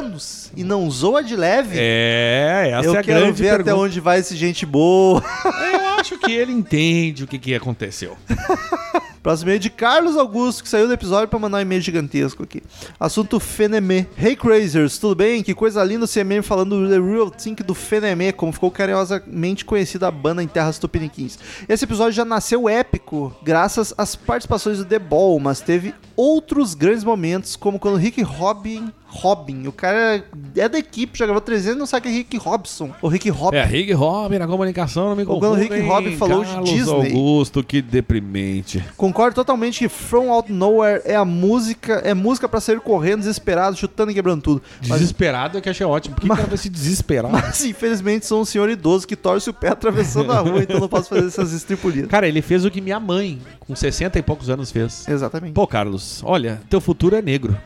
e não zoa de leve? É, essa Eu é a quero grande ver pergunta. até onde vai esse gente boa. Eu acho que ele entende o que, que aconteceu. Próximo e-mail de Carlos Augusto, que saiu do episódio pra mandar um e-mail gigantesco aqui. Assunto Fenemê. Hey Crazers, tudo bem? Que coisa linda o CMM falando do The Real Think do Fenemê, como ficou carinhosamente conhecida a banda em terras tupiniquins. Esse episódio já nasceu épico, graças às participações do The Ball, mas teve outros grandes momentos, como quando Rick Robin... Robin, o cara é da equipe, já gravou 300 e não sabe que é Rick Robson. Ou Rick Robin. É, Rick Robin na comunicação, não me Ou quando o Rick confundem. Robin falou de Disney. Augusto, que deprimente. Concordo totalmente que From Out Nowhere é a música, é música pra sair correndo, desesperado, chutando e quebrando tudo. Mas, Desesperado é que achei ótimo. Por que Mas- o cara vai se desesperar? mas, infelizmente sou um senhor idoso que torce o pé atravessando a rua, então não posso fazer essas estripulias. Cara, ele fez o que minha mãe, com 60 e poucos anos, fez. Exatamente. Pô, Carlos, olha, teu futuro é negro.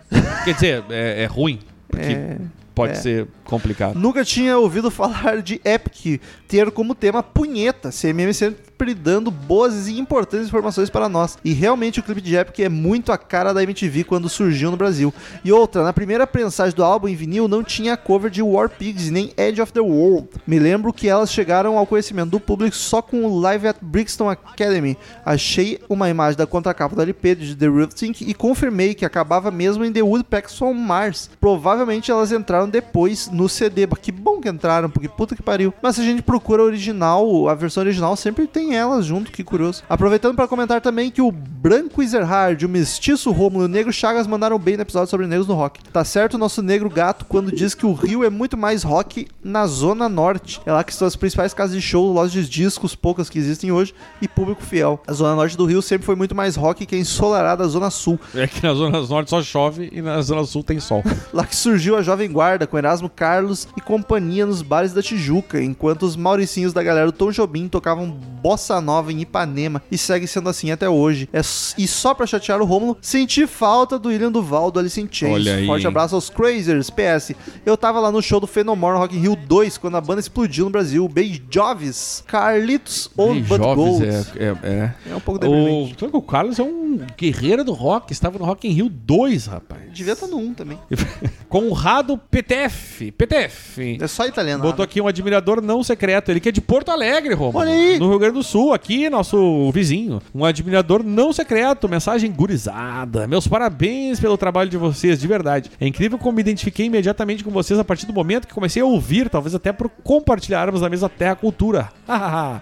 Quer dizer, é, é ruim. Porque É, pode é. ser complicado. Nunca tinha ouvido falar de Epic ter como tema punheta, CMM sempre dando boas e importantes informações para nós. E realmente o clipe de Epic é muito a cara da MTV quando surgiu no Brasil. E outra, na primeira prensagem do álbum em vinil não tinha cover de War Pigs nem Edge of the World. Me lembro que elas chegaram ao conhecimento do público só com o Live at Brixton Academy. Achei uma imagem da contracapa do LP de The Real Think e confirmei que acabava mesmo em The Woodpeckers on Mars. Provavelmente elas entraram depois no CD. Que bom que entraram, porque puta que pariu. Mas se a gente procura o original, a versão original sempre tem tem elas junto, que curioso. Aproveitando para comentar também que o Branco Ezerhard, o Mestiço Rômulo e o Negro Chagas mandaram bem no episódio sobre negros no rock. Tá certo o nosso negro gato quando diz que o Rio é muito mais rock na Zona Norte. É lá que estão as principais casas de show, lojas de discos, poucas que existem hoje, e público fiel. A Zona Norte do Rio sempre foi muito mais rock que a ensolarada Zona Sul. É que na Zona Norte só chove e na Zona Sul tem sol. Lá que surgiu a Jovem Guarda com Erasmo Carlos e companhia nos bares da Tijuca, enquanto os mauricinhos da galera do Tom Jobim tocavam bossa nova em Ipanema e segue sendo assim até hoje. É, e só pra chatear o Rômulo, senti falta do William Duval do Alice in Chains. Olha aí, Forte abraço aos Crazers. PS, eu tava lá no show do Fenomore Rock in Rio 2 quando a banda explodiu no Brasil. Beijoves, Carlitos ou Bud jovens, Gold. é, é, é. É um pouco O, deprimente. que o Carlos é um guerreiro do rock, estava no Rock in Rio 2, rapaz. Devia estar no 1 também. Conrado PTF. PTF. É só italiano. Botou aqui um admirador não secreto. Ele que é de Porto Alegre, Romulo. Olha aí. No Rio Grande do Sul, aqui, nosso vizinho. Um admirador não secreto. Mensagem gurizada. Meus parabéns pelo trabalho de vocês, de verdade. É incrível como me identifiquei imediatamente com vocês a partir do momento que comecei a ouvir, talvez até por compartilharmos a mesma terra cultura.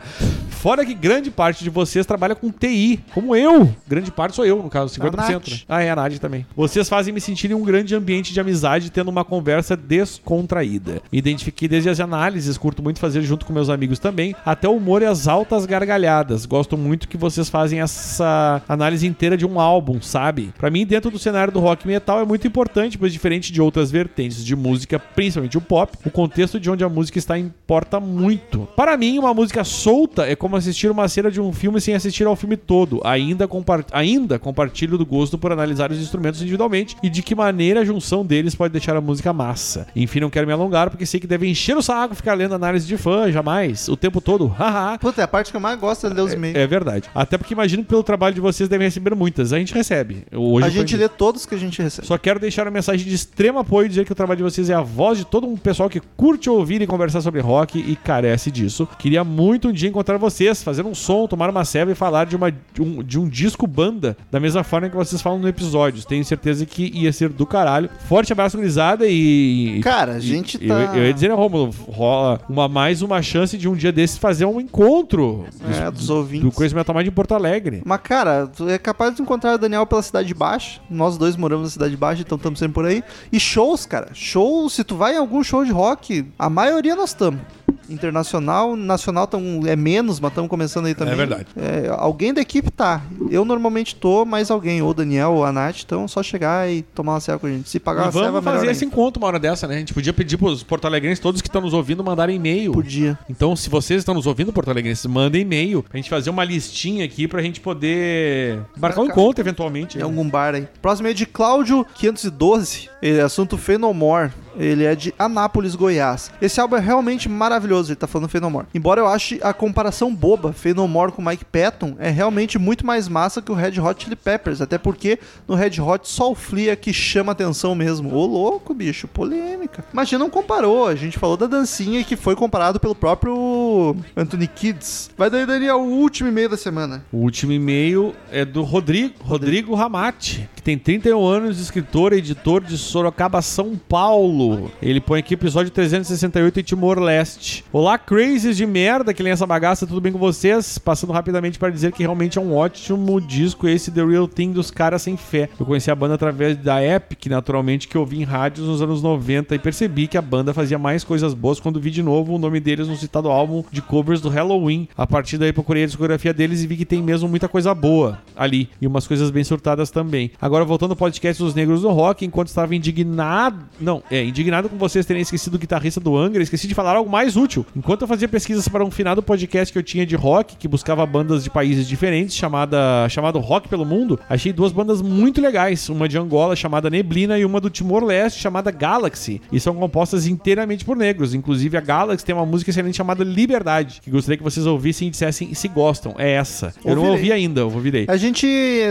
Fora que grande parte de vocês trabalha com TI, como eu. Grande parte sou eu, no caso, 50%. Nath. né? Ah, é a Nádia também. Vocês fazem me sentir em um grande ambiente de amizade, tendo uma conversa descontraída. Me identifiquei desde as análises, curto muito fazer junto com meus amigos também, até o humor e as altas gargalhadas. Gosto muito que vocês fazem essa análise inteira de um álbum, sabe? Pra mim, dentro do cenário do rock metal é muito importante, pois diferente de outras vertentes de música, principalmente o pop, o contexto de onde a música está importa muito. Para mim, uma música solta é como assistir uma cena de um filme sem assistir ao filme todo. Ainda, compar ainda compartilho do gosto por analisar os instrumentos individualmente e de que maneira a junção deles pode deixar a música massa. Enfim, não quero me alongar porque sei que deve encher o saco ficar lendo análise de fã, jamais. O tempo todo, haha. Puta, é a parte que eu mais gosto é ler os e-mails. É verdade. Até porque imagino que pelo trabalho de vocês devem receber muitas. A gente recebe. Hoje a gente lê todos que a gente recebe. só quero deixar uma mensagem de extremo apoio e dizer que o trabalho de vocês é a voz de todo um pessoal que curte ouvir e conversar sobre rock e carece disso. Queria muito um dia encontrar vocês, fazer um som, tomar uma ceva e falar de, uma, de, um, de um disco banda, da mesma forma que vocês falam no episódio. Tenho certeza que ia ser do caralho. Forte abraço, gurizada, e... Cara, a e- gente eu- tá- Eu, ia dizer, né, Romulo, rola uma, mais uma chance de um dia desses fazer um encontro É, dos ouvintes. do Metal Mind em Porto Alegre. Mas, cara, tu é capaz de encontrar o Daniel pela Cidade Baixa. Nós dois moramos na Cidade Baixa, então estamos sempre por aí. E shows, cara. Shows, se tu vai em algum show de rock, a maioria nós estamos. Internacional, nacional tão, é menos, mas estamos começando aí também. verdade. É, alguém da equipe tá. Eu normalmente tô, mas alguém, ou o Daniel ou a Nath, então é só chegar e tomar uma ceva com a gente. Se pagar E uma ceva, vamos melhor fazer ainda. esse encontro uma hora dessa, né? A gente podia pedir pros porto-alegrenses, todos que estão nos ouvindo, mandarem e-mail. Podia. Então, se vocês estão nos ouvindo, porto-alegrenses, mandem e-mail pra gente fazer uma listinha aqui pra gente poder marcar um encontro eventualmente. Em né? algum bar aí. Próximo é de Cláudio 512. Ele é assunto Fenomore. Ele é de Anápolis, Goiás. Esse álbum é realmente maravilhoso, ele tá falando Fenomore. Embora eu ache a comparação boba, Fenomore com Mike Patton é realmente muito mais massa que o Red Hot Chili Peppers. Até porque no Red Hot só o Flea é que chama atenção mesmo. Ô louco, bicho, polêmica. Mas não comparou, a gente falou da dancinha que foi comparado pelo próprio Anthony Kids. Vai daí, Daniel, o último e-mail da semana. O último e-mail é do Rodrigo, Rodrigo Ramati, que tem 31 anos, escritor e editor de Sorocaba, São Paulo. Ele põe aqui episódio 368 em Timor-Leste. Olá, crazies de merda que lê essa bagaça, tudo bem com vocês? Passando rapidamente para dizer que realmente é um ótimo disco esse The Real Thing dos caras sem fé. Eu conheci a banda através da Epic, naturalmente, que eu vi em rádios nos anos 90 e percebi que a banda fazia mais coisas boas quando vi de novo o nome deles no citado álbum de covers do Halloween. A partir daí procurei a discografia deles e vi que tem mesmo muita coisa boa ali e umas coisas bem surtadas também. Agora voltando ao podcast dos Negros do Rock, enquanto estava indignado, não, é, indignado com vocês terem esquecido o guitarrista do Angra, esqueci de falar algo mais útil. Enquanto eu fazia pesquisas para um finado podcast que eu tinha de rock, que buscava bandas de países diferentes, chamada chamado Rock pelo Mundo, achei duas bandas muito legais, uma de Angola chamada Neblina e uma do Timor-Leste chamada Galaxy, e são compostas inteiramente por negros. Inclusive a Galaxy tem uma música excelente chamada Liberdade, que gostaria que vocês ouvissem e dissessem se gostam. É essa. Eu não Ouvirei. ouvi ainda, eu ouvirei. A gente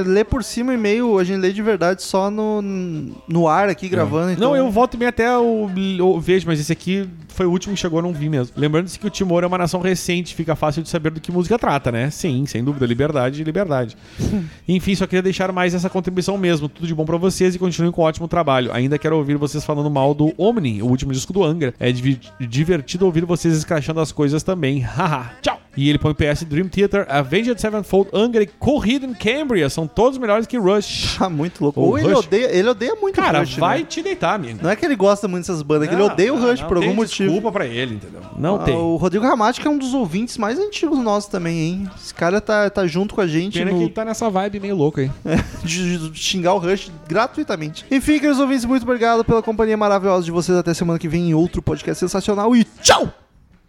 lê por cima o e-mail, a gente lê de verdade só no, no ar aqui gravando. Então... Não, eu volto bem até o, vejo, mas esse aqui foi o último que chegou, eu não vi mesmo. Lembrando-se que o Timor é uma nação recente, fica fácil de saber do que música trata, né? Sim, sem dúvida, liberdade liberdade. Enfim, só queria deixar mais essa contribuição mesmo. Tudo de bom pra vocês e continuem com um ótimo trabalho. Ainda quero ouvir vocês falando mal do Omni, o último disco do Angra. É divertido ouvir vocês escrachando as coisas também. Haha, tchau! E ele põe PS Dream Theater, Avenged Sevenfold, Anger e Corrida em Cambria. São todos melhores que Rush. Tá muito louco. Ou ele Rush- odeia, ele odeia muito Cara, Rush, vai né? te deitar, amigo. Não é que ele gosta muito dessas bandas, é que ele odeia o Rush não por algum motivo. desculpa pra ele, entendeu? Não Ah, tem. O Rodrigo Ramati, que é um dos ouvintes mais antigos nossos também, hein? Esse cara tá, tá junto com a gente Pena no, que ele tá nessa vibe meio louca aí. de, de xingar o Rush gratuitamente. Enfim, queridos ouvintes, muito obrigado pela companhia maravilhosa de vocês. Até semana que vem em outro podcast sensacional e tchau!